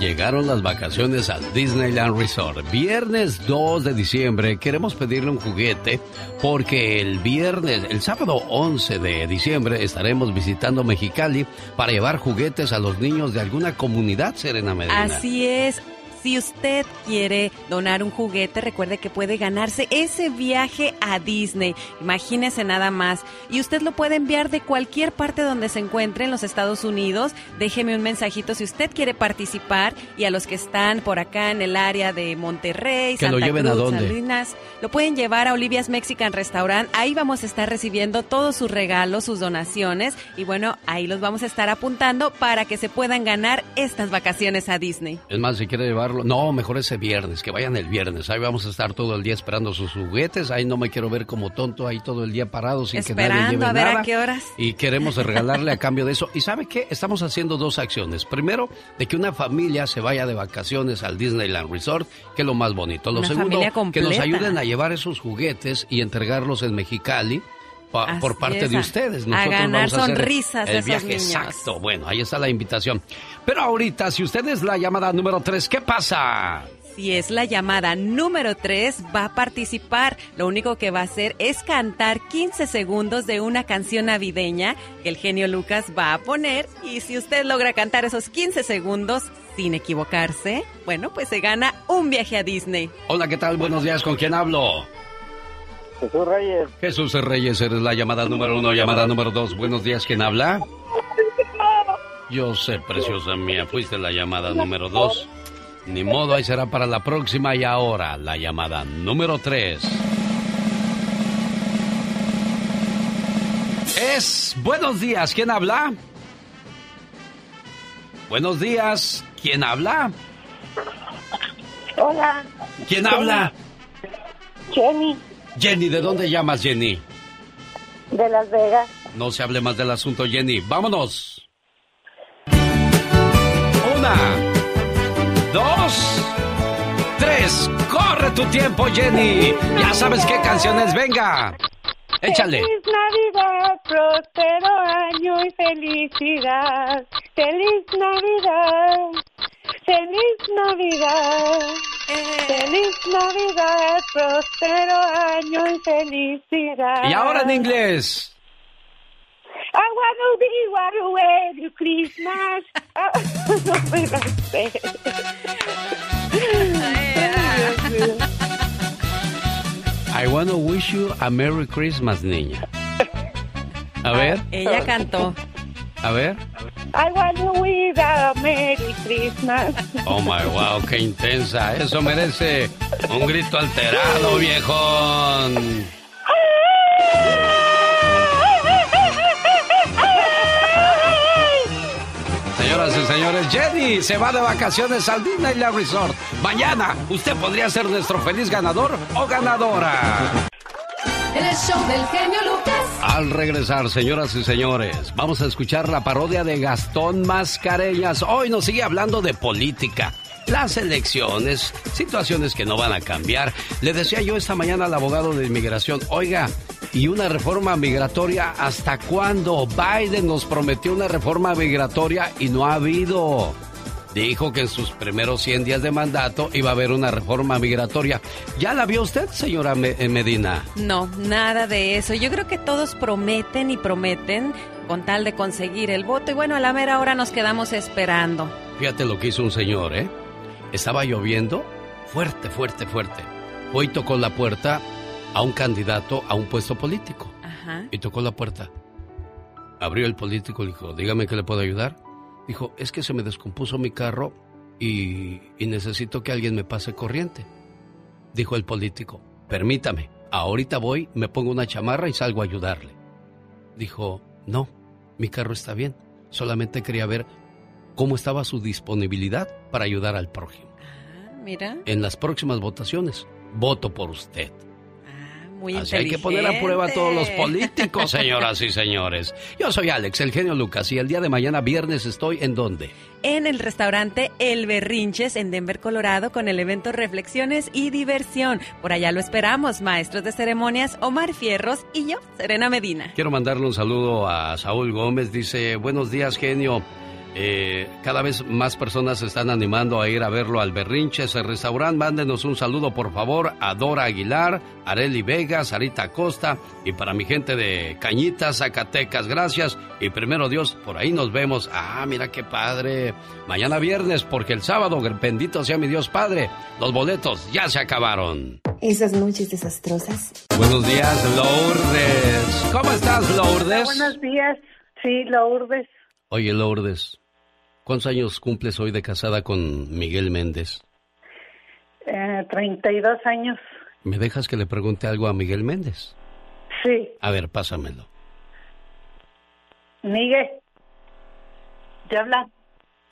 Llegaron las vacaciones al Disneyland Resort. Viernes 2 de diciembre queremos pedirle un juguete porque el viernes, el sábado 11 de diciembre estaremos visitando Mexicali para llevar juguetes a los niños de alguna comunidad, Serena Medina. Así es. Si usted quiere donar un juguete, recuerde que puede ganarse ese viaje a Disney. Imagínese nada más. Y usted lo puede enviar de cualquier parte donde se encuentre en los Estados Unidos. Déjeme un mensajito si usted quiere participar. Y a los que están por acá en el área de Monterrey, ¿Que lo Santa lleven a Cruz, dónde? Salinas, lo pueden llevar a Olivia's Mexican Restaurant. Ahí vamos a estar recibiendo todos sus regalos, sus donaciones. Y bueno, ahí los vamos a estar apuntando para que se puedan ganar estas vacaciones a Disney. Es más, si quiere llevarlo, no, mejor ese viernes, que vayan el viernes. Ahí vamos a estar todo el día esperando sus juguetes. Ahí no me quiero ver como tonto ahí todo el día parado sin que nadie lleve a ver nada. a qué horas. Y queremos regalarle a cambio de eso. ¿Y sabe qué? Estamos haciendo dos acciones. Primero, de que una familia se vaya de vacaciones al Disneyland Resort, que es lo más bonito. Lo Una segundo, que nos ayuden a llevar esos juguetes y entregarlos en Mexicali. Pa- por parte es, de a- ustedes. a Nosotros ganar vamos a hacer sonrisas el esos viaje niños. exacto. Bueno, ahí está la invitación. Pero ahorita, si usted es la llamada número 3, ¿qué pasa? Si es la llamada número 3, va a participar. Lo único que va a hacer es cantar 15 segundos de una canción navideña que el genio Lucas va a poner. Y si usted logra cantar esos 15 segundos sin equivocarse, bueno, pues se gana un viaje a Disney. Hola, ¿qué tal? Buenos días, ¿con quién hablo? Jesús Reyes. Jesús Reyes, eres la llamada número uno, llamada número dos. Buenos días, ¿quién habla? Yo sé, preciosa mía, fuiste la llamada número dos. Ni modo, ahí será para la próxima y ahora la llamada número tres. Es buenos días, ¿quién habla? Buenos días, ¿quién habla? Hola, ¿Quién habla? Jenny, Jenny, ¿de dónde llamas, Jenny? de Las Vegas. No se hable más del asunto, Jenny. ¡Vámonos! Una, dos, tres. ¡Corre tu tiempo, Jenny! Ya sabes qué canciones. ¡Venga! Échale. Feliz Navidad, próspero año y felicidad. Feliz Navidad. Feliz Navidad, feliz Navidad, próspero año y felicidad. Y ahora en inglés. I wanna be what way you Christmas. Ah, (laughs) no. Ay, Dios mío. I wanna wish you a Merry Christmas, niña. A ver, Ella cantó. A ver. I wanna wish a Merry Christmas. Oh my wow, qué intensa. Eso merece un grito alterado, viejón. Señoras y señores, Jenny se va de vacaciones al Disneyland Resort. Mañana usted podría ser nuestro feliz ganador o ganadora. El show del genio Lucas. Al regresar, señoras y señores, vamos a escuchar la parodia de Gastón Mascareñas. Hoy nos sigue hablando de política. Las elecciones, situaciones que no van a cambiar. Le decía yo esta mañana al abogado de inmigración, oiga, ¿y una reforma migratoria hasta cuándo? Biden nos prometió una reforma migratoria y no ha habido. Dijo que en sus primeros 100 días de mandato iba a haber una reforma migratoria. ¿Ya la vio usted, señora eh, Medina? No, nada de eso. Yo creo que todos prometen y prometen con tal de conseguir el voto y bueno, a la mera hora nos quedamos esperando. Fíjate lo que hizo un señor, ¿eh? Estaba lloviendo fuerte, fuerte, fuerte. Fue y tocó la puerta a un candidato a un puesto político. Ajá. Y tocó la puerta. Abrió el político y dijo, dígame qué le puedo ayudar. Dijo, es que se me descompuso mi carro y, y necesito que alguien me pase corriente. Dijo el político, permítame, ahorita voy, me pongo una chamarra y salgo a ayudarle. Dijo, no, mi carro está bien, solamente quería ver cómo estaba su disponibilidad para ayudar al prójimo. Ah, Mira, En las próximas votaciones, voto por usted. Muy Así hay que poner a prueba a todos los políticos, señoras y señores. Yo soy Alex, el genio Lucas, y el día de mañana, viernes, estoy en dónde? en el restaurante El Berrinches en Denver, Colorado, con el evento Reflexiones y Diversión. Por allá lo esperamos, maestros de ceremonias Omar Fierros y yo, Serena Medina. Quiero mandarle un saludo a Saúl Gómez. Dice, buenos días, genio. Eh, cada vez más personas se están animando a ir a verlo al Berrinche, ese restaurante. Mándenos un saludo, por favor, a Dora Aguilar, Areli Vega, Sarita Costa y para mi gente de Cañitas, Zacatecas. Gracias. Y primero Dios, por ahí nos vemos. Ah, mira qué padre. Mañana viernes, porque el sábado, bendito sea mi Dios Padre, los boletos ya se acabaron. Esas noches desastrosas. Buenos días, Lourdes. ¿Cómo estás, Lourdes? Buenos días. Sí, Lourdes. Oye, Lourdes, ¿cuántos años cumples hoy de casada con Miguel Méndez? Eh, 32 años. ¿Me dejas que le pregunte algo a Miguel Méndez? Sí. A ver, pásamelo. Miguel. ¿Ya habla?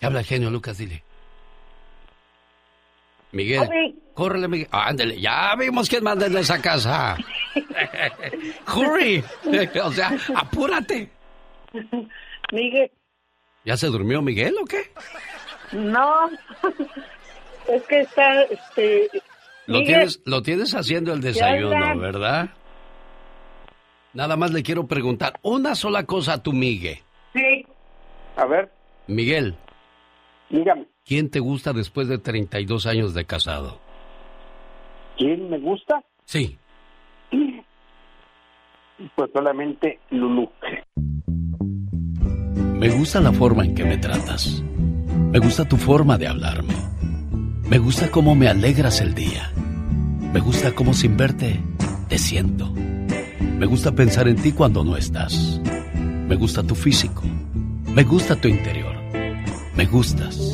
Habla el genio, Lucas, dile. Miguel, córrele, Miguel. Ah, ándale, ya vimos quién manda en esa casa. (laughs) Hurry. (laughs) o sea, apúrate. Miguel. ¿Ya se durmió Miguel o qué? No. (laughs) es que está, este... Lo Miguel. tienes, lo tienes haciendo el desayuno. ¿verdad? Nada más le quiero preguntar una sola cosa a tu Miguel. Sí. A ver, Miguel, dígame, ¿quién te gusta después de 32 años de casado? ¿quién me gusta? Sí. Pues solamente Lulú. Me gusta la forma en que me tratas. Me gusta tu forma de hablarme. Me gusta cómo me alegras el día. Me gusta cómo sin verte te siento. Me gusta pensar en ti cuando no estás. Me gusta tu físico. Me gusta tu interior. Me gustas.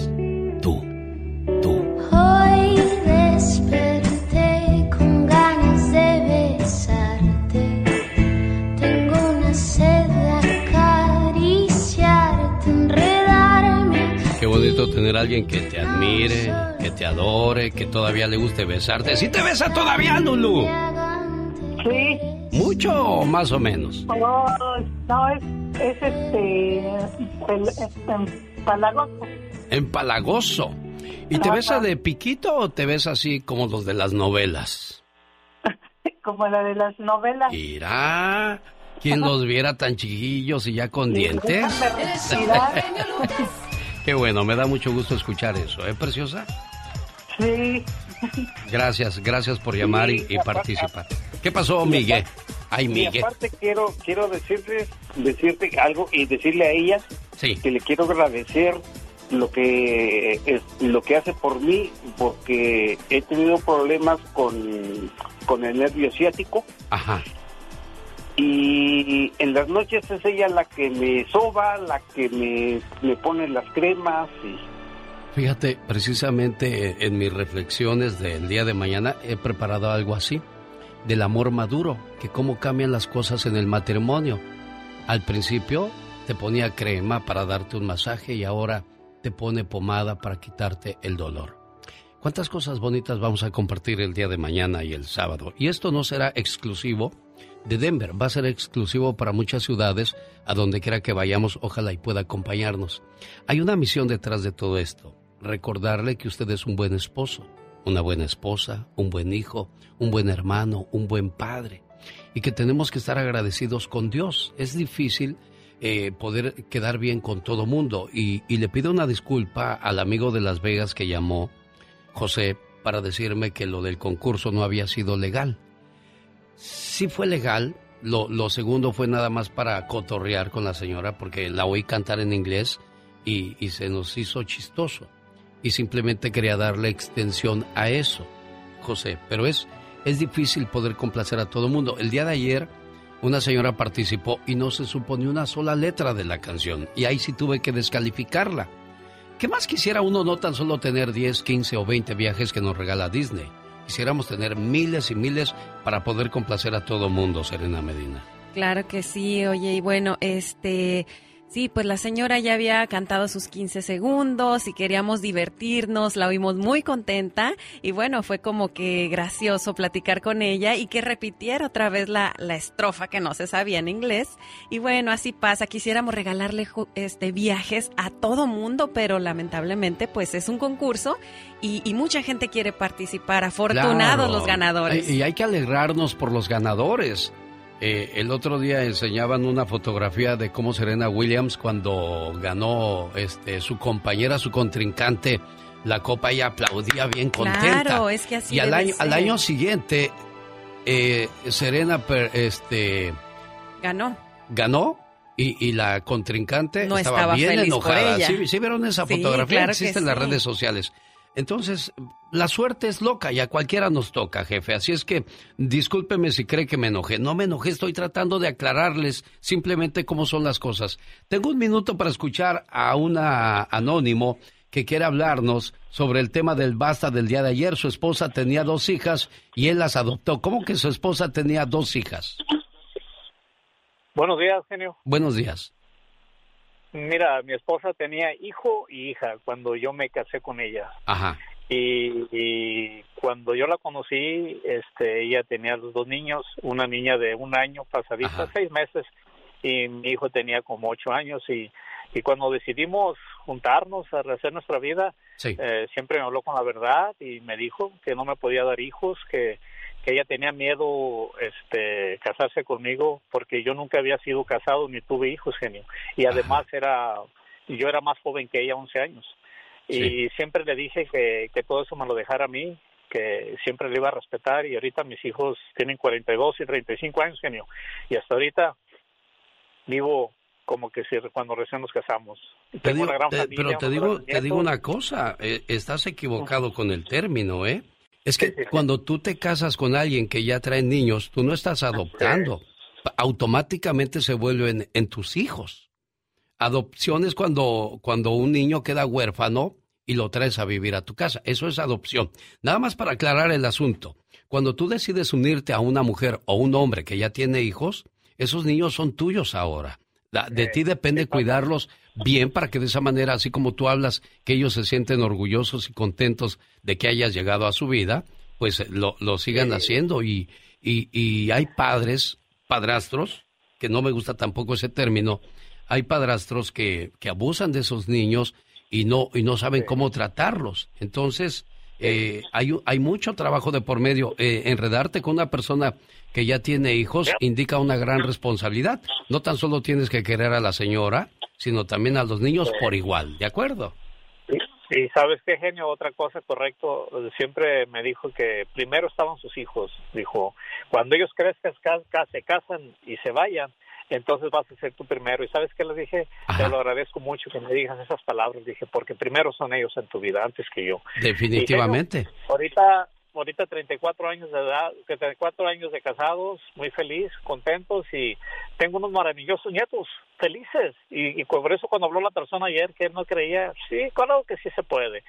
Bonito tener a alguien que te admire, que te adore, que todavía le guste besarte. ¿Sí te besa todavía, Lulu? Sí. ¿Mucho o más o menos? No, no, es, es este... empalagoso. Empalagoso. ¿Y te besa de piquito o te besa así como los de las novelas? (laughs) Como la de las novelas. Mira, ¿quién (laughs) los viera tan chiquillos y ya con dientes? (laughs) Qué bueno, me da mucho gusto escuchar eso, ¿eh, preciosa? Sí. Gracias, gracias por llamar y, y participar. ¿Qué pasó, Miguel? Ay, Y Miguel. aparte quiero quiero decirte decirte algo y decirle a ella que le quiero agradecer lo que es, lo que hace por mí porque he tenido problemas con con el nervio ciático Ajá. Y en las noches es ella la que me soba, la que me, pone las cremas y Fíjate, precisamente eh, en mis reflexiones del día de mañana he preparado algo así, del amor maduro, que cómo cambian las cosas en el matrimonio. Al principio te ponía crema para darte un masaje y ahora te pone pomada para quitarte el dolor. ¿Cuántas cosas bonitas vamos a compartir el día de mañana y el sábado? Y esto no será exclusivo de Denver, va a ser exclusivo para muchas ciudades, a donde quiera que vayamos, ojalá y pueda acompañarnos. Hay una misión detrás de todo esto, recordarle que usted es un buen esposo, una buena esposa, un buen hijo, un buen hermano, un buen padre, y que tenemos que estar agradecidos con Dios. Es difícil eh, poder quedar bien con todo mundo, y, y le pido una disculpa al amigo de Las Vegas que llamó, José, para decirme que lo del concurso no había sido legal. Sí fue legal. Lo, segundo fue nada más para cotorrear con la señora porque la oí cantar en inglés y, se nos hizo chistoso. Y simplemente quería darle extensión a eso, José. Pero es, es difícil poder complacer a todo el mundo. El día de ayer una señora participó y no se supo ni una sola letra de la canción. Y ahí sí tuve que descalificarla. ¿Qué más quisiera uno no tan solo tener 10, 15 o 20 viajes que nos regala Disney? Quisiéramos tener miles y miles para poder complacer a todo mundo, Serena Medina. Claro que sí, oye, y bueno, este, sí, pues la señora ya había cantado sus 15 segundos y queríamos divertirnos, la oímos muy contenta y bueno, fue como que gracioso platicar con ella y que repitiera otra vez la, la estrofa que no se sabía en inglés. Y bueno, así pasa, quisiéramos regalarle este, viajes a todo mundo, pero lamentablemente pues es un concurso y, y mucha gente quiere participar, afortunados Claro. los ganadores. Y hay que alegrarnos por los ganadores. Eh, el otro día enseñaban una fotografía de cómo Serena Williams cuando ganó este, su compañera, su contrincante, la copa, ella aplaudía bien contenta. Claro, es que así Y al año, al año siguiente, eh, Serena este, Ganó. ganó y, y la contrincante No estaba, estaba bien feliz por enojada. ella. ¿Sí, sí vieron esa Sí, fotografía? claro que Existe en las redes sociales. Entonces, la suerte es loca y a cualquiera nos toca, jefe. Así es que discúlpeme si cree que me enojé. No me enojé, estoy tratando de aclararles simplemente cómo son las cosas. Tengo un minuto para escuchar a una anónimo que quiere hablarnos sobre el tema del basta del día de ayer. Su esposa tenía dos hijas y él las adoptó. ¿Cómo que su esposa tenía dos hijas? Buenos días, genio. Buenos días. Mira, mi esposa tenía hijo y hija cuando yo me casé con ella. Ajá. Y, y cuando yo la conocí, este, ella tenía los dos niños, una niña de un año pasadita, seis meses, y mi hijo tenía como ocho años. Y, y cuando decidimos juntarnos a hacer nuestra vida, Sí. eh, siempre me habló con la verdad y me dijo que no me podía dar hijos, que, que ella tenía miedo este casarse conmigo porque yo nunca había sido casado ni tuve hijos, genio. Y además era yo era más joven que ella, 11 años. Y siempre le dije que, que todo eso me lo dejara a mí, que siempre le iba a respetar y ahorita mis hijos tienen 42 y 35 años, genio. Y hasta ahorita vivo como que si cuando recién nos casamos. Te Tengo digo- una gran te- familia, pero te digo, te digo una cosa, eh, estás equivocado con el término, ¿eh? Es que cuando tú te casas con alguien que ya trae niños, tú no estás adoptando, automáticamente se vuelven en tus hijos. Adopción es cuando, cuando un niño queda huérfano y lo traes a vivir a tu casa. Eso es adopción. Nada más para aclarar el asunto. Cuando tú decides unirte a una mujer o un hombre que ya tiene hijos, esos niños son tuyos ahora. De ti depende cuidarlos bien para que de esa manera, así como tú hablas, que ellos se sienten orgullosos y contentos de que hayas llegado a su vida, pues eh, lo, lo sigan haciendo. Y, y, y hay padres, padrastros, que no me gusta tampoco ese término, hay padrastros que, que abusan de esos niños y no, y no saben cómo tratarlos. Entonces, eh, hay, hay mucho trabajo de por medio. Eh, enredarte con una persona que ya tiene hijos indica una gran responsabilidad. No tan solo tienes que querer a la señora, sino también a los niños por igual, ¿de acuerdo? Y sabes qué genio, otra cosa correcto, siempre me dijo que primero estaban sus hijos, dijo, cuando ellos crezcan, se casan y se vayan, entonces vas a ser tú primero. ¿Y sabes qué les dije? Te lo agradezco mucho que me digas esas palabras, dije, porque primero son ellos en tu vida antes que yo. Definitivamente. ahorita ahorita 34 años de edad, 34 años de casados, muy feliz, contentos y tengo unos maravillosos nietos, felices. Y, por eso cuando habló la persona ayer que él no creía, sí, claro que sí se puede.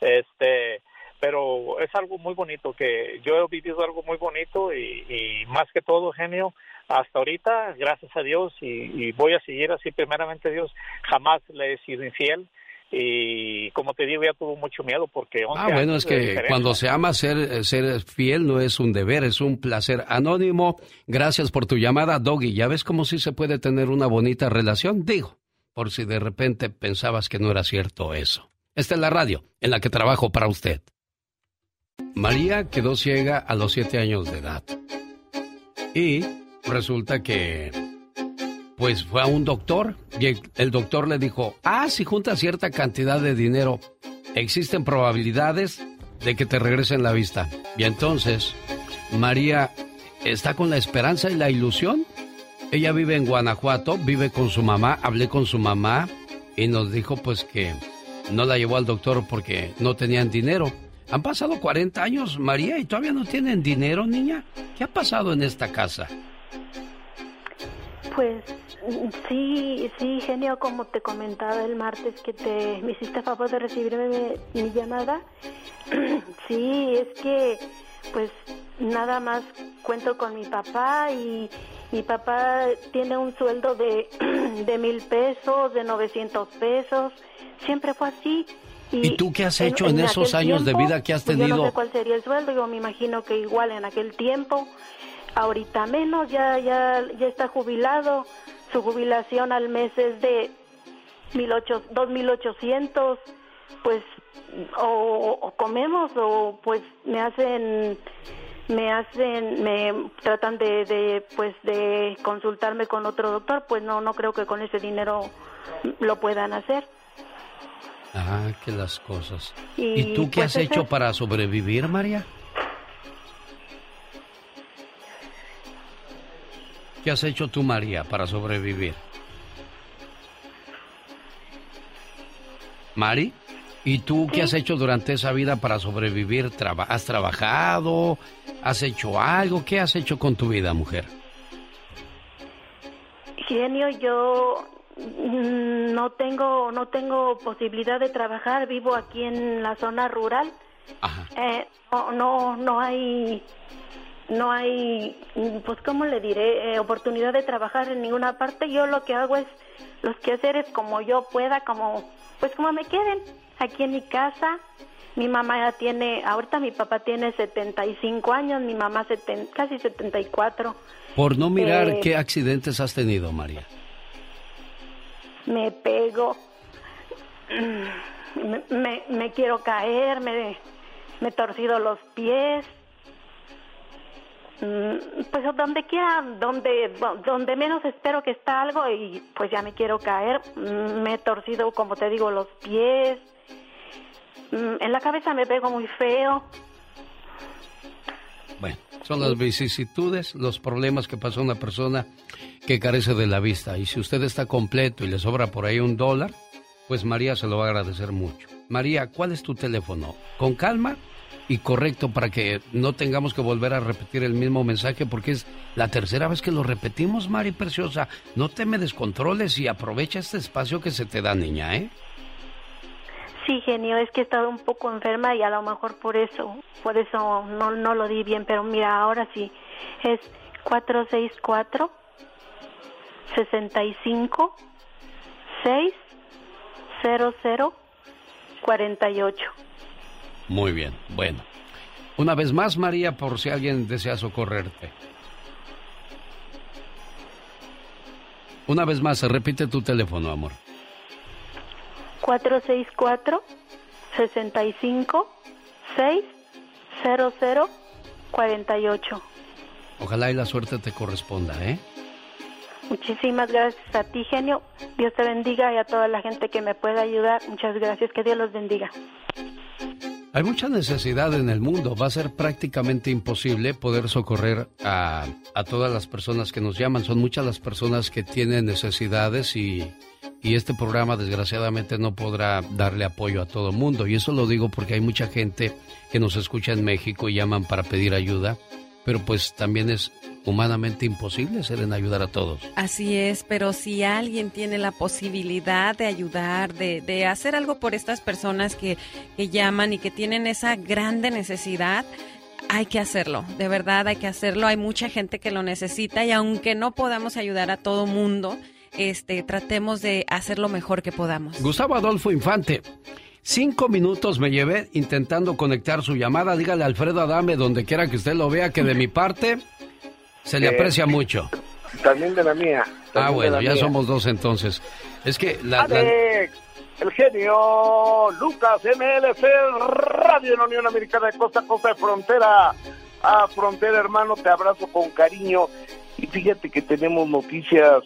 Este, pero es algo muy bonito que yo he vivido algo muy bonito y, más que todo, genio, hasta ahorita, gracias a Dios y, y voy a seguir así, primeramente Dios, jamás le he sido infiel y como te digo ya tuvo mucho miedo porque ah bueno es que cuando se ama ser ser fiel no es un deber es un placer anónimo. Gracias por tu llamada Doggy. Ya ves cómo sí se puede tener una bonita relación digo por si de repente pensabas que no era cierto eso. Esta es la radio en la que trabajo para usted. María quedó ciega a los siete años de edad. Y resulta que pues fue a un doctor y el, doctor le dijo, ah, si juntas cierta cantidad de dinero, existen probabilidades de que te regresen la vista. Y entonces, María está con la esperanza y la ilusión. Ella vive en Guanajuato, vive con su mamá, hablé con su mamá y nos dijo pues que no la llevó al doctor porque no tenían dinero. Han pasado 40 años, María, y todavía no tienen dinero, niña. ¿Qué ha pasado en esta casa? Pues Sí, sí, genio, como te comentaba el martes que te me hiciste favor de recibirme mi, llamada. (clears throat) sí, es que pues nada más cuento con mi papá y mi papá tiene un sueldo de, (clears throat) de mil pesos, de 900 pesos, siempre fue así. ¿Y, tú qué has hecho en, esos años de vida que has tenido? Pues, yo no sé cuál sería el sueldo, yo me imagino que igual en aquel tiempo, ahorita menos, ya, ya, ya está jubilado, su jubilación al mes es de 2.800, pues o, comemos o pues me hacen me hacen me tratan de, de, pues de consultarme con otro doctor pues no no creo que con ese dinero lo puedan hacer. Ah que las cosas. Y, tú qué pues, has hecho para sobrevivir María ¿Qué has hecho tú, María, para sobrevivir? Mari, ¿y tú qué has hecho durante esa vida para sobrevivir? ¿Has trabajado? ¿Has hecho algo? ¿Qué has hecho con tu vida, mujer? Genio, yo mm, no tengo no tengo posibilidad de trabajar. Vivo aquí en la zona rural. Ajá. Eh, no, no no hay no hay, pues, ¿cómo le diré? Eh, oportunidad de trabajar en ninguna parte. Yo lo que hago es los quehaceres como yo pueda, como, pues, como me queden. Aquí en mi casa, mi mamá ya tiene, ahorita mi papá tiene 75 años, mi mamá seten, casi 74. Por no mirar, eh, ¿qué accidentes has tenido, María? Me pego, me, me, quiero caer, me, me he torcido los pies pues donde quiera, donde, donde menos espero que está algo y pues ya me quiero caer. Mm, me he torcido, como te digo, los pies. Mm, en la cabeza me pego muy feo. Bueno, son las vicisitudes, los problemas que pasa una persona que carece de la vista. Y si usted está completo y le sobra por ahí un dólar, pues María se lo va a agradecer mucho. María, ¿cuál es tu teléfono? Con calma y correcto para que no tengamos que volver a repetir el mismo mensaje porque es la tercera vez que lo repetimos, Mari Preciosa. No te me descontroles y aprovecha este espacio que se te da, niña, ¿eh? Sí, genio, es que he estado un poco enferma y a lo mejor por eso, por eso no, no lo di bien, pero mira, ahora sí, es 464 65 600 48. Muy bien, bueno. Una vez más, María, por si alguien desea socorrerte. Una vez más, repite tu teléfono, amor. 464 65 600 48. Ojalá y la suerte te corresponda, ¿eh? Muchísimas gracias a ti, genio. Dios te bendiga y a toda la gente que me pueda ayudar. Muchas gracias. Que Dios los bendiga. Hay mucha necesidad en el mundo. Va a ser prácticamente imposible poder socorrer a, a, todas las personas que nos llaman. Son muchas las personas que tienen necesidades y, y este programa desgraciadamente no podrá darle apoyo a todo el mundo. Y eso lo digo porque hay mucha gente que nos escucha en México y llaman para pedir ayuda pero pues también es humanamente imposible ser en ayudar a todos. Así es, pero si alguien tiene la posibilidad de ayudar, de, de hacer algo por estas personas que, que llaman y que tienen esa grande necesidad, hay que hacerlo, de verdad hay que hacerlo. Hay mucha gente que lo necesita y aunque no podamos ayudar a todo mundo, este, tratemos de hacer lo mejor que podamos. Gustavo Adolfo Infante, Cinco minutos me llevé intentando conectar su llamada. Dígale a Alfredo Adame, donde quiera que usted lo vea, que de mi parte se le eh, aprecia mucho. También de la mía. Ah, bueno, ya somos dos entonces. Es que la, el genio Lucas MLC Radio en la Unión Americana de Costa a Costa de Frontera a Frontera, hermano, te abrazo con cariño. Y fíjate que tenemos noticias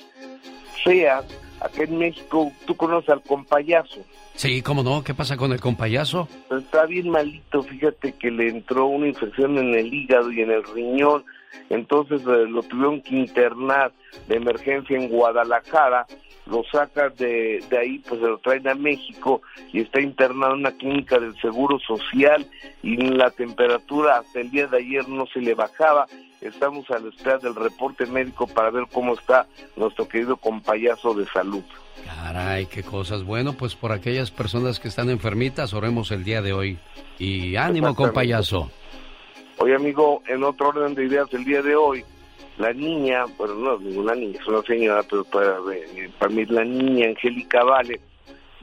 feas. Acá en México, tú conoces al compayazo. Sí, cómo no, ¿qué pasa con el compayazo? Está bien malito, fíjate que le entró una infección en el hígado y en el riñón, entonces eh, lo tuvieron que internar de emergencia en Guadalajara, lo sacan de, de ahí, pues se lo traen a México y está internado en una clínica del Seguro Social y la temperatura hasta el día de ayer no se le bajaba. Estamos a la espera del reporte médico para ver cómo está nuestro querido compayazo de salud. Caray, qué cosas. Bueno, pues por aquellas personas que están enfermitas, oremos el día de hoy. Y ánimo, compayazo. Oye, amigo, en otro orden de ideas, el día de hoy, la niña, bueno, no es ninguna niña, es una señora, pero para, para mí la niña Angélica Vale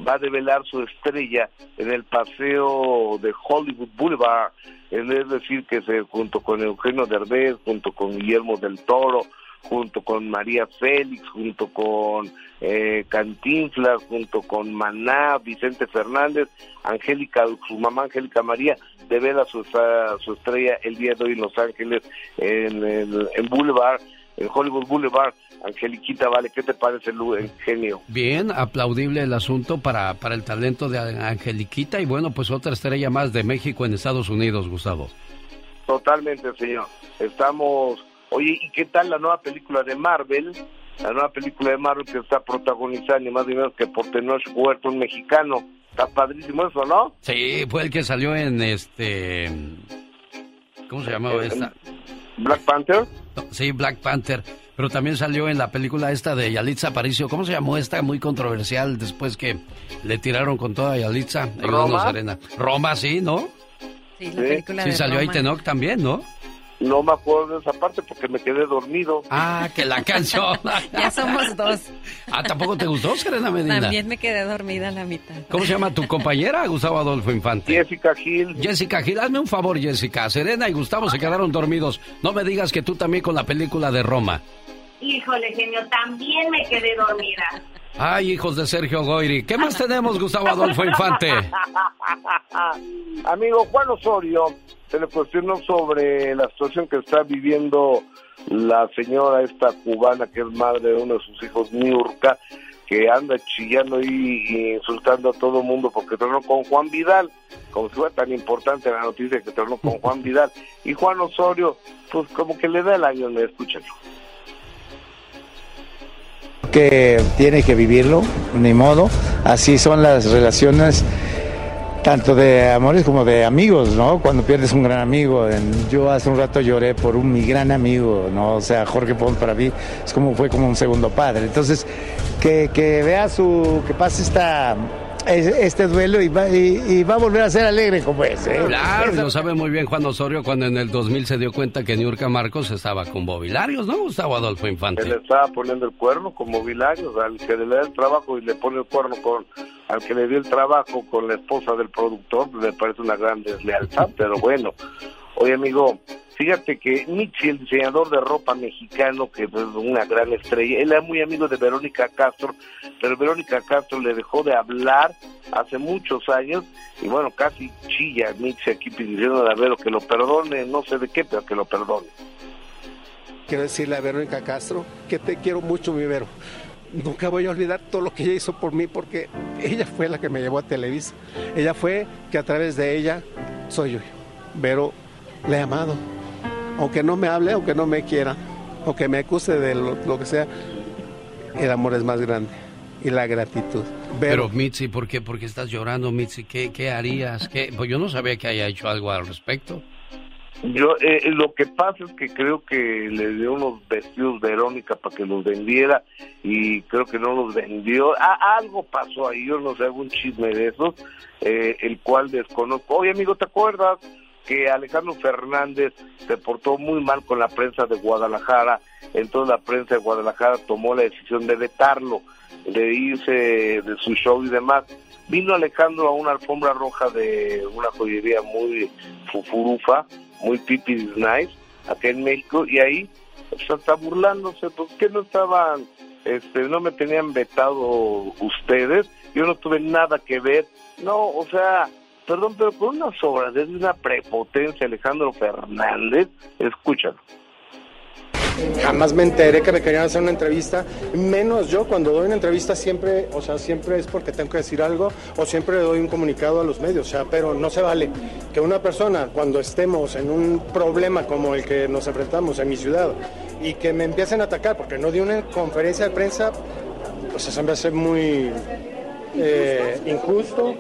va a develar su estrella en el paseo de Hollywood Boulevard, es decir, que se, junto con Eugenio Derbez, junto con Guillermo del Toro, junto con María Félix, junto con eh, Cantinflas, junto con Maná, Vicente Fernández, Angélica, su mamá Angélica María, devela su, su estrella el día de hoy en Los Ángeles, en, en, Boulevard, en Hollywood Boulevard. Angeliquita, vale, ¿qué te parece el genio? Bien, aplaudible el asunto para, para el talento de Angeliquita y bueno, pues otra estrella más de México en Estados Unidos, Gustavo. Totalmente, señor. Estamos Oye, ¿y qué tal la nueva película de Marvel? La nueva película de Marvel que está protagonizada ni más ni menos que por Tenoch Huerta, un mexicano. Está padrísimo eso, ¿no? Sí, fue el que salió en este... ¿Cómo se llamaba esta? Black Panther. Sí, Black Panther. Pero también salió en la película esta de Yalitza Aparicio. ¿Cómo se llamó esta? Muy controversial después que le tiraron con toda Yalitza. Roma. Arena. Roma, sí, ¿no? Sí, la película sí, salió ahí Tenoch también, ¿no? No me acuerdo de esa parte porque me quedé dormido. Ah, que la canción. (laughs) ya somos dos. Ah, ¿tampoco te gustó, Serena Medina? También me quedé dormida a la mitad. ¿Cómo se llama tu compañera, Gustavo Adolfo Infante? Jessica Gil. Jessica Gil, hazme un favor, Jessica. Serena y Gustavo se quedaron dormidos. No me digas que tú también con la película de Roma. Híjole, genio, también me quedé dormida. Ay, hijos de Sergio Goyri. ¿Qué más tenemos, Gustavo Adolfo Infante? (laughs) Amigo Juan Osorio se le cuestionó sobre la situación que está viviendo la señora esta cubana que es madre de uno de sus hijos, Niurka, que anda chillando y, insultando a todo el mundo porque tornó con Juan Vidal, como si fuera tan importante la noticia que tornó con Juan Vidal. Y Juan Osorio, pues como que le da el año, me escúchalo. Que tiene que vivirlo, ni modo, así son las relaciones tanto de amores como de amigos, ¿no? Cuando pierdes un gran amigo. Yo hace un rato lloré por un mi gran amigo, ¿no? O sea, Jorge Pons para mí es como fue como un segundo padre. Entonces, que, que vea su, que pase esta este duelo y va, y, va a volver a ser alegre como es. ¿eh? Claro, lo sabe muy bien Juan Osorio cuando en el 2000 se dio cuenta que Niurka Marcos estaba con Bobilarios, ¿no? Gustavo Adolfo Infante. Él estaba poniendo el cuerno con Bobilarios, al que le da el trabajo y le pone el cuerno con al que le dio el trabajo con la esposa del productor, me parece una gran deslealtad, (laughs) pero bueno. Oye, amigo, Fíjate que Michi, el diseñador de ropa mexicano, que es una gran estrella, él era muy amigo de Verónica Castro, pero Verónica Castro le dejó de hablar hace muchos años y bueno, casi chilla Michi aquí pidiendo a Vero que lo perdone, no sé de qué, pero que lo perdone. quiero decirle a Verónica Castro que te quiero mucho, mi Vero. Nunca voy a olvidar todo lo que ella hizo por mí porque ella fue la que me llevó a Televisa. Ella fue que a través de ella soy yo. Vero, le he amado. Aunque no me hable, aunque no me quiera, aunque me acuse de lo, lo que sea, el amor es más grande y la gratitud. Pero, Mitzi, ¿por qué, ¿por qué estás llorando, Mitzi? ¿Qué, qué harías? ¿Qué? Pues yo no sabía que haya hecho algo al respecto. Yo, eh, lo que pasa es que creo que le dio unos vestidos Verónica para que los vendiera y creo que no los vendió. Ah, algo pasó ahí, yo no sé, algún chisme de esos, eh, el cual desconozco. Oye, amigo, ¿te acuerdas que Alejandro Fernández se portó muy mal con la prensa de Guadalajara? Entonces la prensa de Guadalajara tomó la decisión de vetarlo, de irse de su show y demás. Vino Alejandro a una alfombra roja de una joyería muy fufurufa, muy pipi nice, acá en México, y ahí pues, está burlándose, ¿por qué no estaban, este, no me tenían vetado ustedes? Yo no tuve nada que ver, no, o sea, perdón, pero con una sobra de una prepotencia Alejandro Fernández, escúchalo. Jamás me enteré que me querían hacer una entrevista, menos yo cuando doy una entrevista siempre, o sea, siempre es porque tengo que decir algo o siempre doy un comunicado a los medios, o sea, pero no se vale que una persona cuando estemos en un problema como el que nos enfrentamos en mi ciudad y que me empiecen a atacar porque no di una conferencia de prensa, pues eso me hace muy eh, injusto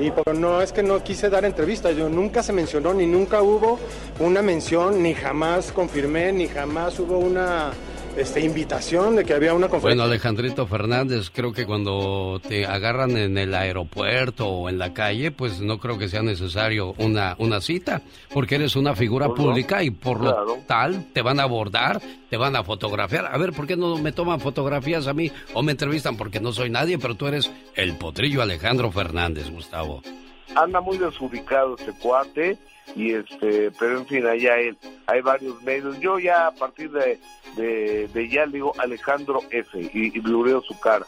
y pero no es que no quise dar entrevistas, yo nunca se mencionó, ni nunca hubo una mención, ni jamás confirmé, ni jamás hubo una este, invitación de que había una conferencia. Bueno, Alejandrito Fernández, creo que cuando te agarran en el aeropuerto o en la calle, pues no creo que sea necesario una, una cita, porque eres una figura Pues no, pública y por lo tal te van a abordar, te van a fotografiar. A ver, ¿por qué no me toman fotografías a mí o me entrevistan? Porque no soy nadie, pero tú eres el potrillo Alejandro Fernández, Gustavo. anda muy desubicado este cuate y este pero en fin allá él hay varios medios yo ya a partir de de, de ya le digo Alejandro F y, y blureo su cara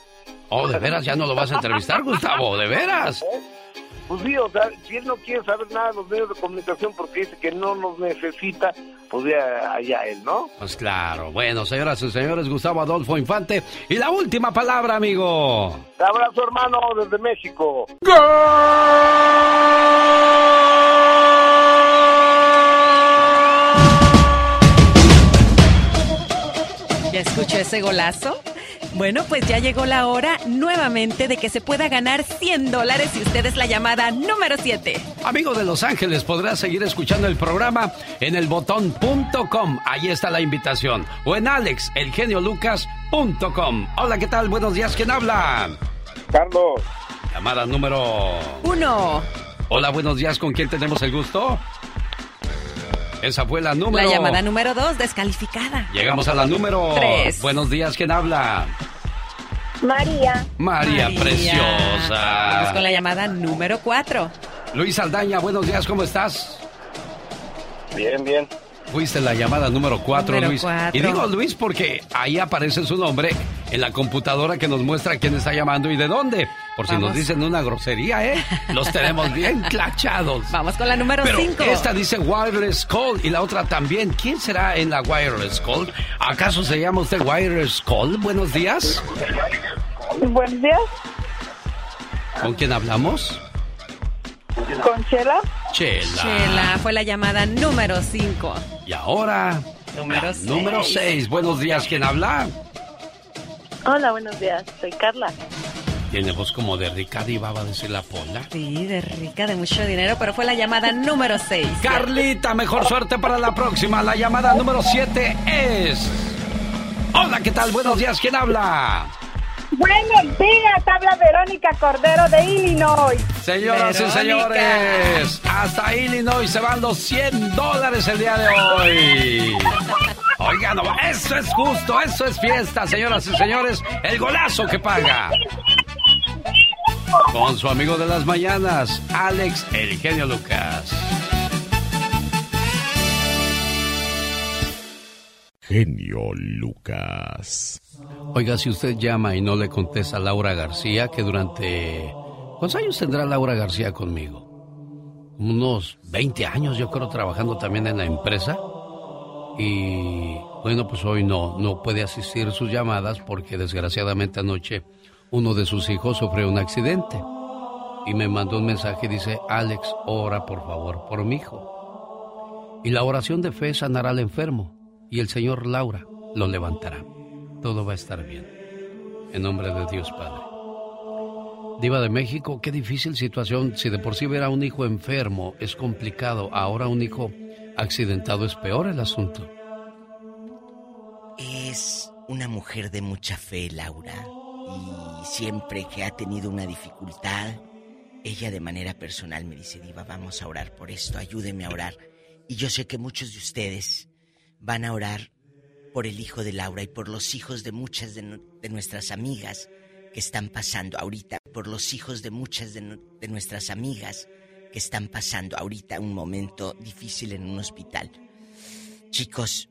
Oh, ¿de veras ya no lo vas a entrevistar, Gustavo? ¿De veras? Pues sí o sea si él no quiere saber nada de los medios de comunicación porque dice que no nos necesita pues ya allá él no Pues claro. Bueno, señoras y señores, Gustavo Adolfo Infante. Y la última palabra, amigo. Te abrazo hermano desde México ¿Ya escuchó ese golazo? Bueno, pues ya llegó la hora nuevamente de que se pueda ganar 100 dólares si usted es la llamada número 7. Amigo de Los Ángeles, podrás seguir escuchando el programa en elbotón.com. Ahí está la invitación. O en alexelgeniolucas.com. Hola, ¿qué tal? Buenos días. ¿Quién habla? Carlos. Llamada número... Uno. Hola, buenos días. ¿Con quién tenemos el gusto? Esa fue la número... La llamada número 2 descalificada. Llegamos a la número... Tres. Buenos días. ¿Quién habla? María. María, María. Preciosa. Vamos con la llamada número 4. Luis Aldaña, buenos días. ¿Cómo estás? Bien, bien. Fuiste la llamada número 4, Número Luis. cuatro. Y digo Luis porque ahí aparece su nombre en la computadora que nos muestra quién está llamando y de dónde. Por si nos dicen una grosería, ¿eh? Los tenemos bien clachados. Vamos con la número Pero 5. esta dice Wireless Call y la otra también. ¿Quién será en la Wireless Call? ¿Acaso se llama usted Wireless Call? Buenos días. Buenos días, ¿Con quién hablamos? con Chela. Chela. Chela, fue la llamada número 5. Y ahora, Número la seis. número 6. Buenos días. ¿Quién habla? Hola, buenos días, soy Carla. Tiene voz como de Ricardo y va a decir la pola. Sí, de rica, de mucho dinero, pero fue la llamada número 6. Carlita, mejor suerte para la próxima. La llamada número 7 es. Hola, ¿qué tal? Buenos días, ¿quién habla? Buenos días, habla Verónica Cordero de Illinois. Señoras y señores, hasta Illinois se van los 100 dólares el día de hoy. Oigan, no, eso es justo, eso es fiesta, señoras y señores. El golazo que paga. Con su amigo de las mañanas, Alex El Genio Lucas. Genio Lucas. Oiga, si usted llama y no le contesta a Laura García, que durante... ¿Cuántos años tendrá Laura García conmigo? Unos 20 años, yo creo, trabajando también en la empresa. Y Bueno, pues hoy no, no puede asistir a sus llamadas porque desgraciadamente anoche uno de sus hijos sufrió un accidente. Y me mandó un mensaje y dice, Alex, ora por favor por mi hijo. Y la oración de fe sanará al enfermo y el Señor Laura lo levantará. Todo va a estar bien. En nombre de Dios Padre. Diva de México, qué difícil situación. Si de por sí ver a un hijo enfermo es complicado, ahora un hijo accidentado es peor el asunto. Es una mujer de mucha fe, Laura. Y siempre que ha tenido una dificultad, ella de manera personal me dice, Diva, vamos a orar por esto, ayúdeme a orar. Y yo sé que muchos de ustedes van a orar por el hijo de Laura y por los hijos de muchas de, nuestras amigas que están pasando ahorita, por los hijos de muchas de, de nuestras amigas que están pasando ahorita un momento difícil en un hospital. Chicos,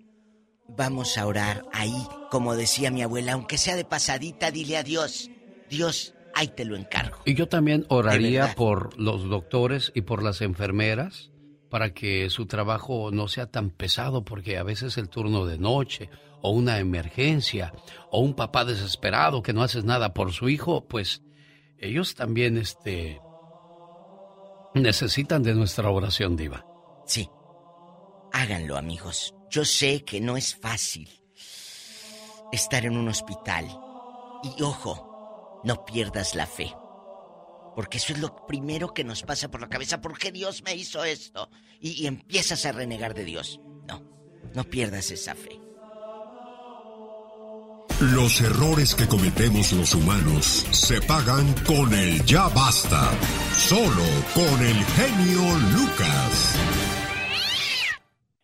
vamos a orar ahí, como decía mi abuela, aunque sea de pasadita, dile a Dios, Dios, ahí te lo encargo. Y yo también oraría por los doctores y por las enfermeras para que su trabajo no sea tan pesado, porque a veces el turno de noche o una emergencia o un papá desesperado que no haces nada por su hijo, pues ellos también este necesitan de nuestra oración diva. Sí. Háganlo, amigos. Yo sé que no es fácil estar en un hospital. Y ojo, no pierdas la fe. Porque eso es lo primero que nos pasa por la cabeza. ¿Por qué Dios me hizo esto? Y, empiezas a renegar de Dios. No, no pierdas esa fe. Los errores que cometemos los humanos se pagan con el ya basta. Solo con el genio Lucas.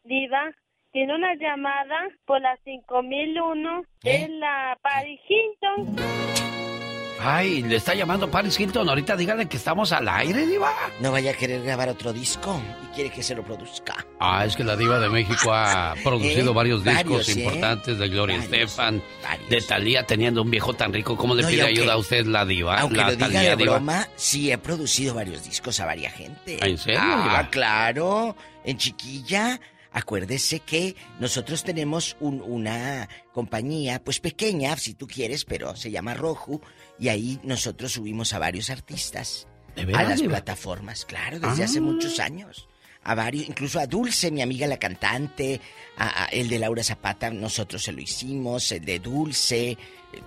Diva, tiene una llamada por la 5001 ¿Eh? en la Paris Hilton. Ay, le está llamando Paris Hilton. Ahorita dígale que estamos al aire, Diva. No vaya a querer grabar otro disco y quiere que se lo produzca. Ah, es que la Diva de México ha (laughs) producido ¿Eh? varios discos Varios, ¿eh? importantes de Gloria Varios, Estefan, de Talía teniendo un viejo tan rico. ¿Cómo le No, pide aunque- ayuda a usted la Diva? Aunque la lo diga Thalía de Diva. broma, sí he producido varios discos a varias gente. ¿En serio, Ah, Diva? claro. En Chiquilla, acuérdese que nosotros tenemos un- una compañía, pues pequeña, si tú quieres, pero se llama Roju, y ahí nosotros subimos a varios artistas. ¿De a las Diva? plataformas, claro, desde hace Ah. muchos años. A varios, incluso a Dulce, mi amiga la cantante, a, a el de Laura Zapata, nosotros se lo hicimos, el de Dulce, eh,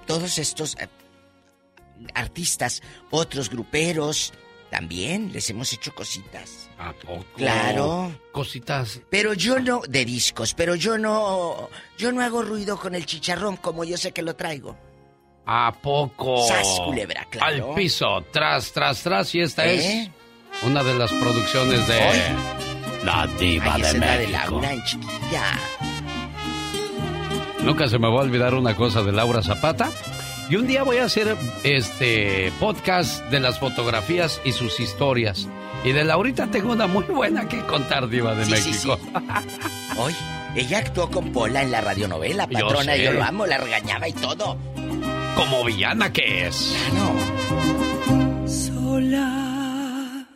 todos estos eh, artistas, otros gruperos, también les hemos hecho cositas. ¿A poco? Claro. Cositas. Pero yo no, de discos, pero yo no, yo no hago ruido con el chicharrón como yo sé que lo traigo. ¿A poco? Sas, culebra, claro. Al piso, tras, tras, tras. Y esta ¿Eh? es una de las producciones de La Diva Ay, de la de México. Laura en chiquilla. Nunca se me va a olvidar una cosa de Laura Zapata. Y un día voy a hacer este podcast de las fotografías y sus historias. Y de Laurita tengo una muy buena que contar, Diva de Sí, sí, México. (laughs) Hoy, ella actuó con Pola en la radionovela, patrona, yo, lo amo, la regañaba y todo. Como villana que es. Sola,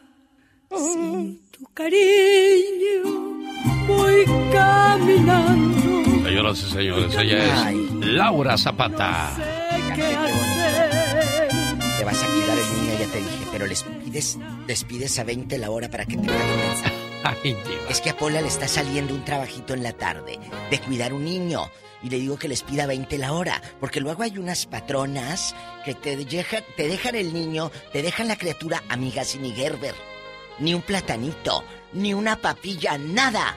sin tu cariño, voy caminando. Señoras y señores, ella es Laura Zapata. ¿Qué hacer? Te vas a cuidar el niño, ya te dije, pero les pides, les pides a 20 la hora para que te paguen mensaje. (laughs) Ay, Diva. Es que a Pola le está saliendo un trabajito en la tarde de cuidar un niño. Y le digo que les pida 20 la hora. Porque luego hay unas patronas que te, deja- te dejan el niño, te dejan la criatura, amiga, sin ni Gerber. Ni un platanito, ni una papilla, nada.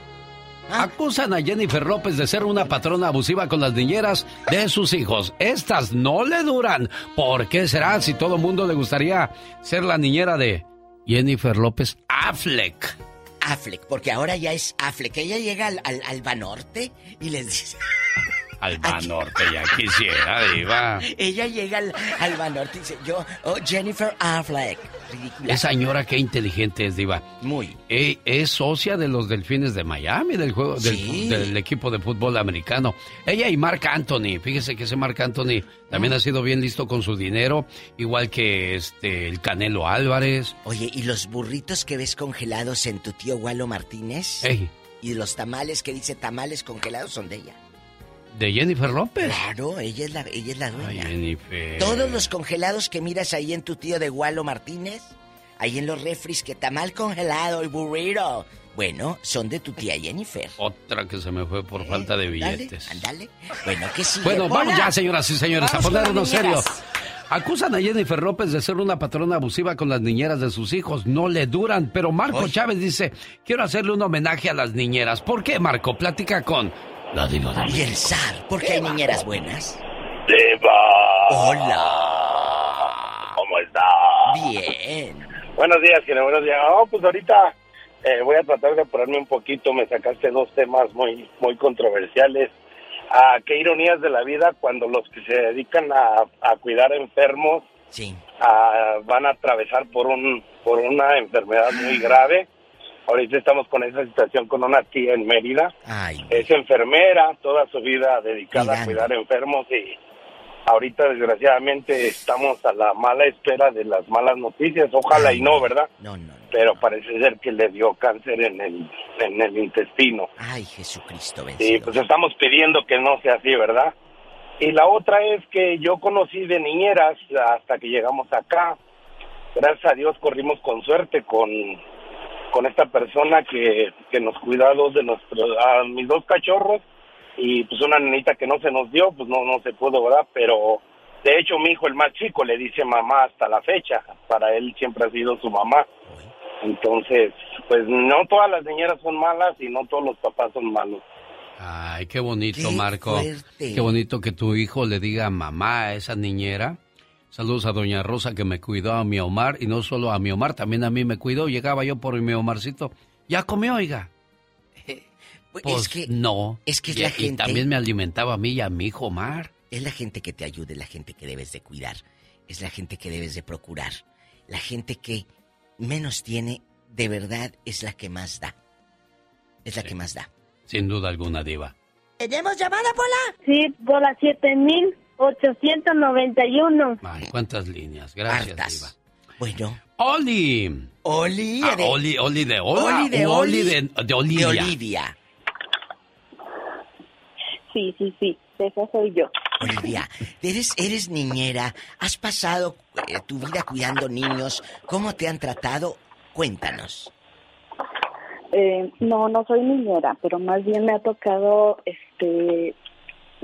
Acusan a Jennifer López de ser una patrona abusiva con las niñeras de sus hijos. Estas no le duran. ¿Por qué será si todo mundo le gustaría ser la niñera de Jennifer López Affleck? Affleck, porque ahora ya es Affleck. Ella llega al, al, al Banorte y les dice... Al Norte ya quisiera, Diva. Ella llega al, al Banorte y dice, yo, oh, Jennifer Affleck. Ridícula. Esa señora qué inteligente es, Diva. Muy. Eh, es socia de los Delfines de Miami, del juego del, Sí. del equipo de fútbol americano. Ella y Mark Anthony, fíjese que ese Mark Anthony también ha sido bien listo con su dinero, igual que este el Canelo Álvarez. Oye, ¿y los burritos que ves congelados en tu tío Walo Martínez? Ey. Y los tamales que dice tamales congelados son de ella. ¿De Jennifer López? Claro, ella es la, ella es la dueña. Ay, Jennifer. Todos los congelados que miras ahí en tu tío de Gualo Martínez, ahí en los refris, que tamal congelado y burrito, bueno, son de tu tía Jennifer. Otra que se me fue por falta de billetes. Ándale. Bueno, que sí. Bueno, vamos ya, señoras y señores, a ponernos serios. Acusan a Jennifer López de ser una patrona abusiva con las niñeras de sus hijos. No le duran, pero Marco Chávez dice, quiero hacerle un homenaje a las niñeras. ¿Por qué, Marco? Platica con la diva de Y el zar, porque hay niñeras buenas. Diva. Hola. ¿Cómo está? Bien. Buenos días, Kine, buenos días. Oh, pues ahorita eh, voy a tratar de apurarme un poquito. Me sacaste dos temas muy, muy controversiales. Ah, qué ironías de la vida cuando los que se dedican a, a cuidar enfermos ah, van a atravesar por un por una enfermedad muy grave. Ahorita estamos con esa situación con una tía en Mérida. Es enfermera, toda su vida dedicada a cuidar enfermos y ahorita desgraciadamente estamos a la mala espera de las malas noticias. Ojalá y no, ¿verdad? No, no. Pero parece ser que le dio cáncer en el, en el intestino. Ay, Jesucristo, Y vencido. pues estamos pidiendo que no sea así, ¿verdad? Y la otra es que yo conocí de niñeras hasta que llegamos acá. Gracias a Dios corrimos con suerte con, con esta persona que, que nos cuida a dos de nuestros, a mis dos cachorros y pues una nenita que no se nos dio, pues no, no se pudo, ¿verdad? Pero de hecho mi hijo, el más chico, le dice mamá hasta la fecha. Para él siempre ha sido su mamá. Entonces, pues no todas las niñeras son malas y no todos los papás son malos. Ay, qué bonito, Qué Marco. fuerte. Qué bonito que tu hijo le diga mamá a esa niñera. Saludos a doña Rosa que me cuidó a mi Omar y no solo a mi Omar, también a mí me cuidó. Llegaba yo por mi Omarcito. ¿Ya comió, oiga? (laughs) Pues, es que, no. Es que es la gente. También me alimentaba a mí y a mi hijo Omar. Es la gente que te ayuda, la gente que debes de cuidar, es la gente que debes de procurar. La gente que menos tiene, de verdad, es la que más da. Es la que más da. Sin duda alguna, Diva. ¿Tenemos llamada, Pola? Sí, Pola 7000. 891. Ay, cuántas líneas. Gracias, Hartas. Diva. Bueno. Oli. Oli. Ah, de... Oli, Oli de hola, Oli de Oli de, de, Olivia. De Olivia. Sí, sí, sí. Esa soy yo. Olivia, eres, eres niñera. ¿Has pasado eh, tu vida cuidando niños? ¿Cómo te han tratado? Cuéntanos. Eh, no, no soy niñera, pero más bien me ha tocado este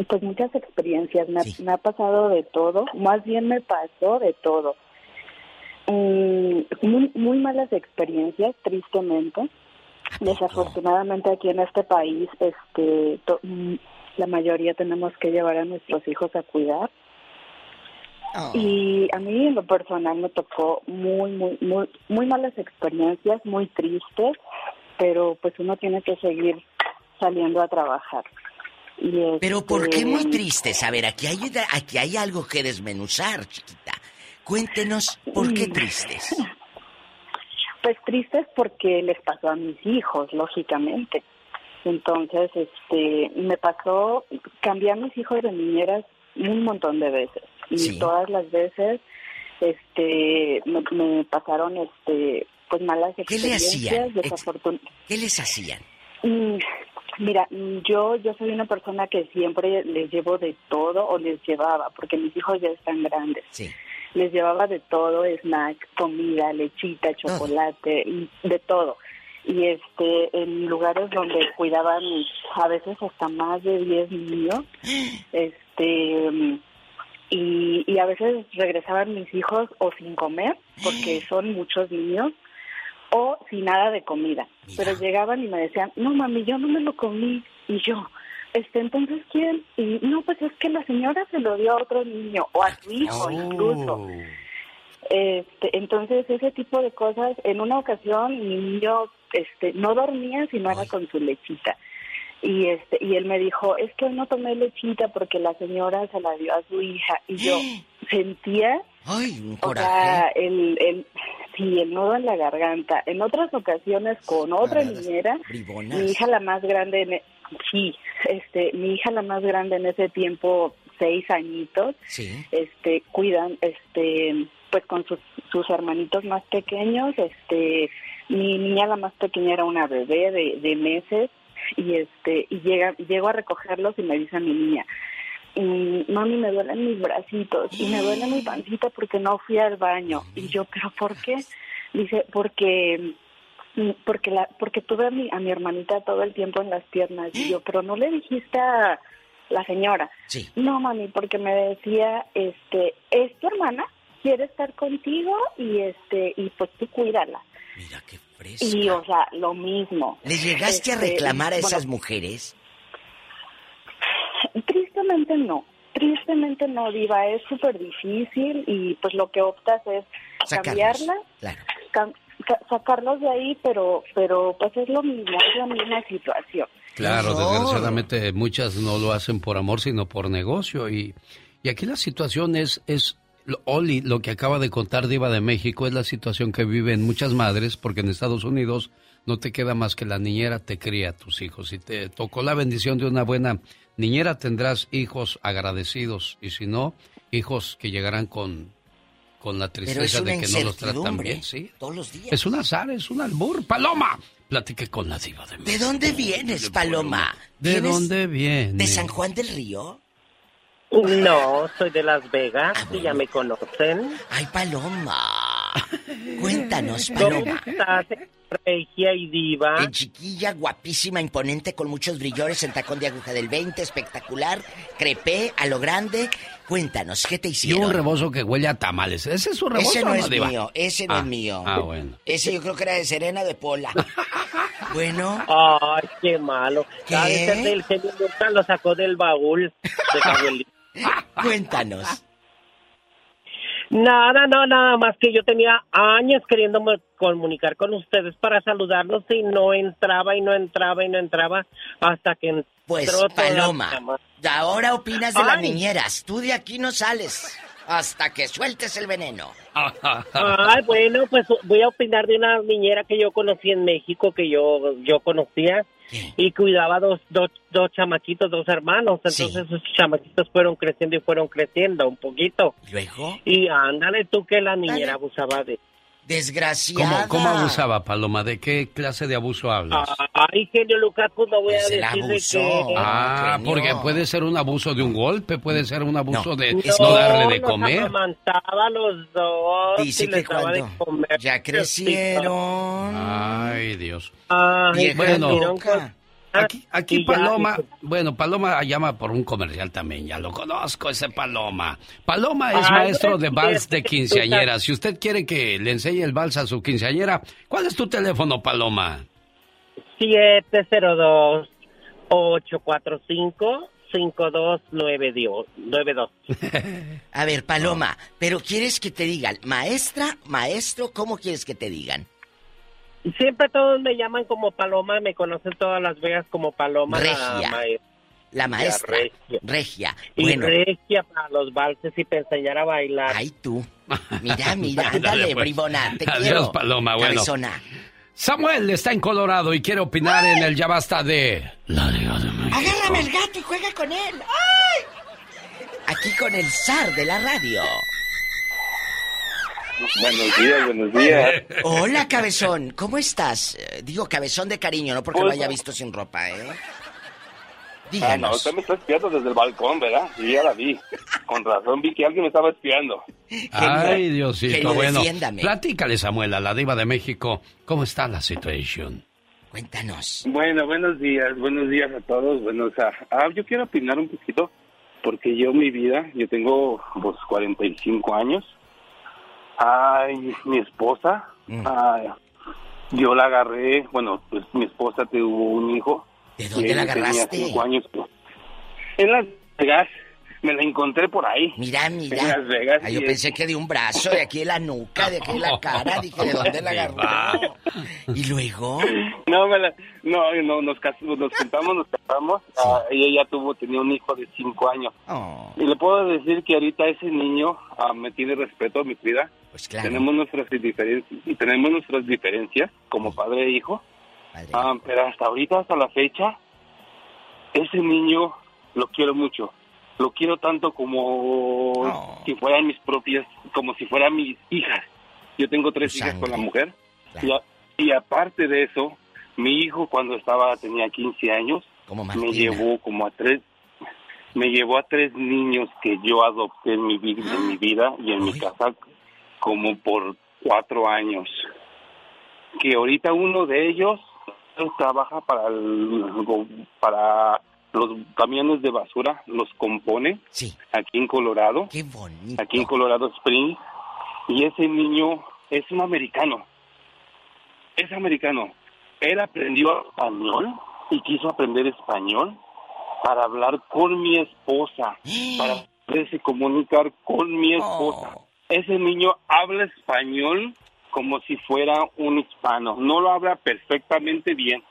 pues muchas experiencias. Me, ha- me ha pasado de todo, más bien me pasó de todo. Mm, muy, muy malas experiencias, tristemente. Desafortunadamente aquí en este país, este, to- mm, la mayoría tenemos que llevar a nuestros hijos a cuidar. Y a mí en lo personal me tocó muy, muy, muy, muy malas experiencias, muy tristes, pero pues uno tiene que seguir saliendo a trabajar. Y Pero ¿por este, qué muy tristes? A ver, aquí hay, aquí hay algo que desmenuzar, chiquita. Cuéntenos, ¿por qué tristes? Pues tristes porque les pasó a mis hijos, lógicamente. Entonces, este, me pasó, cambié a mis hijos de niñeras un montón de veces y Sí. todas las veces, este, me, me pasaron, este, pues malas ¿Qué le experiencias. hacían? desafortun- ¿Qué les hacían? Mira, yo yo soy una persona que siempre les llevo de todo o les llevaba, porque mis hijos ya están grandes. Sí. Les llevaba de todo, snack, comida, lechita, chocolate, y de todo. Y este en lugares donde cuidaban a veces hasta más de 10 niños, (gasps) este y, y a veces regresaban mis hijos o sin comer, porque (gasps) son muchos niños, o sin nada de comida. Pero llegaban y me decían, no mami, yo no me lo comí. Y yo, este, entonces ¿quién? Y no, pues es que la señora se lo dio a otro niño, o a su hijo incluso. Este, entonces ese tipo de cosas, en una ocasión mi niño este, no dormía si no era con su lechita. Y este y él me dijo, es que no tomé lechita porque la señora se la dio a su hija. Y yo (gasps) sentía Ay, un o sea, el, el, sí, el nudo en la garganta. En otras ocasiones con otra niñera, Bribonas. mi hija la más grande, en e- sí, este, mi hija la más grande en ese tiempo, seis añitos, Sí. este, cuidan, este, pues con sus, sus hermanitos más pequeños, este, mi niña la más pequeña era una bebé de, de meses, y este y llega llego a recogerlos y me dice mi niña y mami me duelen mis bracitos y me duele mi pancita porque no fui al baño. Y yo pero por qué dice porque porque la porque tuve a mi a mi hermanita todo el tiempo en las piernas. Y yo pero no le dijiste a la señora sí. no mami porque me decía este es tu hermana quiere estar contigo y este y pues tú cuídala. Mira qué fresca. y o sea lo mismo. Le llegaste a Este, reclamar a bueno, esas mujeres Tristemente no, tristemente no, Diva, es súper difícil y pues lo que optas es Sacarlos, cambiarla, cam- ca- sacarlos de ahí, pero pero pues es lo mismo, es la misma situación. Claro, desgraciadamente muchas no lo hacen por amor, sino por negocio. Y, y aquí la situación es, es lo- Oli, lo que acaba de contar Diva de México, es la situación que viven muchas madres, porque en Estados Unidos no te queda más que la niñera te cría a tus hijos. Si te tocó la bendición de una buena niñera, tendrás hijos agradecidos. Y si no, hijos que llegarán con, con la tristeza de que no los tratan bien. ¿sí? todos los días. Es un azar, es un albur. ¡Paloma! Platique con la Diva de México. ¿De dónde vienes, Paloma? ¿De ¿Vienes dónde viene? ¿De San Juan del Río? (laughs) No, soy de Las Vegas y ya me conocen. Ay, Paloma. Cuéntanos, ¿Cómo Paloma. estás, regia y diva? En chiquilla, guapísima, imponente, con muchos brillores, en tacón de aguja del 20, espectacular, crepé, a lo grande. Cuéntanos, ¿qué te Y hicieron? un rebozo que huele a tamales. ¿Ese es su rebozo Ese no o es Diva? mío, ese no Ah, es mío. Ah, bueno. Ese yo creo que era de Serena de Pola. (laughs) bueno. Ay, qué malo. ¿Qué? Del genio lo sacó del baúl de su abuelita. (laughs) Cuéntanos. Nada, no, nada más que yo tenía años queriéndome comunicar con ustedes para saludarlos y no entraba y no entraba y no entraba hasta que entró Pues, Paloma, ahora opinas de las Ay. niñeras. Tú de aquí no sales hasta que sueltes el veneno. Ay, bueno, pues voy a opinar de una niñera que yo conocí en México, que yo yo conocía y cuidaba dos, dos, dos chamaquitos, dos hermanos. Entonces esos chamaquitos fueron creciendo y fueron creciendo un poquito. ¿Luego? Y ándale tú que la niñera abusaba de... Desgraciada. ¿Cómo, ¿Cómo abusaba, Paloma? ¿De qué clase de abuso hablas? Ay, genio Lucas, pues no voy a el decir de abusó. que... Ah, porque puede ser un abuso de un golpe, puede ser un abuso de no, No, darle de comer. a los dos Dice que daba de cuando comer. ya (laughs) crecieron. Ay, Dios. Ay, bueno, aquí, aquí ya- Paloma, bueno, Paloma llama por un comercial también, ya lo conozco ese Paloma. Paloma es Ay, maestro de vals de quinceañera. Si usted quiere que le enseñe el vals a su quinceañera, ¿cuál es tu teléfono, Paloma? 702-845-5292. (laughs) A ver, Paloma, pero ¿quieres que te digan maestra, maestro? ¿Cómo quieres que te digan? Siempre todos me llaman como Paloma, me conocen todas Las Vegas como Paloma. Regia. La, maestra. La maestra. Regia. Regia. Y Bueno. regia para los valses y para enseñar a bailar. Ay, tú. (laughs) Mira, mira, Dale, ándale, pues. bribona, te Adiós, quiero. Paloma, bueno. Cabezona. Samuel está en Colorado y quiere opinar en el Ya Basta de... La Liga de México. Agárrame el gato y juega con él. ¡Ay! Aquí con el zar de la radio. Buenos días, buenos días. Hola, cabezón. ¿Cómo estás? Eh, Digo, cabezón de cariño, no porque lo Pues- haya visto sin ropa, ¿eh? Ah, no, Díganos. usted me está espiando desde el balcón, ¿verdad? Sí, ya la vi. Con razón vi que alguien me estaba espiando. Ay, Diosito, bueno. defiéndame. Platícale, Samuel, a la diva de México, ¿cómo está la situación? Cuéntanos. Bueno, buenos días, buenos días a todos. Bueno, o sea, ah, yo quiero opinar un poquito, porque yo mi vida, yo tengo pues 45 años. Ay, mi esposa, Mm. ay, yo la agarré, bueno, pues mi esposa tuvo un hijo. ¿De dónde la agarraste? Tenía cinco años. pues. En Las Vegas, me la encontré por ahí. Mira, En mira. Las Vegas. Ah, yo pensé que de un brazo, de aquí de la nuca, de aquí de la (laughs) cara. Dije, ¿de dónde la (laughs) agarró? Y luego. No, me la- no, no, nos, cas- nos juntamos, nos casamos. ah, y ella tuvo, tenía un hijo de cinco años. Oh. Y le puedo decir que ahorita ese niño ah, me tiene respeto, me cuida. Pues claro. Tenemos nuestras diferencias, tenemos nuestras diferencias como padre e hijo. Ah, pero hasta ahorita, hasta la fecha, ese niño lo quiero mucho. Lo quiero tanto como si fueran mis propias, como si fueran mis hijas. Yo tengo tres hijas con la mujer. Y, a- y aparte de eso, Mi hijo cuando estaba tenía 15 años me llevó como a tres me llevó a tres niños que yo adopté en mi en mi (gasps) vida y en mi casa como por cuatro años. Que ahorita uno de ellos trabaja para el, para los camiones de basura, los compone aquí en Colorado. Qué bonito. Aquí en Colorado Springs. Y ese niño es un americano. Es americano. Él aprendió español y quiso aprender español para hablar con mi esposa, (gasps) para poderse comunicar con mi esposa. Ese niño habla español como si fuera un hispano. No lo habla perfectamente bien,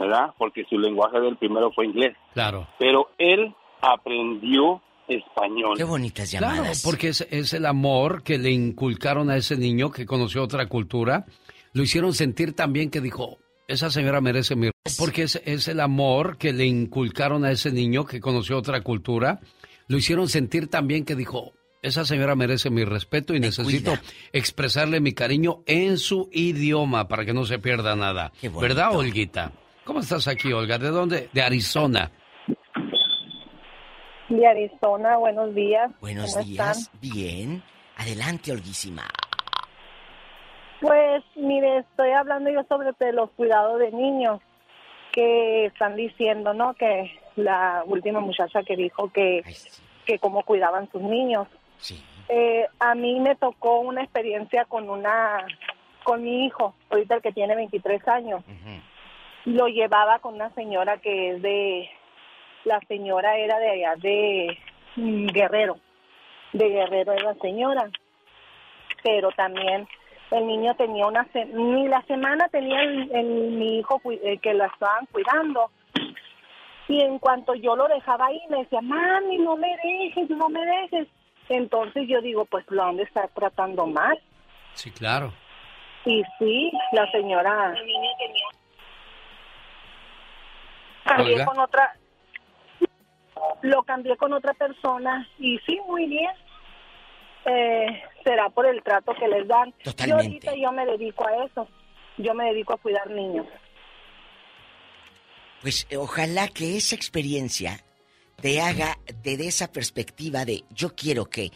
¿verdad? Porque su lenguaje del primero fue inglés. Claro. Pero él aprendió español. Qué bonitas llamadas. Claro, porque es, es el amor que le inculcaron a ese niño que conoció otra cultura. Lo hicieron sentir tan bien que dijo, esa señora merece mi... Porque es, es el amor que le inculcaron a ese niño que conoció otra cultura. Lo hicieron sentir tan bien que dijo, esa señora merece mi respeto y necesito expresarle mi cariño en su idioma para que no se pierda nada. ¿Verdad, Olguita? ¿Cómo estás aquí, Olga? ¿De dónde? De Arizona. De Arizona, buenos días. Buenos días. Bien. Adelante, Olguísima. Pues, mire, estoy hablando yo sobre los cuidados de niños que están diciendo, ¿no? Que la última muchacha que dijo que, que cómo cuidaban sus niños. Eh, a mí me tocó una experiencia con una, con mi hijo, ahorita el que tiene 23 años. Lo llevaba con una señora que es de, la señora era de allá de mm, Guerrero, de Guerrero es la señora, pero también el niño tenía una, ni la semana tenía el, mi hijo eh, que lo estaban cuidando. Y en cuanto yo lo dejaba ahí, me decía, mami, no me dejes, no me dejes. Entonces yo digo, pues lo han de estar tratando mal. Sí, claro. Y sí, la señora... Cambié con otra... Lo cambié con otra persona y sí, muy bien. Eh, será por el trato que les dan. Totalmente. Yo ahorita yo me dedico a eso. Yo me dedico a cuidar niños. Pues ojalá que esa experiencia te haga, te dé esa perspectiva de yo quiero que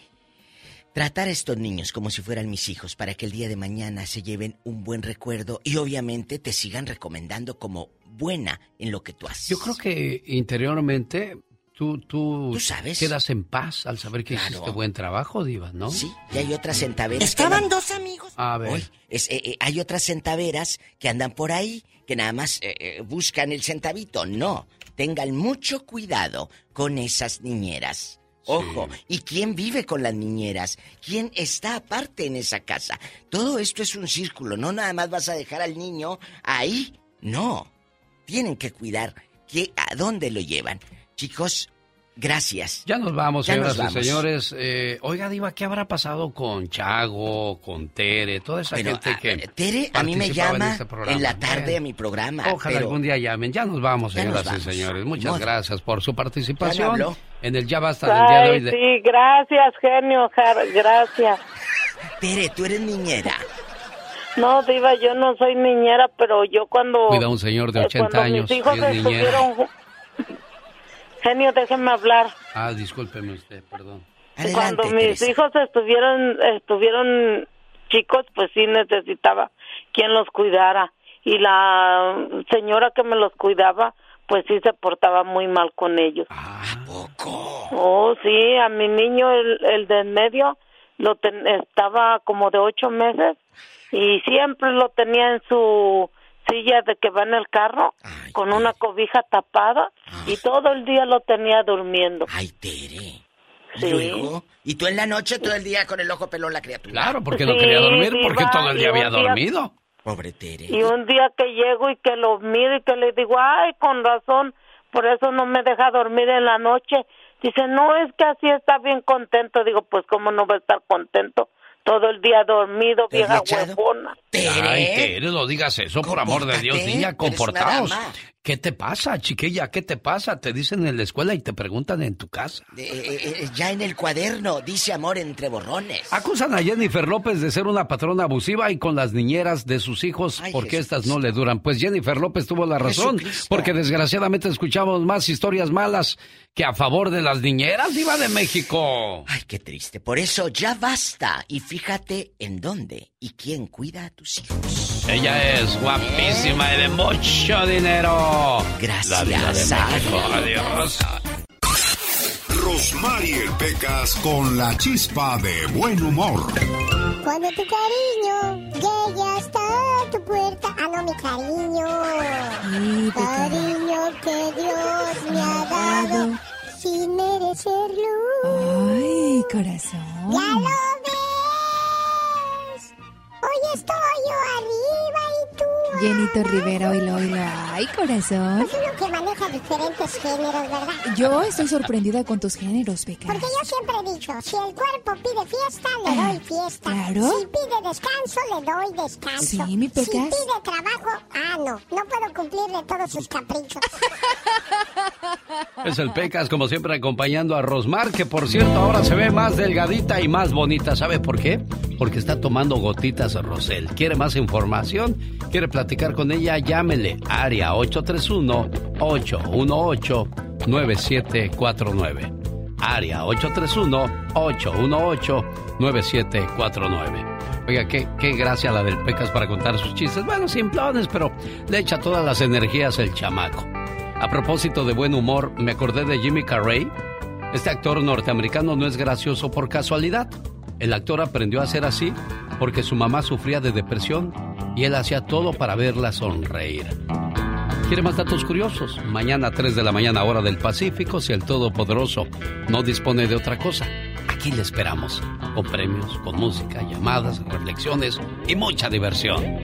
tratar a estos niños como si fueran mis hijos para que el día de mañana se lleven un buen recuerdo y obviamente te sigan recomendando como buena en lo que tú haces. Yo creo que interiormente tú, tú, sabes? quedas en paz al saber que hiciste buen trabajo, Diva, ¿no? Sí, y hay otras centaveras. Estaban dos amigos. A ver. eh, eh, hay otras centaveras que andan por ahí que nada más eh, eh, buscan el centavito. No, tengan mucho cuidado con esas niñeras. Ojo, ¿y quién vive con las niñeras? ¿Quién está aparte en esa casa? Todo esto es un círculo, no nada más vas a dejar al niño ahí. No, tienen que cuidar que, a dónde lo llevan. Chicos, Gracias. Ya nos vamos, Ya señoras nos y vamos. señores. Eh, oiga, Diva, ¿qué habrá pasado con Chago, con Tere, toda esa Bueno, gente a- que. Tere a mí me llama este programa? en la tarde Bueno, a mi programa. Ojalá pero- algún día llamen. Ya nos vamos, Ya nos señoras vamos. y señores. Muchas gracias por su participación Ya en el Ya Basta del día de hoy. Ay, de- sí, gracias, genio, Jar- gracias. (laughs) Tere, tú eres niñera. No, Diva, yo no soy niñera, pero yo cuando... Cuida a un señor de eh, 80 cuando años mis hijos y es niñera. Genio, déjenme hablar. Ah, discúlpeme usted, perdón. cuando mis hijos estuvieron estuvieron chicos, pues sí necesitaba quien los cuidara. Y la señora que me los cuidaba, pues sí se portaba muy mal con ellos. Oh, sí, a mi niño, el, el de en medio, lo ten- estaba como de ocho meses y siempre lo tenía en su silla de que va en el carro con una cobija tapada y todo el día lo tenía durmiendo. Ay, Tere. ¿Y Sí. luego? ¿Y tú en la noche todo el día con el ojo pelón la criatura? Claro, porque no Sí, quería dormir, Diva, porque todo el día y un había día- dormido. Pobre Tere. Y un día que llego y que lo miro y que le digo, ay, con razón, por eso no me deja dormir en la noche. Dice, no, es que así está bien contento. Digo, pues, ¿cómo no va a estar contento? Todo el día dormido, ¿Te has vieja huevona. Tere. Ay, Tere, no digas eso, por amor de Dios, niña, comportaos. ¿Qué te pasa, chiquilla? ¿Qué te pasa? Te dicen en la escuela y te preguntan en tu casa. Eh, eh, eh, ya en el cuaderno dice amor entre borrones. Acusan a Jennifer López de ser una patrona abusiva y con las niñeras de sus hijos porque estas no le duran. Pues Jennifer López tuvo la razón, porque desgraciadamente escuchamos más historias malas que a favor de las niñeras, Diva de México. Ay, qué triste. Por eso ya basta. Y fíjate en dónde y quién cuida a hijos. Ella es guapísima y de mucho dinero. Gracias. México. Adiós. Rosmarie Pecas con la chispa de buen humor. Cuando tu cariño llegue hasta tu puerta. Ah, no, mi cariño. cariño que Dios me ha dado sin merecerlo. Ay, corazón. ¡Ya lo ves! Hoy estoy yo arriba y tú. Llenito Rivera, oílo, oílo. Ay, corazón. Es uno que maneja diferentes géneros, ¿verdad? Yo estoy sorprendida con tus géneros, Pecas. Porque yo siempre he dicho, si el cuerpo pide fiesta, le doy fiesta. ¿claro? Si pide descanso, le doy descanso. Sí, mi Pecas. Si pide trabajo, ah, no, no puedo cumplirle todos sus caprichos. (laughs) Es el Pecas, como siempre, acompañando a Rosmar, que por cierto ahora se ve más delgadita y más bonita. ¿Sabe por qué? Porque está tomando gotitas Rosel. ¿Quiere más información? ¿Quiere platicar con ella? Llámele. Área 831-818-9749. Área 831-818-9749. Oiga, qué, qué gracia la del Pecas para contar sus chistes. Bueno, simplones, pero le echa todas las energías el chamaco. A propósito de buen humor, me acordé de Jimmy Carrey. Este actor norteamericano no es gracioso por casualidad. El actor aprendió a ser así porque su mamá sufría de depresión y él hacía todo para verla sonreír. ¿Quiere más datos curiosos? Mañana a 3 de la mañana hora del Pacífico, si el Todopoderoso no dispone de otra cosa. Aquí le esperamos, con premios, con música, llamadas, reflexiones y mucha diversión.